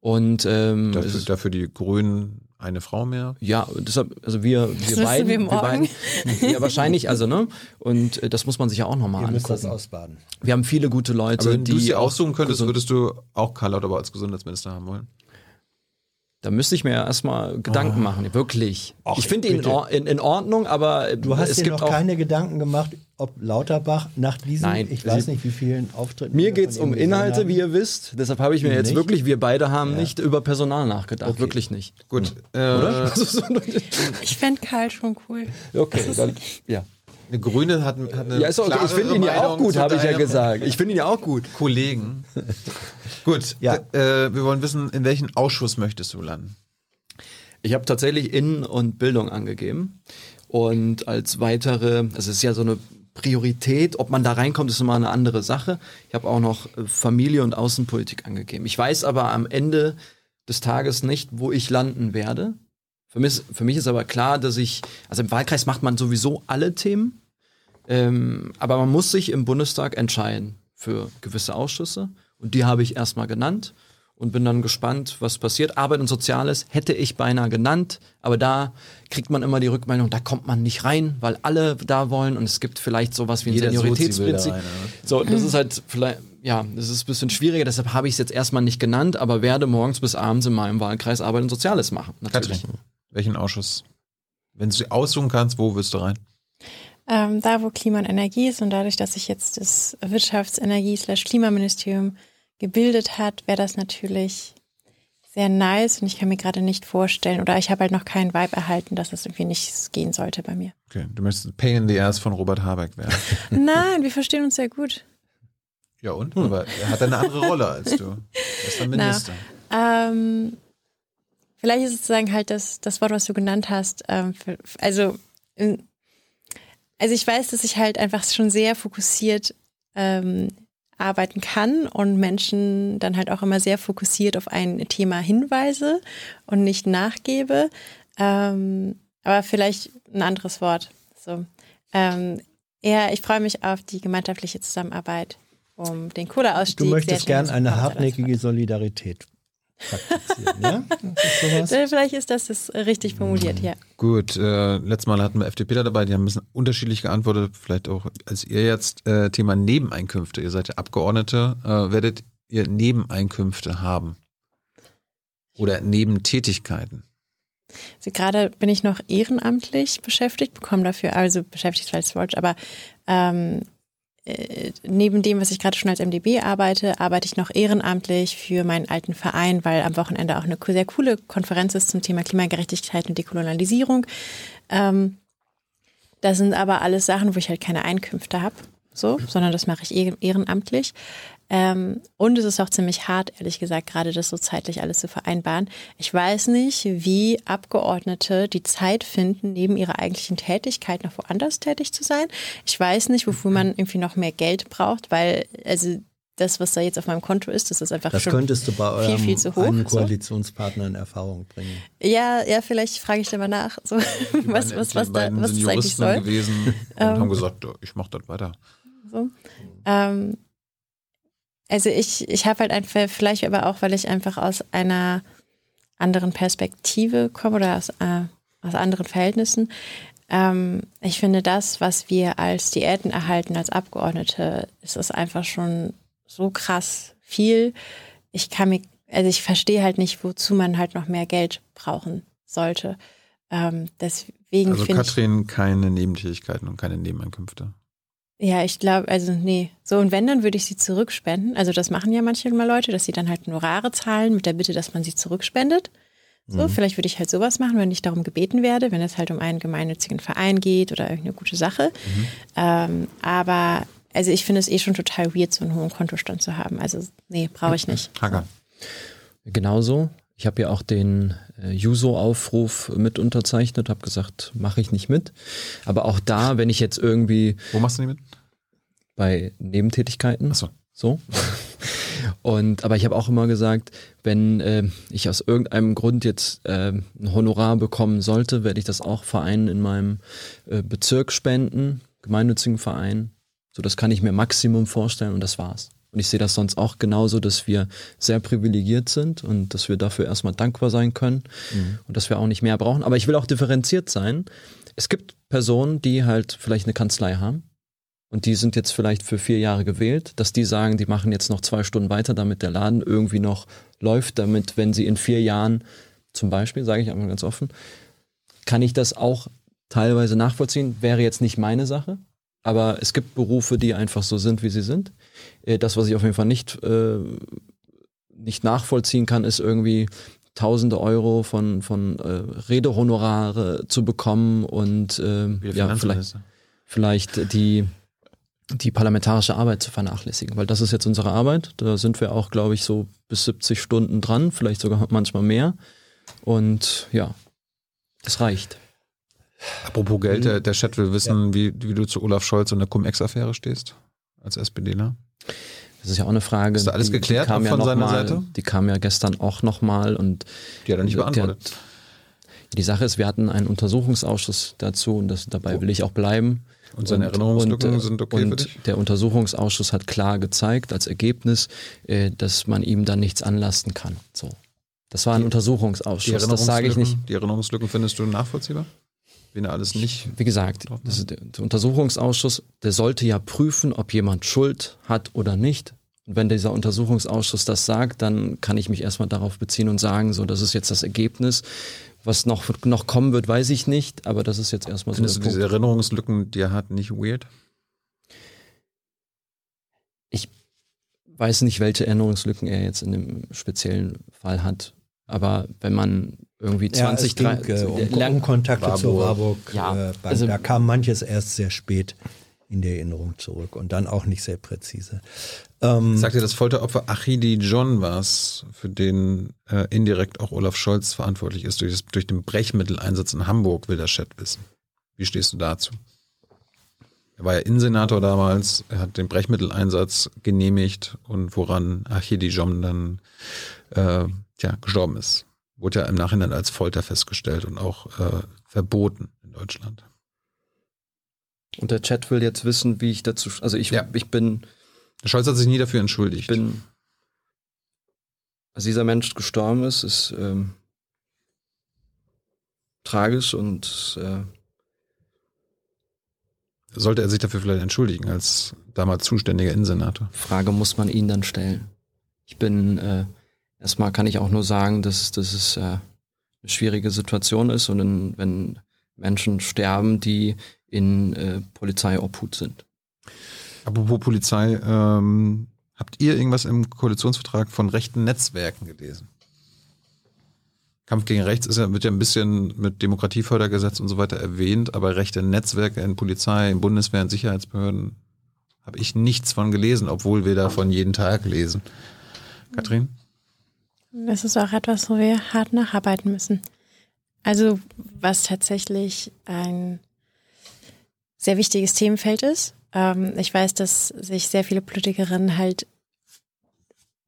Und ähm, es Dafür, ist- dafür die Grünen eine Frau mehr. ja, deshalb, also wir, wir beiden, wir morgen. beiden, ja wahrscheinlich, also ne, und äh, das muss man sich ja auch nochmal Ihr müsst das angucken. ausbaden. Wir haben viele gute Leute, Aber wenn du die sie auch aussuchen könntest, würdest du auch Karl Lauterbach als Gesundheitsminister haben wollen? Da müsste ich mir ja erstmal Gedanken Oh. machen, wirklich. Ach, ich finde ihn in, in, Ordnung, aber Du hast es dir gibt noch auch. keine Gedanken gemacht, ob Lauterbach nach diesen, Nein, ich weiß nicht wie vielen Auftritten. Mir geht es um Inhalte, haben. wie ihr wisst. Deshalb habe ich mir jetzt Nicht? wirklich, wir beide haben nicht über Personal nachgedacht. Okay. Wirklich nicht. Gut, äh, Oder? Ich fände Karl schon cool. okay, dann, ja. Eine Grüne hat, hat eine Ja, ist okay. Ich finde ihn ja auch gut, habe ich ja gesagt. Ich finde ihn ja auch gut. Kollegen. Gut, Ja. äh, wir wollen wissen, in welchen Ausschuss möchtest du landen? Ich habe tatsächlich Innen- und Bildung angegeben. Und als weitere, also es ist ja so eine Priorität, ob man da reinkommt, ist immer eine andere Sache. Ich habe auch noch äh, Familie und Außenpolitik angegeben. Ich weiß aber am Ende des Tages nicht, wo ich landen werde. Für mich, für mich ist aber klar, dass ich, also im Wahlkreis macht man sowieso alle Themen, ähm, aber man muss sich im Bundestag entscheiden für gewisse Ausschüsse. Und die habe ich erstmal genannt und bin dann gespannt, was passiert. Arbeit und Soziales hätte ich beinahe genannt, aber da kriegt man immer die Rückmeldung, da kommt man nicht rein, weil alle da wollen und es gibt vielleicht sowas wie ein Jeder Senioritätsprinzip. Da rein, so, das ist halt vielleicht, ja, das ist ein bisschen schwieriger, deshalb habe ich es jetzt erstmal nicht genannt, aber werde morgens bis abends in meinem Wahlkreis Arbeit und Soziales machen. Natürlich. Katrin, welchen Ausschuss? Wenn du aussuchen kannst, wo willst du rein? Ähm, da, wo Klima und Energie ist und dadurch, dass sich jetzt das Wirtschafts-Energie-Klimaministerium gebildet hat, wäre das natürlich sehr nice und ich kann mir gerade nicht vorstellen oder ich habe halt noch keinen Vibe erhalten, dass das irgendwie nicht gehen sollte bei mir. Okay, du möchtest ein Pain in the Ass von Robert Habeck werden. Nein, wir verstehen uns sehr gut. Ja und? Aber er hat eine andere Rolle als du. Er ist der Minister. Ähm, vielleicht ist es sozusagen halt das, das Wort, was du genannt hast. Ähm, für, also, ähm, also ich weiß, dass ich halt einfach schon sehr fokussiert ähm, arbeiten kann und Menschen dann halt auch immer sehr fokussiert auf ein Thema hinweise und nicht nachgebe. Ähm, aber vielleicht ein anderes Wort. So. Ähm, eher, ich freue mich auf die gemeinschaftliche Zusammenarbeit, um den Kohleausstieg. Du möchtest schnell gern zu eine hartnäckige Solidarität praktizieren, ja? Das ist? Äh, Vielleicht ist das, das richtig formuliert, ja. Gut, äh, letztes Mal hatten wir FDPler dabei, die haben ein bisschen unterschiedlich geantwortet, vielleicht auch als ihr jetzt äh, Thema Nebeneinkünfte. Ihr seid ja Abgeordnete, äh, werdet ihr Nebeneinkünfte haben? Oder Nebentätigkeiten? Also gerade bin ich noch ehrenamtlich beschäftigt, bekomme dafür, also beschäftigt als falsch, aber ähm, äh, neben dem, was ich gerade schon als MDB arbeite, arbeite ich noch ehrenamtlich für meinen alten Verein, weil am Wochenende auch eine sehr coole Konferenz ist zum Thema Klimagerechtigkeit und Dekolonialisierung. Ähm, das sind aber alles Sachen, wo ich halt keine Einkünfte habe, so, sondern das mache ich ehren- ehrenamtlich. Ähm, und es ist auch ziemlich hart, ehrlich gesagt, gerade das so zeitlich alles zu vereinbaren. Ich weiß nicht, wie Abgeordnete die Zeit finden, neben ihrer eigentlichen Tätigkeit noch woanders tätig zu sein. Ich weiß nicht, wofür man irgendwie noch mehr Geld braucht, weil, also das, was da jetzt auf meinem Konto ist, das ist einfach Das schon könntest du bei viel, eurem viel zu hoch. so. Koalitionspartner in Erfahrung bringen. Ja, ja, vielleicht frage ich da mal nach, so, was, was, was, da, was sind das eigentlich soll. gewesen und Ähm. haben gesagt, "Ja, ich mache das weiter. So. Ähm, also ich, ich habe halt einfach, vielleicht aber auch, weil ich einfach aus einer anderen Perspektive komme oder aus, äh, aus anderen Verhältnissen. Ähm, ich finde das, was wir als Diäten erhalten als Abgeordnete, ist es einfach schon so krass viel. Ich kann mir, also ich verstehe halt nicht, wozu man halt noch mehr Geld brauchen sollte. Ähm, deswegen Also finde ich Katrin keine Nebentätigkeiten und keine Nebeneinkünfte. Ja, ich glaube, also nee. So, und wenn, dann würde ich sie zurückspenden. Also das machen ja manchmal Leute, dass sie dann halt Honorare zahlen mit der Bitte, dass man sie zurückspendet. So, vielleicht würde ich halt sowas machen, wenn ich darum gebeten werde, wenn es halt um einen gemeinnützigen Verein geht oder irgendeine gute Sache. Ähm, aber also ich finde es eh schon total weird, so einen hohen Kontostand zu haben. Also nee, brauche ich nicht. Hacker. Genauso. Ich habe ja auch den äh, Juso-Aufruf mit unterzeichnet, habe gesagt, mache ich nicht mit. Aber auch da, wenn ich jetzt irgendwie Wo machst du die mit? bei Nebentätigkeiten, Achso. so. Und aber ich habe auch immer gesagt, wenn äh, ich aus irgendeinem Grund jetzt äh, ein Honorar bekommen sollte, werde ich das auch Vereinen in meinem äh, Bezirk spenden, gemeinnützigen Verein. So, das kann ich mir Maximum vorstellen und das war's. Und ich sehe das sonst auch genauso, dass wir sehr privilegiert sind und dass wir dafür erstmal dankbar sein können und dass wir auch nicht mehr brauchen. Aber ich will auch differenziert sein. Es gibt Personen, die halt vielleicht eine Kanzlei haben und die sind jetzt vielleicht für vier Jahre gewählt, dass die sagen, die machen jetzt noch zwei Stunden weiter, damit der Laden irgendwie noch läuft, damit, wenn sie in vier Jahren zum Beispiel, sage ich einmal ganz offen, kann ich das auch teilweise nachvollziehen. Wäre jetzt nicht meine Sache, aber es gibt Berufe, die einfach so sind, wie sie sind. Äh, das, was ich auf jeden Fall nicht, äh, nicht nachvollziehen kann, ist irgendwie tausende Euro von, von äh, Redehonorare zu bekommen und äh, ja, vielleicht, vielleicht die, die parlamentarische Arbeit zu vernachlässigen. Weil das ist jetzt unsere Arbeit. Da sind wir auch, glaube ich, so bis 70 Stunden dran, vielleicht sogar manchmal mehr. Und ja, es reicht. Apropos Geld, der, der Chat will wissen, ja. wie, wie du zu Olaf Scholz und der Cum-Ex-Affäre stehst, als SPDler. Das ist ja auch eine Frage. Ist da alles geklärt die, die von ja seiner mal, Seite? Die kam ja gestern auch nochmal und. Die hat er nicht beantwortet. Der, die Sache ist, wir hatten einen Untersuchungsausschuss dazu und das, dabei will ich auch bleiben. Und seine Erinnerungslücken und, sind okay und für dich? Der Untersuchungsausschuss hat klar gezeigt als Ergebnis, äh, dass man ihm dann nichts anlasten kann. So. Das war ein die, Untersuchungsausschuss. das sage ich nicht. Die Erinnerungslücken findest du nachvollziehbar? Wen er alles nicht. Wie gesagt, der, Untersuchungsausschuss, der sollte ja prüfen, ob jemand Schuld hat oder nicht. Und wenn dieser Untersuchungsausschuss das sagt, dann kann ich mich erstmal darauf beziehen und sagen, so, das ist jetzt das Ergebnis. Was noch, noch kommen wird, weiß ich nicht, aber das ist jetzt erstmal so. Findest du diese Erinnerungslücken, die er hat, nicht weird? Ich weiß nicht, welche Erinnerungslücken er jetzt in dem speziellen Fall hat. Aber wenn man irgendwie 20, ja, 30 äh, um, um Kontakte Warburg. zur Warburg ja, äh, also, da kam manches erst sehr spät in der Erinnerung zurück und dann auch nicht sehr präzise. Ähm, Sagt ihr, das Folteropfer Achidi John war es, für den äh, indirekt auch Olaf Scholz verantwortlich ist, durch, das, durch den Brechmitteleinsatz in Hamburg, will der Chat wissen. Wie stehst du dazu? Er war ja Innensenator damals, er hat den Brechmitteleinsatz genehmigt und woran Achidi John dann äh, tja, gestorben ist. Wurde ja im Nachhinein als Folter festgestellt und auch äh, verboten in Deutschland. Und der Chat will jetzt wissen, wie ich dazu. Also ich, ja. ich bin. Scholz hat sich nie dafür entschuldigt. Ich bin. Als dieser Mensch gestorben ist, ist ähm, tragisch und äh, sollte er sich dafür vielleicht entschuldigen als damals zuständiger Innensenator? Frage muss man ihn dann stellen. Ich bin äh, erstmal kann ich auch nur sagen, dass, dass es äh, eine schwierige Situation ist und in, wenn Menschen sterben, die in äh, Polizeiobhut sind. Apropos Polizei, ähm, habt ihr irgendwas im Koalitionsvertrag von rechten Netzwerken gelesen? Kampf gegen Rechts ist ja, wird ja ein bisschen mit Demokratiefördergesetz und so weiter erwähnt, aber rechte Netzwerke in Polizei, in Bundeswehr, in Sicherheitsbehörden habe ich nichts von gelesen, obwohl wir davon jeden Tag lesen. Kathrin? Das ist auch etwas, wo wir hart nacharbeiten müssen. Also was tatsächlich ein sehr wichtiges Themenfeld ist. Ähm, ich weiß, dass sich sehr viele Politikerinnen halt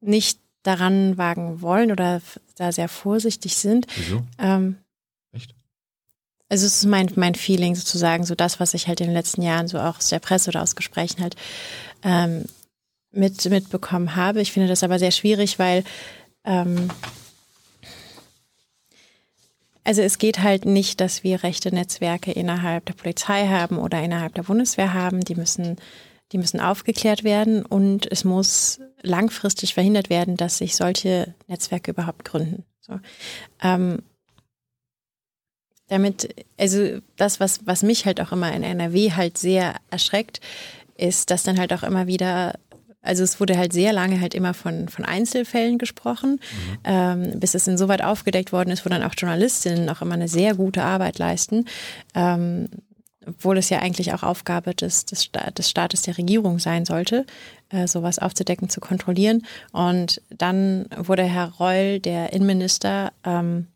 nicht daran wagen wollen oder da sehr vorsichtig sind. Wieso? Ähm, Echt? Also es ist mein, mein Feeling sozusagen, so das, was ich halt in den letzten Jahren so auch aus der Presse oder aus Gesprächen halt ähm, mit, mitbekommen habe. Ich finde das aber sehr schwierig, weil ähm, also es geht halt nicht, dass wir rechte Netzwerke innerhalb der Polizei haben oder innerhalb der Bundeswehr haben. Die müssen, die müssen aufgeklärt werden und es muss langfristig verhindert werden, dass sich solche Netzwerke überhaupt gründen. So. Ähm, damit, also das, was, was mich halt auch immer in NRW halt sehr erschreckt, ist, dass dann halt auch immer wieder also es wurde halt sehr lange halt immer von, von Einzelfällen gesprochen, mhm. ähm, bis es insoweit aufgedeckt worden ist, wo dann auch Journalistinnen auch immer eine sehr gute Arbeit leisten. Ähm, obwohl es ja eigentlich auch Aufgabe des, des, des Staates, der Regierung sein sollte, äh, sowas aufzudecken, zu kontrollieren. Und dann wurde Herr Reul, der Innenminister, ähm,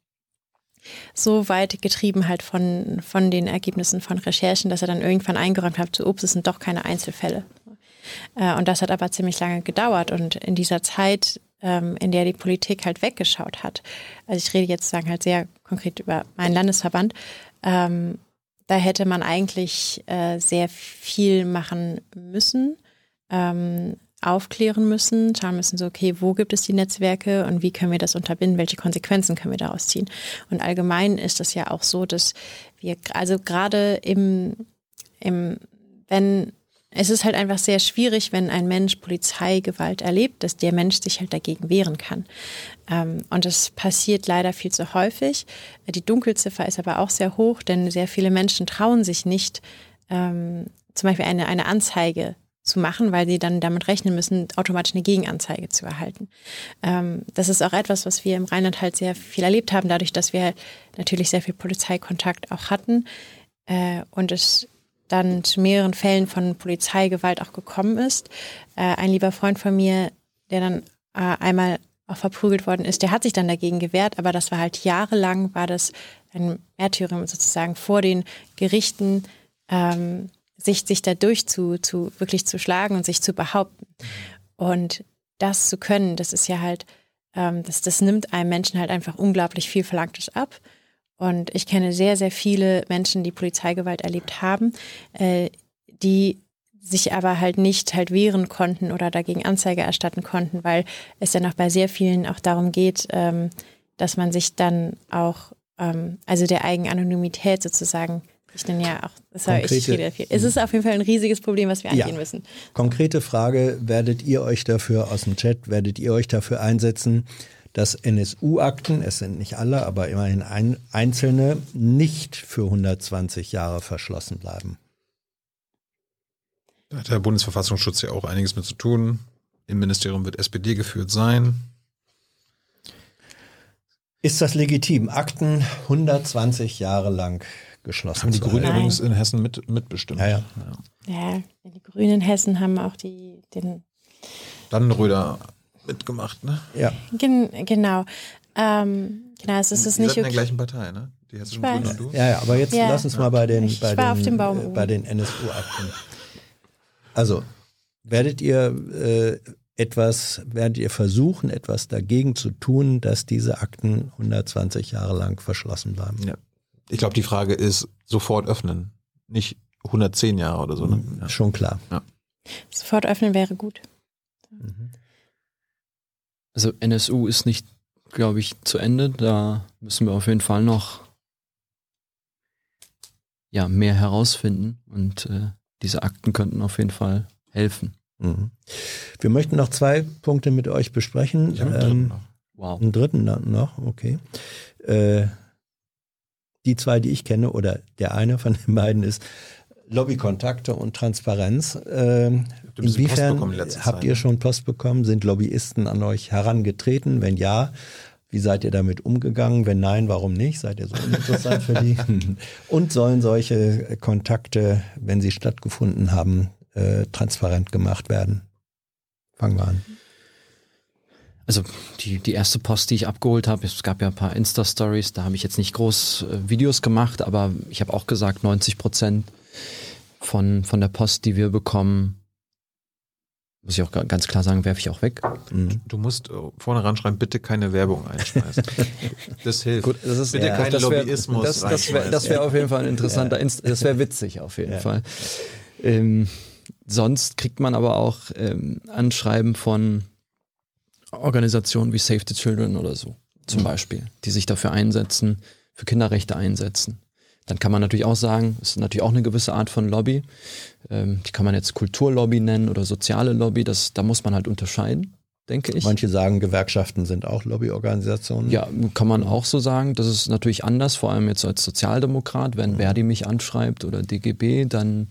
so weit getrieben halt von, von den Ergebnissen von Recherchen, dass er dann irgendwann eingeräumt hat, so, ups, es sind doch keine Einzelfälle. Äh, und das hat aber ziemlich lange gedauert. Und in dieser Zeit, ähm, in der die Politik halt weggeschaut hat, also ich rede jetzt sagen halt sehr konkret über meinen Landesverband, ähm, da hätte man eigentlich äh, sehr viel machen müssen, ähm, aufklären müssen, schauen müssen, so, okay, wo gibt es die Netzwerke und wie können wir das unterbinden, welche Konsequenzen können wir daraus ziehen. Und allgemein ist es ja auch so, dass wir, also gerade im, im wenn es ist halt einfach sehr schwierig, wenn ein Mensch Polizeigewalt erlebt, dass der Mensch sich halt dagegen wehren kann. Ähm, und das passiert leider viel zu häufig. Die Dunkelziffer ist aber auch sehr hoch, denn sehr viele Menschen trauen sich nicht, ähm, zum Beispiel eine, eine Anzeige zu machen, weil sie dann damit rechnen müssen, automatisch eine Gegenanzeige zu erhalten. Ähm, das ist auch etwas, was wir im Rheinland halt sehr viel erlebt haben, dadurch, dass wir natürlich sehr viel Polizeikontakt auch hatten äh, und es dann zu mehreren Fällen von Polizeigewalt auch gekommen ist. Äh, ein lieber Freund von mir, der dann äh, einmal auch verprügelt worden ist, der hat sich dann dagegen gewehrt, aber das war halt jahrelang, war das ein Märtyrium sozusagen vor den Gerichten, ähm, sich, sich dadurch zu, zu, wirklich zu schlagen und sich zu behaupten. Und das zu können, das ist ja halt, ähm, das, das nimmt einem Menschen halt einfach unglaublich viel Verlangtes ab. Und ich kenne sehr, sehr viele Menschen, die Polizeigewalt erlebt haben, äh, die sich aber halt nicht halt wehren konnten oder dagegen Anzeige erstatten konnten, weil es ja noch bei sehr vielen auch darum geht, ähm, dass man sich dann auch, ähm, also der Eigenanonymität sozusagen ich denn ja auch, das war echt viel, viel. Es ist auf jeden Fall ein riesiges Problem, was wir angehen ja. müssen. Konkrete Frage, werdet ihr euch dafür aus dem Chat, werdet ihr euch dafür einsetzen, dass NSU-Akten, es sind nicht alle, aber immerhin ein, einzelne, nicht für 120 Jahre verschlossen bleiben. Da hat der Bundesverfassungsschutz ja auch einiges mit zu tun. Im Ministerium wird SPD geführt sein. Ist das legitim, Akten 120 Jahre lang geschlossen Haben die Grünen übrigens in Hessen mit, mitbestimmt. Ja, ja. ja, die Grünen in Hessen haben auch die, den Dannenröder mitgemacht, ne? Ja. Gen genau. Ähm, genau, es ist es nicht okay. in der gleichen Partei, ne? Die Hessischen Grünen und du? Ja, ja, aber jetzt ja. lass uns mal bei den, ich bei den, auf dem Baum äh, bei den NSU-Akten. Also, werdet ihr äh, etwas, werdet ihr versuchen, etwas dagegen zu tun, dass diese Akten 120 Jahre lang verschlossen bleiben? Ja. Ich glaube, die Frage ist sofort öffnen, nicht 110 Jahre oder so. Ne? Mhm. Ja. Schon klar. Ja. Sofort öffnen wäre gut. Mhm. Also NSU ist nicht, glaube ich, zu Ende. Da müssen wir auf jeden Fall noch ja, mehr herausfinden und äh, diese Akten könnten auf jeden Fall helfen. Mhm. Wir möchten noch zwei Punkte mit euch besprechen. einen dritten ähm, noch. Wow. Einen dritten noch, okay. Äh, die zwei, die ich kenne, oder der eine von den beiden ist Lobbykontakte und Transparenz. Ähm, inwiefern habt ihr schon Post bekommen? Sind Lobbyisten an euch herangetreten? Wenn ja, wie seid ihr damit umgegangen? Wenn nein, warum nicht? Seid ihr so uninteressant für die? Und sollen solche Kontakte, wenn sie stattgefunden haben, äh, transparent gemacht werden? Fangen wir an. Also die, die erste Post, die ich abgeholt habe, es gab ja ein paar Insta-Stories, da habe ich jetzt nicht groß äh, Videos gemacht, aber ich habe auch gesagt, 90 Prozent von, von der Post, die wir bekommen, muss ich auch ganz klar sagen, werfe ich auch weg. Mhm. Du musst äh, vorne ranschreiben, bitte keine Werbung einschmeißen. Das hilft. Gut, das ist, bitte ja, kein Lobbyismus. Das, das wäre wär auf jeden Fall ein interessanter, ja. das wäre witzig auf jeden ja. Fall. Ähm, sonst kriegt man aber auch ähm, Anschreiben von Organisationen wie Save the Children oder so, zum mhm. Beispiel, die sich dafür einsetzen, für Kinderrechte einsetzen. Dann kann man natürlich auch sagen, es ist natürlich auch eine gewisse Art von Lobby. Ähm, die kann man jetzt Kulturlobby nennen oder soziale Lobby. Das, da muss man halt unterscheiden, denke ich. Manche sagen, Gewerkschaften sind auch Lobbyorganisationen. Ja, kann man auch so sagen. Das ist natürlich anders, vor allem jetzt als Sozialdemokrat. Wenn mhm. Verdi mich anschreibt oder DGB, dann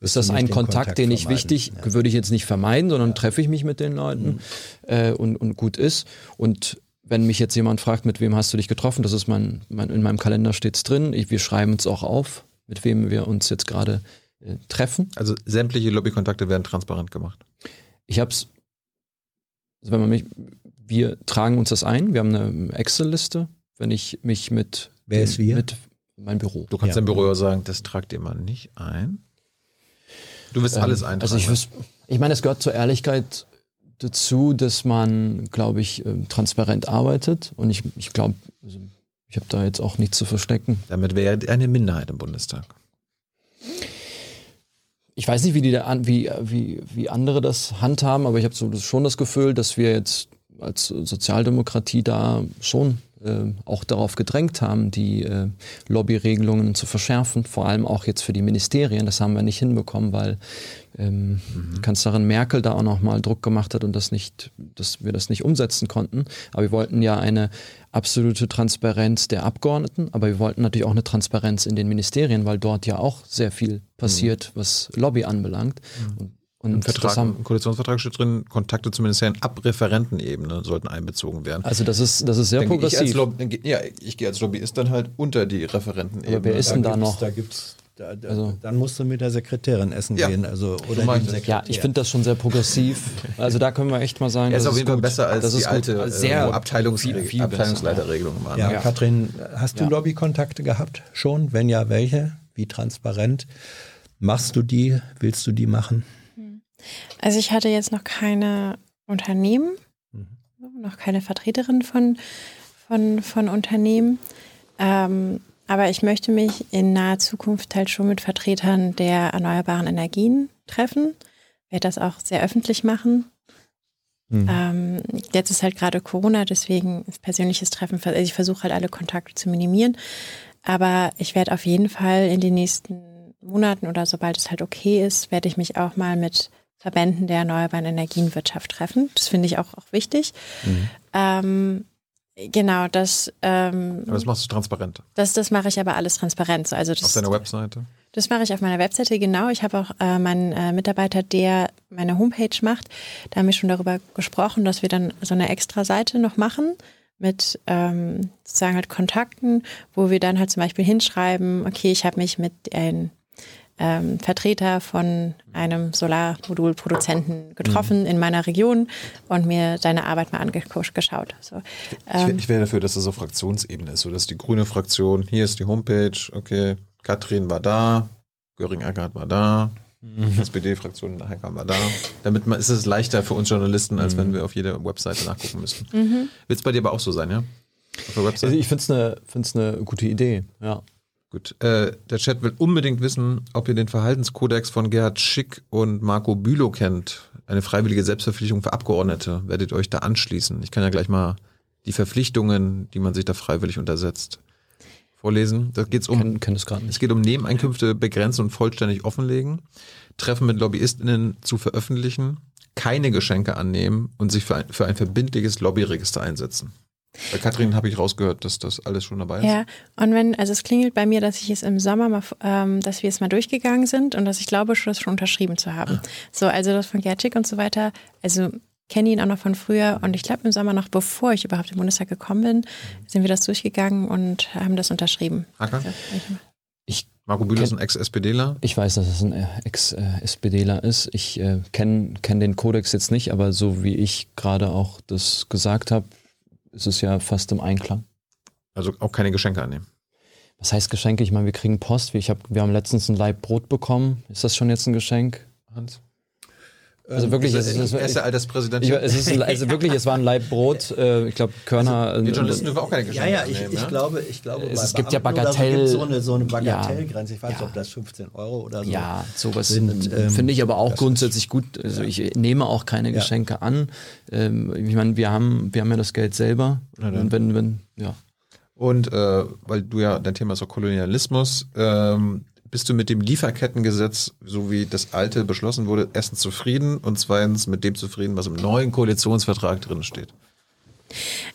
ist das ein Kontakt, Kontakt, den ich wichtig, ja. würde ich jetzt nicht vermeiden, sondern ja. treffe ich mich mit den Leuten mhm. äh, und, und gut ist. Und wenn mich jetzt jemand fragt, mit wem hast du dich getroffen, das ist mein, mein in meinem Kalender steht es drin. Ich, wir schreiben uns auch auf, mit wem wir uns jetzt gerade äh, treffen. Also sämtliche Lobbykontakte werden transparent gemacht. Ich habe es, also wenn man mich, wir tragen uns das ein. Wir haben eine Excel-Liste. Wenn ich mich mit, wer ist wir? Mit mein Büro. Du kannst ja. dein Büro ja sagen, das tragt ihr mal nicht ein. Du wirst ähm, alles eintragen. Also ich, ich meine, es gehört zur Ehrlichkeit dazu, dass man, glaube ich, ähm, transparent arbeitet. Und ich, ich glaube, also ich habe da jetzt auch nichts zu verstecken. Damit wäre eine Minderheit im Bundestag. Ich weiß nicht, wie, die da, wie, wie, wie andere das handhaben, aber ich habe so schon das Gefühl, dass wir jetzt als Sozialdemokratie da schon äh, auch darauf gedrängt haben, die äh, Lobbyregelungen zu verschärfen, vor allem auch jetzt für die Ministerien. Das haben wir nicht hinbekommen, weil ähm, mhm. Kanzlerin Merkel da auch nochmal Druck gemacht hat und das nicht, dass wir das nicht umsetzen konnten. Aber wir wollten ja eine absolute Transparenz der Abgeordneten, aber wir wollten natürlich auch eine Transparenz in den Ministerien, weil dort ja auch sehr viel passiert, mhm. was Lobby anbelangt. Mhm. Und und Im, Vertrag, haben, im Koalitionsvertrag steht drin, Kontakte zu Ministerien ab Referentenebene sollten einbezogen werden. Also das ist, das ist sehr dann progressiv. Ich Lobby, ja, ich gehe als Lobbyist dann halt unter die Referentenebene. Aber wer ist denn da, da noch? Da gibt's, da, da, also, dann musst du mit der Sekretärin essen ja. gehen. Also, oder. Ja, ich finde das schon sehr progressiv. Also da können wir echt mal sagen, Er ist auf jeden Fall besser als das die alte äh, sehr Abteilungs viel, viel Abteilungsleiterregelung war. Ja, ja, Katrin, hast du ja. Lobbykontakte gehabt schon? Wenn ja, welche? Wie transparent? Machst du die? Willst du die machen? Also ich hatte jetzt noch keine Unternehmen, mhm. noch keine Vertreterin von, von, von Unternehmen. Ähm, aber ich möchte mich in naher Zukunft halt schon mit Vertretern der erneuerbaren Energien treffen. Werde das auch sehr öffentlich machen. Mhm. Ähm, jetzt ist halt gerade Corona, deswegen ist persönliches Treffen, also ich versuche halt alle Kontakte zu minimieren. Aber ich werde auf jeden Fall in den nächsten Monaten oder sobald es halt okay ist, werde ich mich auch mal mit Verbänden der erneuerbaren Energienwirtschaft treffen. Das finde ich auch, auch wichtig. Mhm. Ähm, genau, das. Ähm, aber das machst du transparent. Das, das mache ich aber alles transparent. Also das, auf deiner Webseite? Das mache ich auf meiner Webseite, genau. Ich habe auch äh, meinen äh, Mitarbeiter, der meine Homepage macht, da haben wir schon darüber gesprochen, dass wir dann so eine extra Seite noch machen mit ähm, sozusagen halt Kontakten, wo wir dann halt zum Beispiel hinschreiben, okay, ich habe mich mit ein ähm, Vertreter von einem Solarmodulproduzenten getroffen mhm. in meiner Region und mir seine Arbeit mal angeschaut. So, ähm, ich, ich wäre dafür, dass es auf Fraktionsebene ist, so dass die grüne Fraktion, hier ist die Homepage, okay, Katrin war da, Göring-Eckardt war da, mhm. SPD-Fraktion Hecker war da. Damit man, ist es leichter für uns Journalisten, als mhm. wenn wir auf jede Webseite nachgucken müssten. Mhm. Wird es bei dir aber auch so sein, ja? Auf der Webseite? Also ich finde es eine, eine gute Idee, ja. Gut. Äh, der Chat will unbedingt wissen, ob ihr den Verhaltenskodex von Gerhard Schick und Marco Bülow kennt. Eine freiwillige Selbstverpflichtung für Abgeordnete. Werdet ihr euch da anschließen? Ich kann ja gleich mal die Verpflichtungen, die man sich da freiwillig untersetzt, vorlesen. Da geht's um. Kenn es, gar nicht. es geht um Nebeneinkünfte begrenzen und vollständig offenlegen, Treffen mit LobbyistInnen zu veröffentlichen, keine Geschenke annehmen und sich für ein, für ein verbindliches Lobbyregister einsetzen. Bei Kathrin habe ich rausgehört, dass das alles schon dabei ist. Ja, und wenn, also es klingelt bei mir, dass ich es im Sommer mal, ähm, dass wir es mal durchgegangen sind und dass ich glaube, schon das schon unterschrieben zu haben. Ah. So, also das von Gertschik und so weiter, also kenne ihn auch noch von früher und ich glaube im Sommer noch, bevor ich überhaupt im Bundestag gekommen bin, sind wir das durchgegangen und haben das unterschrieben. Hacker? ich Marco Bühler ist ein Ex-SPDler? Ich weiß, dass es ein Ex-SPDler ist. Ich äh, kenne kenn den Kodex jetzt nicht, aber so wie ich gerade auch das gesagt habe, ist es ja fast im Einklang. Also auch keine Geschenke annehmen. Was heißt Geschenke? Ich meine, wir kriegen Post. Ich hab, wir haben letztens ein Laib Brot bekommen. Ist das schon jetzt ein Geschenk, Hans? Also ähm, wirklich, es ist, es, erste Alterspräsident. es ist also wirklich, es war ein Laib Brot. Äh, ich glaube, Körner. Also, die Journalisten dürfen auch keine Geschenke Ja, ja, ich, ich glaube, ich glaube, es, es gibt ja Bagatell. So, so eine, so eine Bagatellgrenze. Ich weiß nicht, ja. ob das 15 Euro oder so. Ja, sowas sind, ähm, finde ich aber auch grundsätzlich gut. Also ja. ich nehme auch keine Geschenke an. Ähm, ich meine, wir haben, wir haben ja das Geld selber. Und wenn, wenn, ja. Und äh, weil du ja, dein Thema ist auch Kolonialismus, ähm, bist du mit dem Lieferkettengesetz, so wie das alte beschlossen wurde, erstens zufrieden und zweitens mit dem zufrieden, was im neuen Koalitionsvertrag drin steht?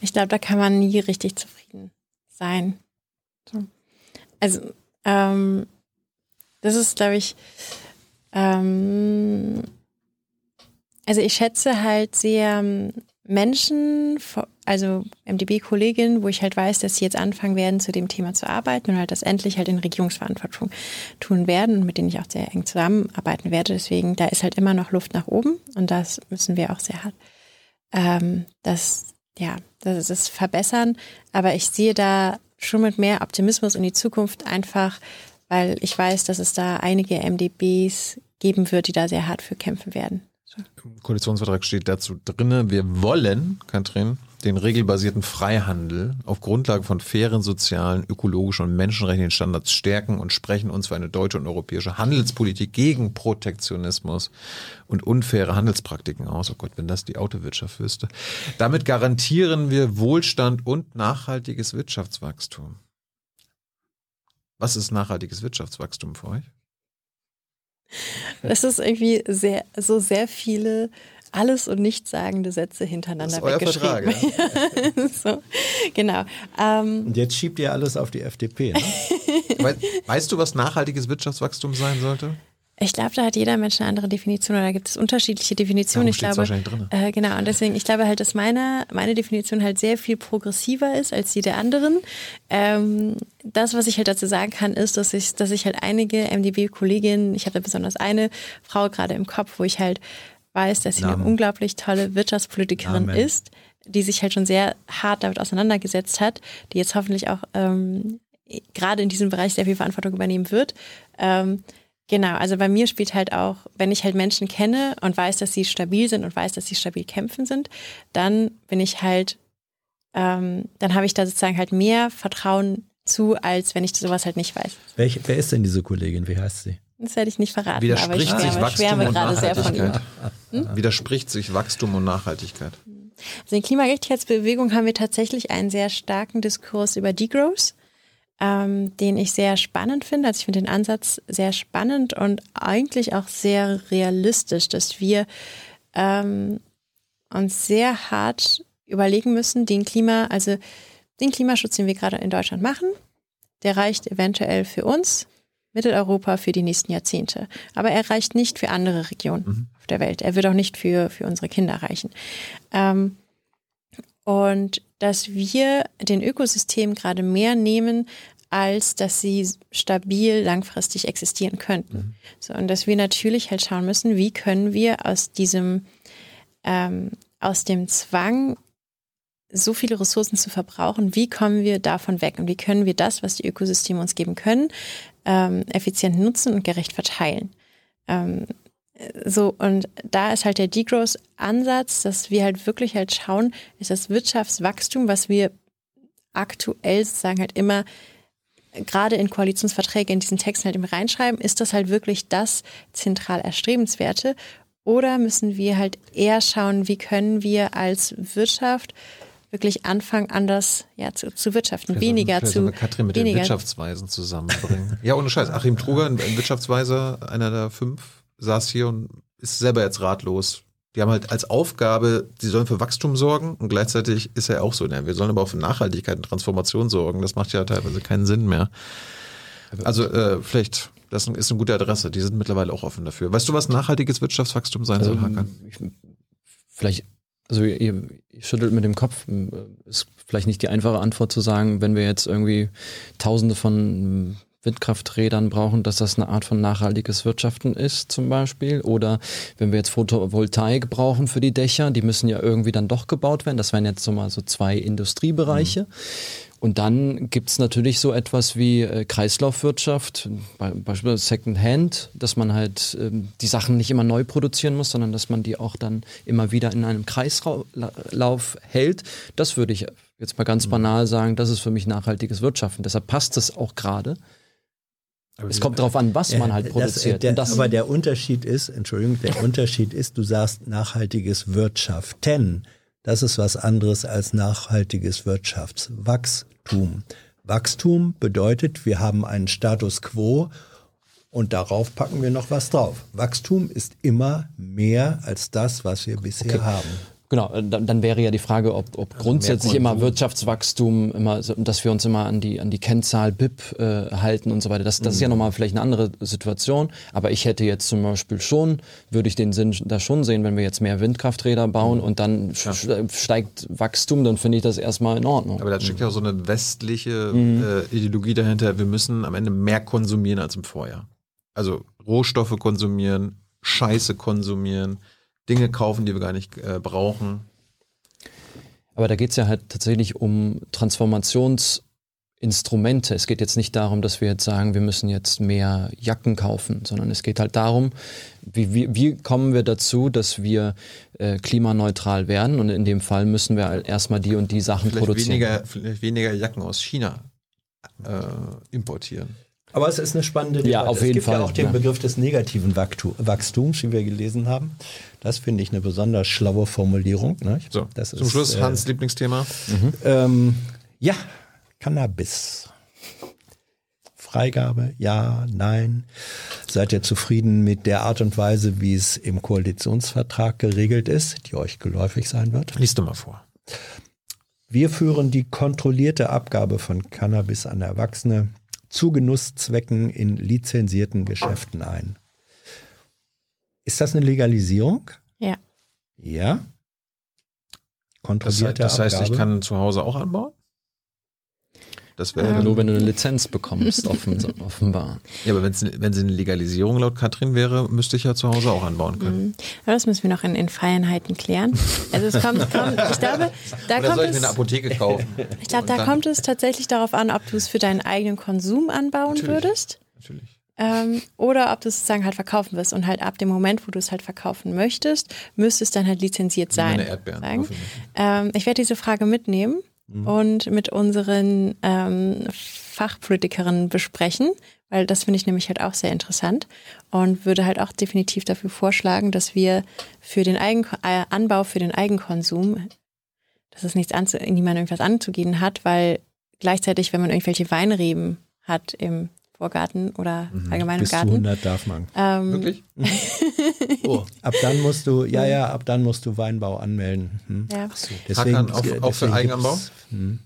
Ich glaube, da kann man nie richtig zufrieden sein. Also, ähm, das ist, glaube ich, ähm, also ich schätze halt sehr ähm, Menschen, also MDB-Kolleginnen, wo ich halt weiß, dass sie jetzt anfangen werden, zu dem Thema zu arbeiten und halt das endlich halt in Regierungsverantwortung tun werden und mit denen ich auch sehr eng zusammenarbeiten werde. Deswegen, da ist halt immer noch Luft nach oben und das müssen wir auch sehr hart, ähm, das, ja, das ist verbessern. Aber ich sehe da schon mit mehr Optimismus in die Zukunft einfach, weil ich weiß, dass es da einige MDBs geben wird, die da sehr hart für kämpfen werden. Im Koalitionsvertrag steht dazu drinne, wir wollen, Katrin, den regelbasierten Freihandel auf Grundlage von fairen sozialen, ökologischen und menschenrechtlichen Standards stärken und sprechen uns für eine deutsche und europäische Handelspolitik gegen Protektionismus und unfaire Handelspraktiken aus. Oh Gott, wenn das die Autowirtschaft wüsste. Damit garantieren wir Wohlstand und nachhaltiges Wirtschaftswachstum. Was ist nachhaltiges Wirtschaftswachstum für euch? Das ist irgendwie sehr, so sehr viele alles und nichtssagende Sätze hintereinander Das ist euer weggeschrieben. Vertrag, so, genau. Ähm, Und jetzt schiebt ihr alles auf die FDP. Ne? Wei- Weißt du, was nachhaltiges Wirtschaftswachstum sein sollte? ich glaube, da hat jeder Mensch eine andere Definition oder da gibt es unterschiedliche Definitionen. Darum ich glaube, wahrscheinlich drin. äh, genau. Und deswegen, ich glaube halt, dass meine, meine Definition halt sehr viel progressiver ist als die der anderen. Ähm, das, was ich halt dazu sagen kann, ist, dass ich, dass ich halt einige MDB-Kolleginnen, ich habe da besonders eine Frau gerade im Kopf, wo ich halt weiß, dass sie Namen. eine unglaublich tolle Wirtschaftspolitikerin Namen. ist, die sich halt schon sehr hart damit auseinandergesetzt hat, die jetzt hoffentlich auch ähm, gerade in diesem Bereich sehr viel Verantwortung übernehmen wird. Ähm, genau, also bei mir spielt halt auch, wenn ich halt Menschen kenne und weiß, dass sie stabil sind und weiß, dass sie stabil kämpfen sind, dann bin ich halt, ähm, dann habe ich da sozusagen halt mehr Vertrauen zu, als wenn ich sowas halt nicht weiß. Welch, wer ist denn diese Kollegin? Wie heißt sie? Das werde ich nicht verraten, aber ich Widerspricht sich schwärme, Wachstum und. Nachhaltigkeit? Widerspricht sich Wachstum und Nachhaltigkeit? Also in der Klimagerechtigkeitsbewegung haben wir tatsächlich einen sehr starken Diskurs über Degrowth, ähm, den ich sehr spannend finde. Also ich finde den Ansatz sehr spannend und eigentlich auch sehr realistisch, dass wir ähm, uns sehr hart überlegen müssen, den Klima, also den Klimaschutz, den wir gerade in Deutschland machen, der reicht eventuell für uns, Mitteleuropa für die nächsten Jahrzehnte. Aber er reicht nicht für andere Regionen auf der Welt. Er wird auch nicht für, für unsere Kinder reichen. Ähm, und dass wir den Ökosystem gerade mehr nehmen, als dass sie stabil langfristig existieren könnten. So, und dass wir natürlich halt schauen müssen, wie können wir aus diesem, ähm, aus dem Zwang, so viele Ressourcen zu verbrauchen, wie kommen wir davon weg und wie können wir das, was die Ökosysteme uns geben können, ähm, effizient nutzen und gerecht verteilen. Ähm, so, und da ist halt der Degrowth-Ansatz, dass wir halt wirklich halt schauen, ist das Wirtschaftswachstum, was wir aktuell sozusagen halt immer gerade in Koalitionsverträge in diesen Texten halt immer reinschreiben, ist das halt wirklich das zentral erstrebenswerte? Oder müssen wir halt eher schauen, wie können wir als Wirtschaft wirklich anfangen, anders ja, zu, zu wirtschaften, weniger Vielleicht zu sollen wir Katrin mit den weniger Wirtschaftsweisen zusammenbringen. ja, ohne Scheiß. Achim Truger, ein Wirtschaftsweiser, einer der fünf, saß hier und ist selber jetzt ratlos. Die haben halt als Aufgabe, sie sollen für Wachstum sorgen und gleichzeitig ist er auch so, ne, wir sollen aber auch für Nachhaltigkeit und Transformation sorgen. Das macht ja teilweise keinen Sinn mehr. Also äh, vielleicht, das ist eine gute Adresse. Die sind mittlerweile auch offen dafür. Weißt du, was nachhaltiges Wirtschaftswachstum sein soll, Hakan? Ähm, ich, vielleicht, also ihr, ihr schüttelt mit dem Kopf, ist vielleicht nicht die einfache Antwort zu sagen, wenn wir jetzt irgendwie tausende von Windkrafträdern brauchen, dass das eine Art von nachhaltiges Wirtschaften ist zum Beispiel. Oder wenn wir jetzt Photovoltaik brauchen für die Dächer, die müssen ja irgendwie dann doch gebaut werden. Das wären jetzt so mal so zwei Industriebereiche. Und dann gibt's natürlich so etwas wie äh, Kreislaufwirtschaft, be beispielsweise Secondhand, dass man halt ähm, die Sachen nicht immer neu produzieren muss, sondern dass man die auch dann immer wieder in einem Kreislauf hält. Das würde ich jetzt mal ganz banal sagen, das ist für mich nachhaltiges Wirtschaften. Deshalb passt es auch gerade. Es kommt darauf an, was man halt Das- produziert. der, das, aber der Unterschied ist, Entschuldigung, der Unterschied ist, du sagst nachhaltiges Wirtschaften. Das ist was anderes als nachhaltiges Wirtschaftswachstum. Wachstum bedeutet, wir haben einen Status quo und darauf packen wir noch was drauf. Wachstum ist immer mehr als das, was wir bisher haben. Genau, äh, dann, dann wäre ja die Frage, ob, ob grundsätzlich immer Wirtschaftswachstum, immer, dass wir uns immer an die, an die Kennzahl BIP äh, halten und so weiter. Das, das ist ja nochmal vielleicht eine andere Situation. Aber ich hätte jetzt zum Beispiel schon, würde ich den Sinn da schon sehen, wenn wir jetzt mehr Windkrafträder bauen und dann sch- steigt Wachstum, dann finde ich das erstmal in Ordnung. Aber da steckt ja auch so eine westliche äh, Ideologie dahinter. Wir müssen am Ende mehr konsumieren als im Vorjahr. Also Rohstoffe konsumieren, Scheiße konsumieren, Dinge kaufen, die wir gar nicht äh, brauchen. Aber da geht's ja halt tatsächlich um Transformationseffekte Instrumente. Es geht jetzt nicht darum, dass wir jetzt sagen, wir müssen jetzt mehr Jacken kaufen, sondern es geht halt darum, wie, wie, wie kommen wir dazu, dass wir äh, klimaneutral werden und in dem Fall müssen wir halt erstmal die und die Sachen Vielleicht produzieren. weniger, vielleicht weniger Jacken aus China äh, importieren. Aber es ist eine spannende Ja, Debatte. auf jeden es gibt Fall, ja auch den ja. Begriff des negativen Wachstums, wie wir gelesen haben. Das finde ich eine besonders schlaue Formulierung. Ne? So, das zum ist, Schluss äh, Hans Lieblingsthema. Ähm, ja, Cannabis. Freigabe, ja, nein. Seid ihr zufrieden mit der Art und Weise, wie es im Koalitionsvertrag geregelt ist, die euch geläufig sein wird? Lies doch mal vor. Wir führen die kontrollierte Abgabe von Cannabis an Erwachsene zu Genusszwecken in lizenzierten Geschäften ein. Ist das eine Legalisierung? Ja. Ja. Das, Kontrollierte das heißt, ich Abgabe. kann zu Hause auch anbauen? Das wäre Ähm. Nur wenn du eine Lizenz bekommst, offen, offenbar. Ja, aber wenn's, wenn sie eine Legalisierung laut Katrin wäre, müsste ich ja zu Hause auch anbauen können. Mhm. Aber das müssen wir noch in, in Feinheiten klären. Also es kommt, kommt ich glaube, da Oder kommt soll ich es, mir eine Apotheke kaufen? ich glaube, da kommt es tatsächlich darauf an, ob du es für deinen eigenen Konsum anbauen Natürlich. würdest. Natürlich. Ähm, oder ob du es sozusagen halt verkaufen wirst. Und halt ab dem Moment, wo du es halt verkaufen möchtest, müsste es dann halt lizenziert sein. Meine Erdbeeren. Ähm, ich werde diese Frage mitnehmen und mit unseren ähm, Fachpolitikerinnen besprechen, weil das finde ich nämlich halt auch sehr interessant und würde halt auch definitiv dafür vorschlagen, dass wir für den Eigen äh, Anbau für den Eigenkonsum, dass es nichts anzu niemand irgendwas anzugehen hat, weil gleichzeitig, wenn man irgendwelche Weinreben hat im Vorgarten oder allgemein im Bis zu Garten, 100 darf man. ähm, Wirklich? Oh, ab dann musst du, ja, ja, ab dann musst du Weinbau anmelden. Hm. ja. Hackern auf- auch für deswegen Eigenanbau? Hm.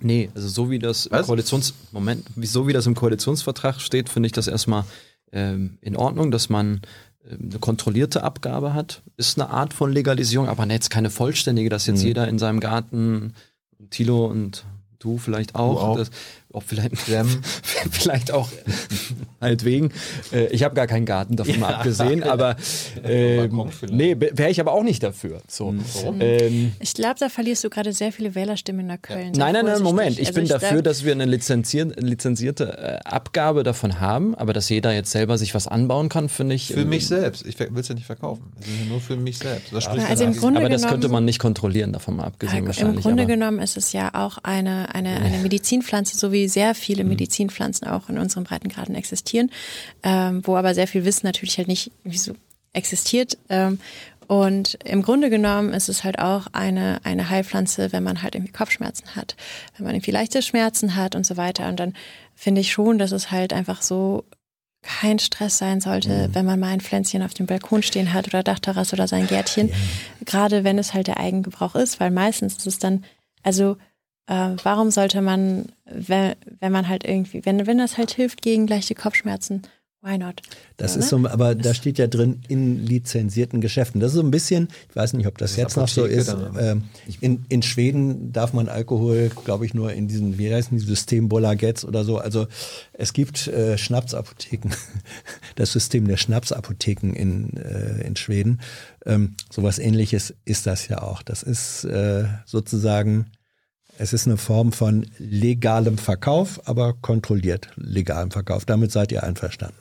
Nee, also so wie das im Was? Koalitions Moment, wie, so wie das im Koalitionsvertrag steht, finde ich das erstmal ähm, in Ordnung, dass man ähm, eine kontrollierte Abgabe hat. Ist eine Art von Legalisierung, aber jetzt keine vollständige, dass jetzt Mhm. jeder in seinem Garten, Tilo und du vielleicht auch, auch. Das, auch vielleicht, vielleicht auch meinetwegen. Äh, ich habe gar keinen Garten davon mal abgesehen, aber vielleicht. nee, wäre ich aber auch nicht dafür. So. Warum? Ähm, Ich glaube, da verlierst du gerade sehr viele Wählerstimmen in Neukölln. Sei Nein, nein, nein, vorsichtig. Moment. Ich Also bin dafür, glaub- dass wir eine lizenzier lizenzierte äh, Abgabe davon haben, aber dass jeder jetzt selber sich was anbauen kann, finde ich. Für ähm, mich selbst. Ich will es ja nicht verkaufen. Es ist ja nur für mich selbst. Das Ja, also ja im dagegen. Grunde Aber das genommen- könnte man nicht kontrollieren, davon mal abgesehen Im. Grunde aber, genommen ist es ja auch eine, eine, eine Medizinpflanze, so wie sehr viele Mhm. Medizinpflanzen auch in unseren Breitengraden existieren, ähm, wo aber sehr viel Wissen natürlich halt nicht irgendwie so existiert. Ähm, und im Grunde genommen ist es halt auch eine, eine Heilpflanze, wenn man halt irgendwie Kopfschmerzen hat, wenn man irgendwie leichte Schmerzen hat und so weiter. Und dann finde ich schon, dass es halt einfach so kein Stress sein sollte, wenn man mal ein Pflänzchen auf dem Balkon stehen hat oder Dachterrasse oder sein Gärtchen. Gerade wenn es halt der Eigengebrauch ist, weil meistens ist es dann, also äh, warum sollte man, wenn, wenn man halt irgendwie, wenn, wenn das halt hilft gegen leichte Kopfschmerzen, why not? Das Ja, ist ne? so, aber da steht ja drin in lizenzierten Geschäften. Das ist so ein bisschen, ich weiß nicht, ob das, Das jetzt noch so ist. ne? Ähm, in, in Schweden darf man Alkohol, glaube ich, nur in diesen, wie heißen die, System Bolagetz oder so. Also es gibt äh, Schnapsapotheken, das System der Schnapsapotheken in, äh, in Schweden. Ähm, sowas ähnliches ist das ja auch. Das ist äh, sozusagen, es ist eine Form von legalem Verkauf, aber kontrolliert legalem Verkauf. Damit seid ihr einverstanden.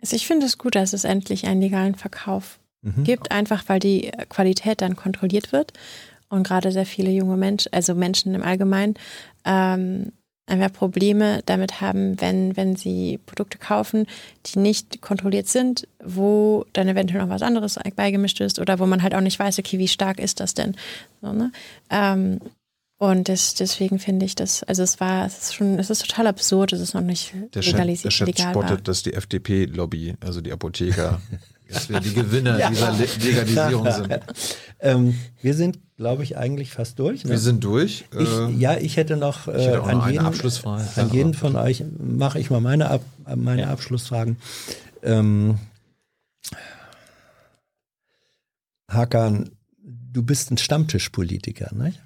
Also ich finde es gut, dass es endlich einen legalen Verkauf Mhm. gibt, einfach weil die Qualität dann kontrolliert wird und gerade sehr viele junge Menschen, also Menschen im Allgemeinen, ähm, einfach Probleme damit haben, wenn, wenn sie Produkte kaufen, die nicht kontrolliert sind, wo dann eventuell noch was anderes beigemischt ist oder wo man halt auch nicht weiß, okay, wie stark ist das denn? So, ne? ähm, und das, deswegen finde ich das, also es war, es ist schon, es ist total absurd, dass es noch nicht Der der legalisiert, Chat legal spottet, war. dass die FDP-Lobby, also die Apotheker, dass wir die Gewinner dieser Le Legalisierung sind. Ähm, wir sind, glaube ich, eigentlich fast durch. Ne? Wir sind durch. ich, Äh, ja, ich hätte noch, äh, hätte auch an, noch eine jeden, Abschlussfrage. an Ja, jeden von euch mache ich mal meine, Ab, meine Abschlussfragen. Ähm, Hakan, du bist ein Stammtischpolitiker, nicht?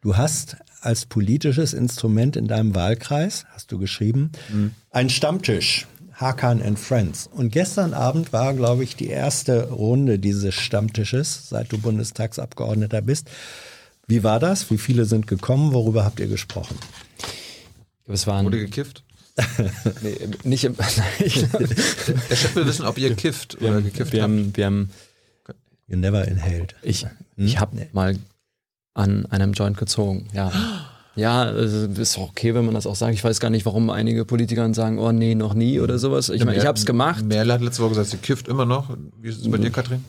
Du hast als politisches Instrument in deinem Wahlkreis, hast du geschrieben, ein Stammtisch. Hakan and Friends. Und gestern Abend war, glaube ich, die erste Runde dieses Stammtisches, seit du Bundestagsabgeordneter bist. Wie war das? Wie viele sind gekommen? Worüber habt ihr gesprochen? Es waren Wurde gekifft? nee, nicht im, ich, Der Chef will wissen, ob ihr kifft wir, oder haben, gekifft wir, habt. haben, wir haben You never inhaled. ich, Hm? ich habe Nee. mal an einem Joint gezogen, ja. Ja, es ist auch okay, wenn man das auch sagt. Ich weiß gar nicht, warum einige Politiker sagen, oh nee, noch nie oder sowas. Ich meine, ich habe es gemacht. Merle hat letzte Woche gesagt, sie kifft immer noch. Wie ist es bei dir, Katrin?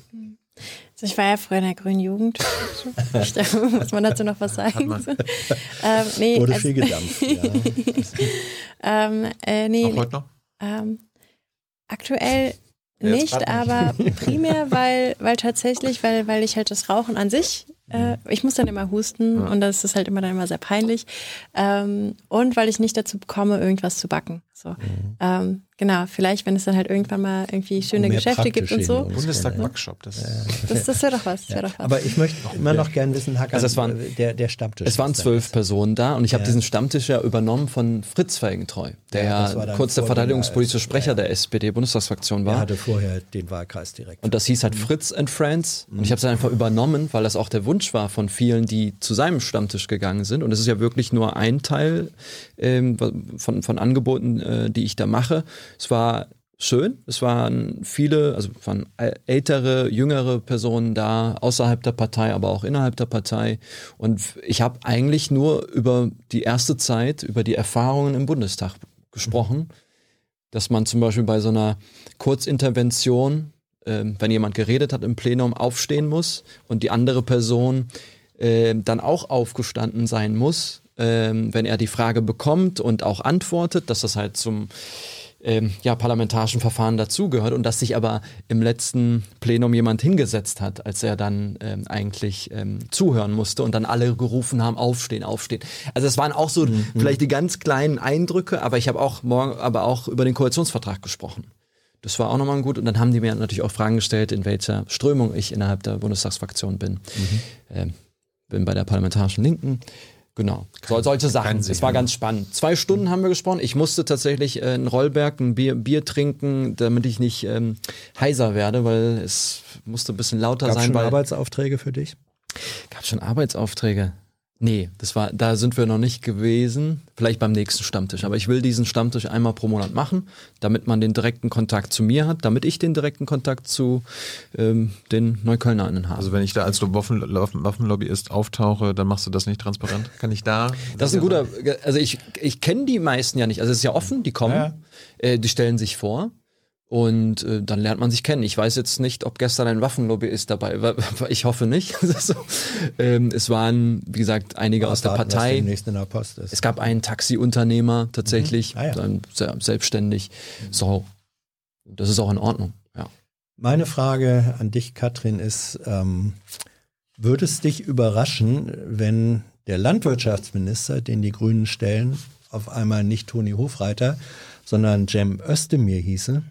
Also ich war ja früher in der grünen Jugend. Ich Muss man dazu noch was sagen? Ähm, nee, Wurde also, viel gedampft. Ja. ähm, äh, nee, Auch heute noch? Ähm, aktuell nicht, aber primär, weil, weil tatsächlich, weil, weil ich halt das Rauchen an sich, äh, ich muss dann immer husten und das ist halt immer dann immer sehr peinlich. Ähm, und weil ich nicht dazu komme, irgendwas zu backen. So. Ähm, genau, vielleicht, wenn es dann halt irgendwann mal irgendwie schöne Geschäfte gibt und so. Hinweise. Bundestag Backshop. Das Das, das wäre doch was. Das wär doch was. Aber ich möchte immer noch gern wissen, Hacker, Also es waren- der, der Stammtisch. Es waren zwölf. Personen da und ich habe Ja. diesen Stammtisch ja übernommen von Fritz Felgentreu, der Ja, ja, das kurz der verteidigungspolitische als- Sprecher der SPD-Bundestagsfraktion Er war. hatte vorher den Wahlkreis direkt. Und das hieß halt Fritz and Friends. Und ich habe es einfach übernommen, weil das auch der Wunsch war von vielen, die zu seinem Stammtisch gegangen sind. Und es ist ja wirklich nur ein Teil ähm, von, von Angeboten, äh, die ich da mache. Es war schön. Es waren viele, also waren äl- ältere, jüngere Personen da, außerhalb der Partei, aber auch innerhalb der Partei. Und ich habe eigentlich nur über die erste Zeit, über die Erfahrungen im Bundestag gesprochen. Dass man zum Beispiel bei so einer Kurzintervention ähm, wenn jemand geredet hat im Plenum, aufstehen muss und die andere Person ähm, dann auch aufgestanden sein muss, ähm, wenn er die Frage bekommt und auch antwortet, dass das halt zum ähm, ja, parlamentarischen Verfahren dazugehört und dass sich aber im letzten Plenum jemand hingesetzt hat, als er dann ähm, eigentlich ähm, zuhören musste und dann alle gerufen haben, aufstehen, aufstehen. Also es waren auch so vielleicht die ganz kleinen Eindrücke, aber ich habe auch morgen, aber auch über den Koalitionsvertrag gesprochen. Das war auch nochmal gut. Und dann haben die mir natürlich auch Fragen gestellt, in welcher Strömung ich innerhalb der Bundestagsfraktion bin. Ähm, bin bei der parlamentarischen Linken. Genau. So, solche Sachen. Sinn, Es war ja. ganz spannend. Zwei Stunden haben wir gesprochen. Ich musste tatsächlich äh, in Rollberg ein Bier, Bier trinken, damit ich nicht ähm, heiser werde, weil es musste ein bisschen lauter Gab sein. schon weil Arbeitsaufträge für dich? Gab schon Arbeitsaufträge? Nee, das war, da sind wir noch nicht gewesen. Vielleicht beim nächsten Stammtisch. Aber ich will diesen Stammtisch einmal pro Monat machen, damit man den direkten Kontakt zu mir hat, damit ich den direkten Kontakt zu ähm, den NeuköllnerInnen habe. Also wenn ich da als Waffen, Waffenlobbyist auftauche, dann machst du das nicht transparent? Kann ich da? Das ist ein guter, also ich, ich kenne die meisten ja nicht. Also es ist ja offen, die kommen, Ja. äh, die stellen sich vor und äh, dann lernt man sich kennen. Ich weiß jetzt nicht, ob gestern ein Waffenlobbyist dabei war. Ich hoffe nicht. ähm, es waren, wie gesagt, einige aus der Partei. in der Post ist. Es gab einen Taxiunternehmer tatsächlich, Ah ja. dann se- selbstständig. So, das ist auch in Ordnung. Ja. Meine Frage an dich, Katrin, ist, ähm, würde es dich überraschen, wenn der Landwirtschaftsminister, den die Grünen stellen, auf einmal nicht Toni Hofreiter, sondern Cem Özdemir hieße?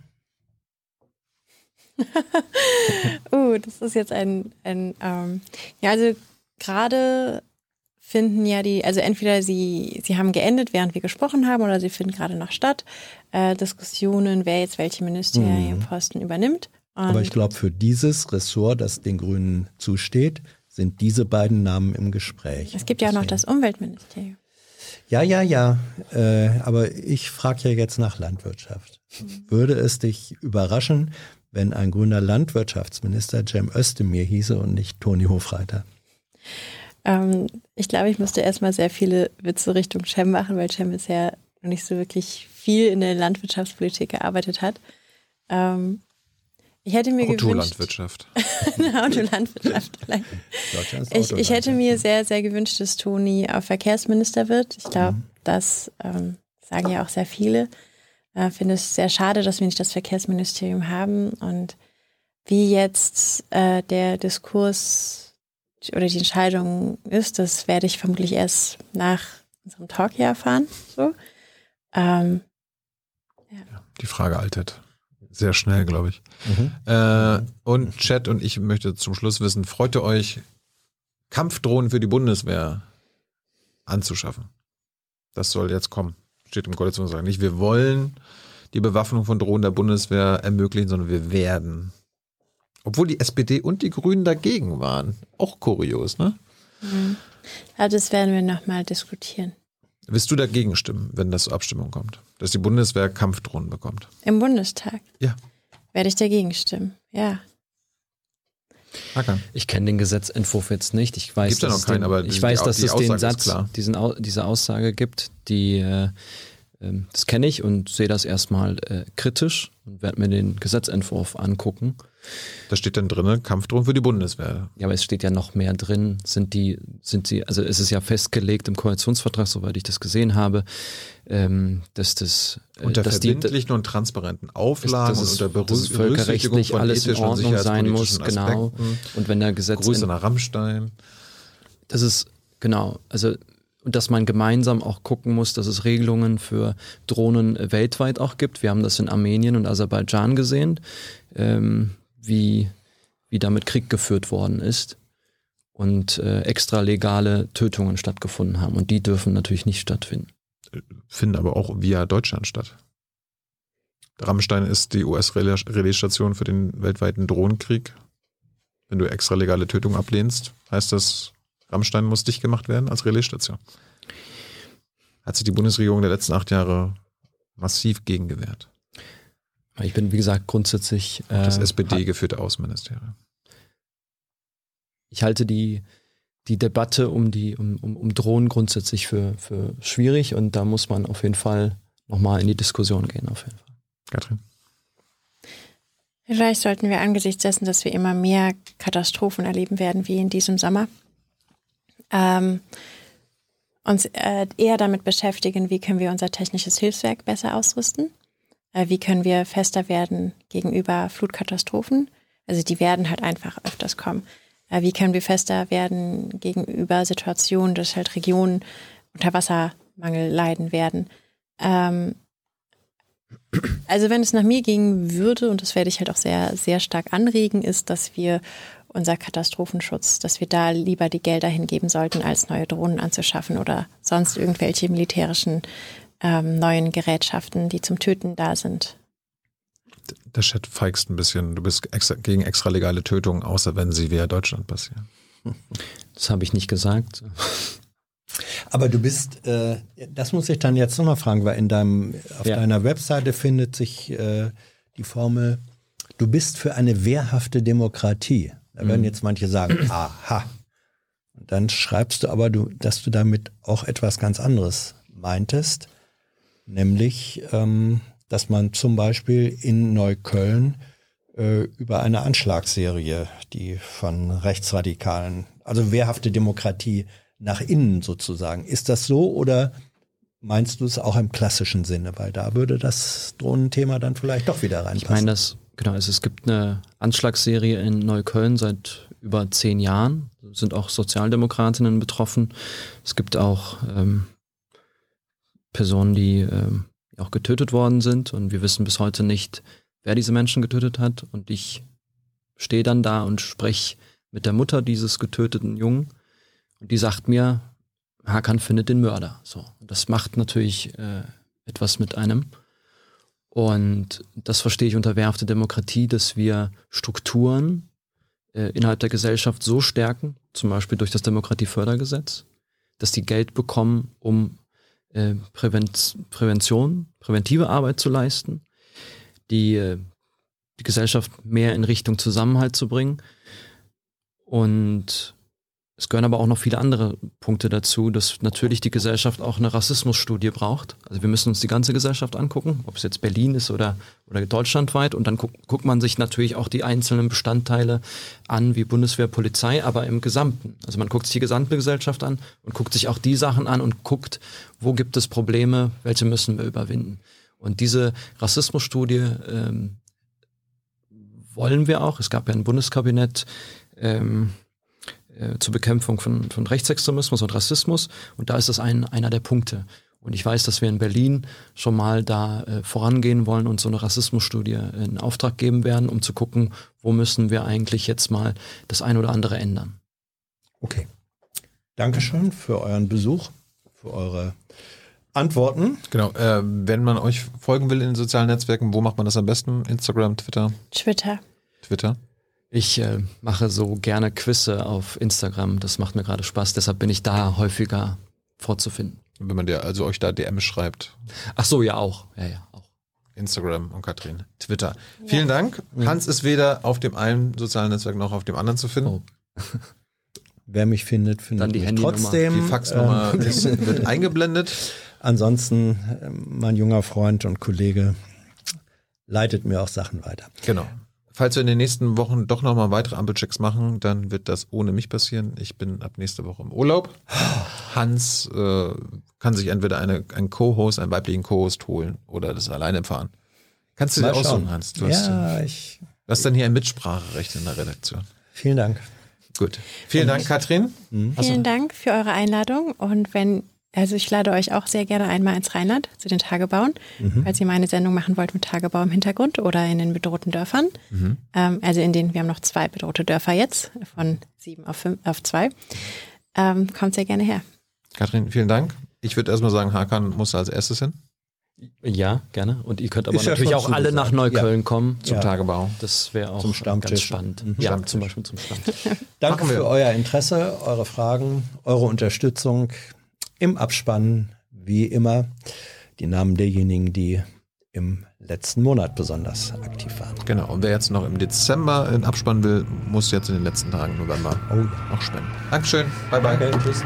Uh, das ist jetzt ein, ein ähm, ja, also gerade finden ja die, also entweder sie, sie haben geendet, während wir gesprochen haben, oder sie finden gerade noch statt, äh, Diskussionen, wer jetzt welche Ministerienposten übernimmt. Und Aber ich glaube, für dieses Ressort, das den Grünen zusteht, sind diese beiden Namen im Gespräch. es gibt ja auch noch das Umweltministerium. Ja, ja, ja. Äh, aber ich frage ja jetzt nach Landwirtschaft. Würde es dich überraschen, wenn ein grüner Landwirtschaftsminister Cem Özdemir hieße und nicht Toni Hofreiter? Ähm, ich glaube, ich müsste erstmal sehr viele Witze Richtung Cem machen, weil Cem bisher noch nicht so wirklich viel in der Landwirtschaftspolitik gearbeitet hat. Ähm, ich hätte mir gewünscht, Autolandwirtschaft. Autolandwirtschaft Ich, ich hätte mir sehr, sehr gewünscht, dass Toni auch Verkehrsminister wird. Ich glaube, Mhm. das ähm, sagen ja auch sehr viele. Ich finde es sehr schade, dass wir nicht das Verkehrsministerium haben und wie jetzt äh, der Diskurs oder die Entscheidung ist, das werde ich vermutlich erst nach unserem Talk hier erfahren. So. Ähm, Die Frage altert sehr schnell, glaube ich. Mhm. Äh, und Chat und ich möchte zum Schluss wissen, freut ihr euch, Kampfdrohnen für die Bundeswehr anzuschaffen? Das soll jetzt kommen. Steht im Koalitionsvertrag. Nicht wir wollen die Bewaffnung von Drohnen der Bundeswehr ermöglichen, sondern wir werden. Obwohl die SPD und die Grünen dagegen waren. Auch kurios, ne? Mhm. Ja, das werden wir nochmal diskutieren. Wirst du dagegen stimmen, wenn das zur Abstimmung kommt? Dass die Bundeswehr Kampfdrohnen bekommt? Im Bundestag? Ja. Werde ich dagegen stimmen, ja. Hakan. Ich kenne den Gesetzentwurf jetzt nicht. Ich weiß, Gibt dass noch es keinen, den, aber ich weiß, die- dass die es den Aussage ist Satz, diesen, diese Aussage gibt, die äh, ähm, das kenne ich und sehe das erstmal äh, kritisch und werde mir den Gesetzentwurf angucken. Da steht dann drin, Kampfdrohnen für die Bundeswehr. Ja, aber es steht ja noch mehr drin. Sind die, sind sie, also es ist ja festgelegt im Koalitionsvertrag, soweit ich das gesehen habe, ähm, dass das äh, Unter dass die, verbindlichen und transparenten Auflagen dass es, und unter dass es Berü- Berücksichtigung völkerrechtlich von alles in Ordnung sein muss, genau. Aspekten. Und wenn der Gesetz Grüße nach Rammstein. Das ist, genau, also und dass man gemeinsam auch gucken muss, dass es Regelungen für Drohnen weltweit auch gibt. Wir haben das in Armenien und Aserbaidschan gesehen, ähm, wie, wie damit Krieg geführt worden ist und äh, extralegale Tötungen stattgefunden haben. Und die dürfen natürlich nicht stattfinden. Finden aber auch via Deutschland statt. Rammstein ist die US-Relaisstation für den weltweiten Drohnenkrieg. Wenn du extralegale Tötung ablehnst, heißt das, Rammstein muss dicht gemacht werden als Relaisstation. Hat sich die Bundesregierung der letzten acht Jahre massiv gegen gewehrt. Ich bin, wie gesagt, grundsätzlich. Auch das äh, SPD-geführte Außenministerium. ich halte die, die Debatte um, die, um, um, um Drohnen grundsätzlich für, für schwierig und da muss man auf jeden Fall nochmal in die Diskussion gehen. Auf jeden Fall. Katrin? Vielleicht sollten wir angesichts dessen, dass wir immer mehr Katastrophen erleben werden, wie in diesem Sommer, ähm, uns äh, eher damit beschäftigen, wie können wir unser technisches Hilfswerk besser ausrüsten, äh, wie können wir fester werden gegenüber Flutkatastrophen. Also die werden halt einfach öfters kommen. Äh, wie können wir fester werden gegenüber Situationen, dass halt Regionen unter Wassermangel leiden werden. Ähm, also wenn es nach mir gehen würde, und das werde ich halt auch sehr, sehr stark anregen, ist, dass wir unser Katastrophenschutz, dass wir da lieber die Gelder hingeben sollten, als neue Drohnen anzuschaffen oder sonst irgendwelche militärischen ähm, neuen Gerätschaften, die zum Töten da sind. Der Chat feigst ein bisschen. Du bist extra, gegen extralegale Tötungen, außer wenn sie via Deutschland passieren. Das habe ich nicht gesagt. Aber du bist, äh, das muss ich dann jetzt nochmal fragen, weil in deinem, auf Ja. deiner Webseite findet sich äh, die Formel, du bist für eine wehrhafte Demokratie. Da werden jetzt manche sagen, aha. Und dann schreibst du aber, du, dass du damit auch etwas ganz anderes meintest, nämlich, ähm, dass man zum Beispiel in Neukölln äh, über eine Anschlagsserie, die von Rechtsradikalen, also wehrhafte Demokratie nach innen sozusagen. Ist das so oder meinst du es auch im klassischen Sinne? Weil da würde das Drohnenthema dann vielleicht doch wieder reinpassen. Ich meine, das, genau, also es gibt eine Anschlagsserie in Neukölln seit über zehn Jahren. Sind auch Sozialdemokratinnen betroffen. Es gibt auch ähm, Personen, die ähm, auch getötet worden sind und wir wissen bis heute nicht, wer diese Menschen getötet hat. Und ich stehe dann da und spreche mit der Mutter dieses getöteten Jungen und die sagt mir, Hakan findet den Mörder. So, und das macht natürlich äh, etwas mit einem. Und das verstehe ich unter wehrhafte Demokratie, dass wir Strukturen äh, innerhalb der Gesellschaft so stärken, zum Beispiel durch das Demokratiefördergesetz, dass die Geld bekommen, um äh, Prävention, präventive Arbeit zu leisten, die, äh, die Gesellschaft mehr in Richtung Zusammenhalt zu bringen. Und es gehören aber auch noch viele andere Punkte dazu, dass natürlich die Gesellschaft auch eine Rassismusstudie braucht. Also wir müssen uns die ganze Gesellschaft angucken, ob es jetzt Berlin ist oder, oder deutschlandweit. Und dann guck, guckt man sich natürlich auch die einzelnen Bestandteile an, wie Bundeswehr, Polizei, aber im Gesamten. Also man guckt sich die gesamte Gesellschaft an und guckt sich auch die Sachen an und guckt, wo gibt es Probleme, welche müssen wir überwinden. Und diese Rassismusstudie ähm, wollen wir auch. Es gab ja ein Bundeskabinett, ähm, äh, zur Bekämpfung von, von Rechtsextremismus und Rassismus. Und da ist das ein, einer der Punkte. Und ich weiß, dass wir in Berlin schon mal da äh, vorangehen wollen und so eine Rassismusstudie in Auftrag geben werden, um zu gucken, wo müssen wir eigentlich jetzt mal das ein oder andere ändern. Okay. Dankeschön für euren Besuch, für eure Antworten. Genau. Äh, wenn man euch folgen will in den sozialen Netzwerken, wo macht man das am besten? Instagram, Twitter, Twitter. Twitter. Ich äh, mache so gerne Quizze auf Instagram. Das macht mir gerade Spaß. Deshalb bin ich da häufiger vorzufinden. Wenn man dir also euch da DM schreibt. Ach so, ja auch. Ja, ja, auch. Instagram und Katrin, Twitter. Vielen Dank. Hans ist weder auf dem einen sozialen Netzwerk noch auf dem anderen zu finden. Oh. Wer mich findet, findet Dann die mich trotzdem. Die Faxnummer Ähm, ist, wird eingeblendet. ansonsten, ähm, mein junger Freund und Kollege leitet mir auch Sachen weiter. Genau. Falls wir in den nächsten Wochen doch nochmal weitere Ampelchecks machen, dann wird das ohne mich passieren. Ich bin ab nächste Woche im Urlaub. Hans äh, kann sich entweder eine, einen Co-Host, einen weiblichen Co-Host holen oder das alleine fahren. Kannst du dir Mal aussuchen. Hans? Du hast, ja, ich, du hast dann hier ein Mitspracherecht in der Redaktion. vielen Dank. Gut. Vielen Dank, Katrin. Achso. Vielen Dank für eure Einladung und wenn, also ich lade euch auch sehr gerne einmal ins Rheinland zu den Tagebauen, falls ihr mal eine Sendung machen wollt mit Tagebau im Hintergrund oder in den bedrohten Dörfern. Ähm, also in denen, wir haben noch zwei bedrohte Dörfer jetzt, von sieben auf, fünf, auf zwei. Ähm, kommt sehr gerne her. Katrin, vielen Dank. Ich würde erstmal sagen, Hakan muss als erstes hin Ja, gerne. Und ihr könnt aber Ist ja natürlich auch alle nach Neukölln kommen. zum Ja. Tagebau. Das wäre auch ganz spannend. Mhm. Ja, Stammtisch. zum Beispiel zum Stammtisch. Danke für euer Interesse, eure Fragen, eure Unterstützung im Abspann, wie immer. Die Namen derjenigen, die im letzten Monat besonders aktiv waren. Genau. Und wer jetzt noch im Dezember in Abspann will, muss jetzt in den letzten Tagen November Oh noch spenden. Dankeschön. Bye bye. Danke, tschüss.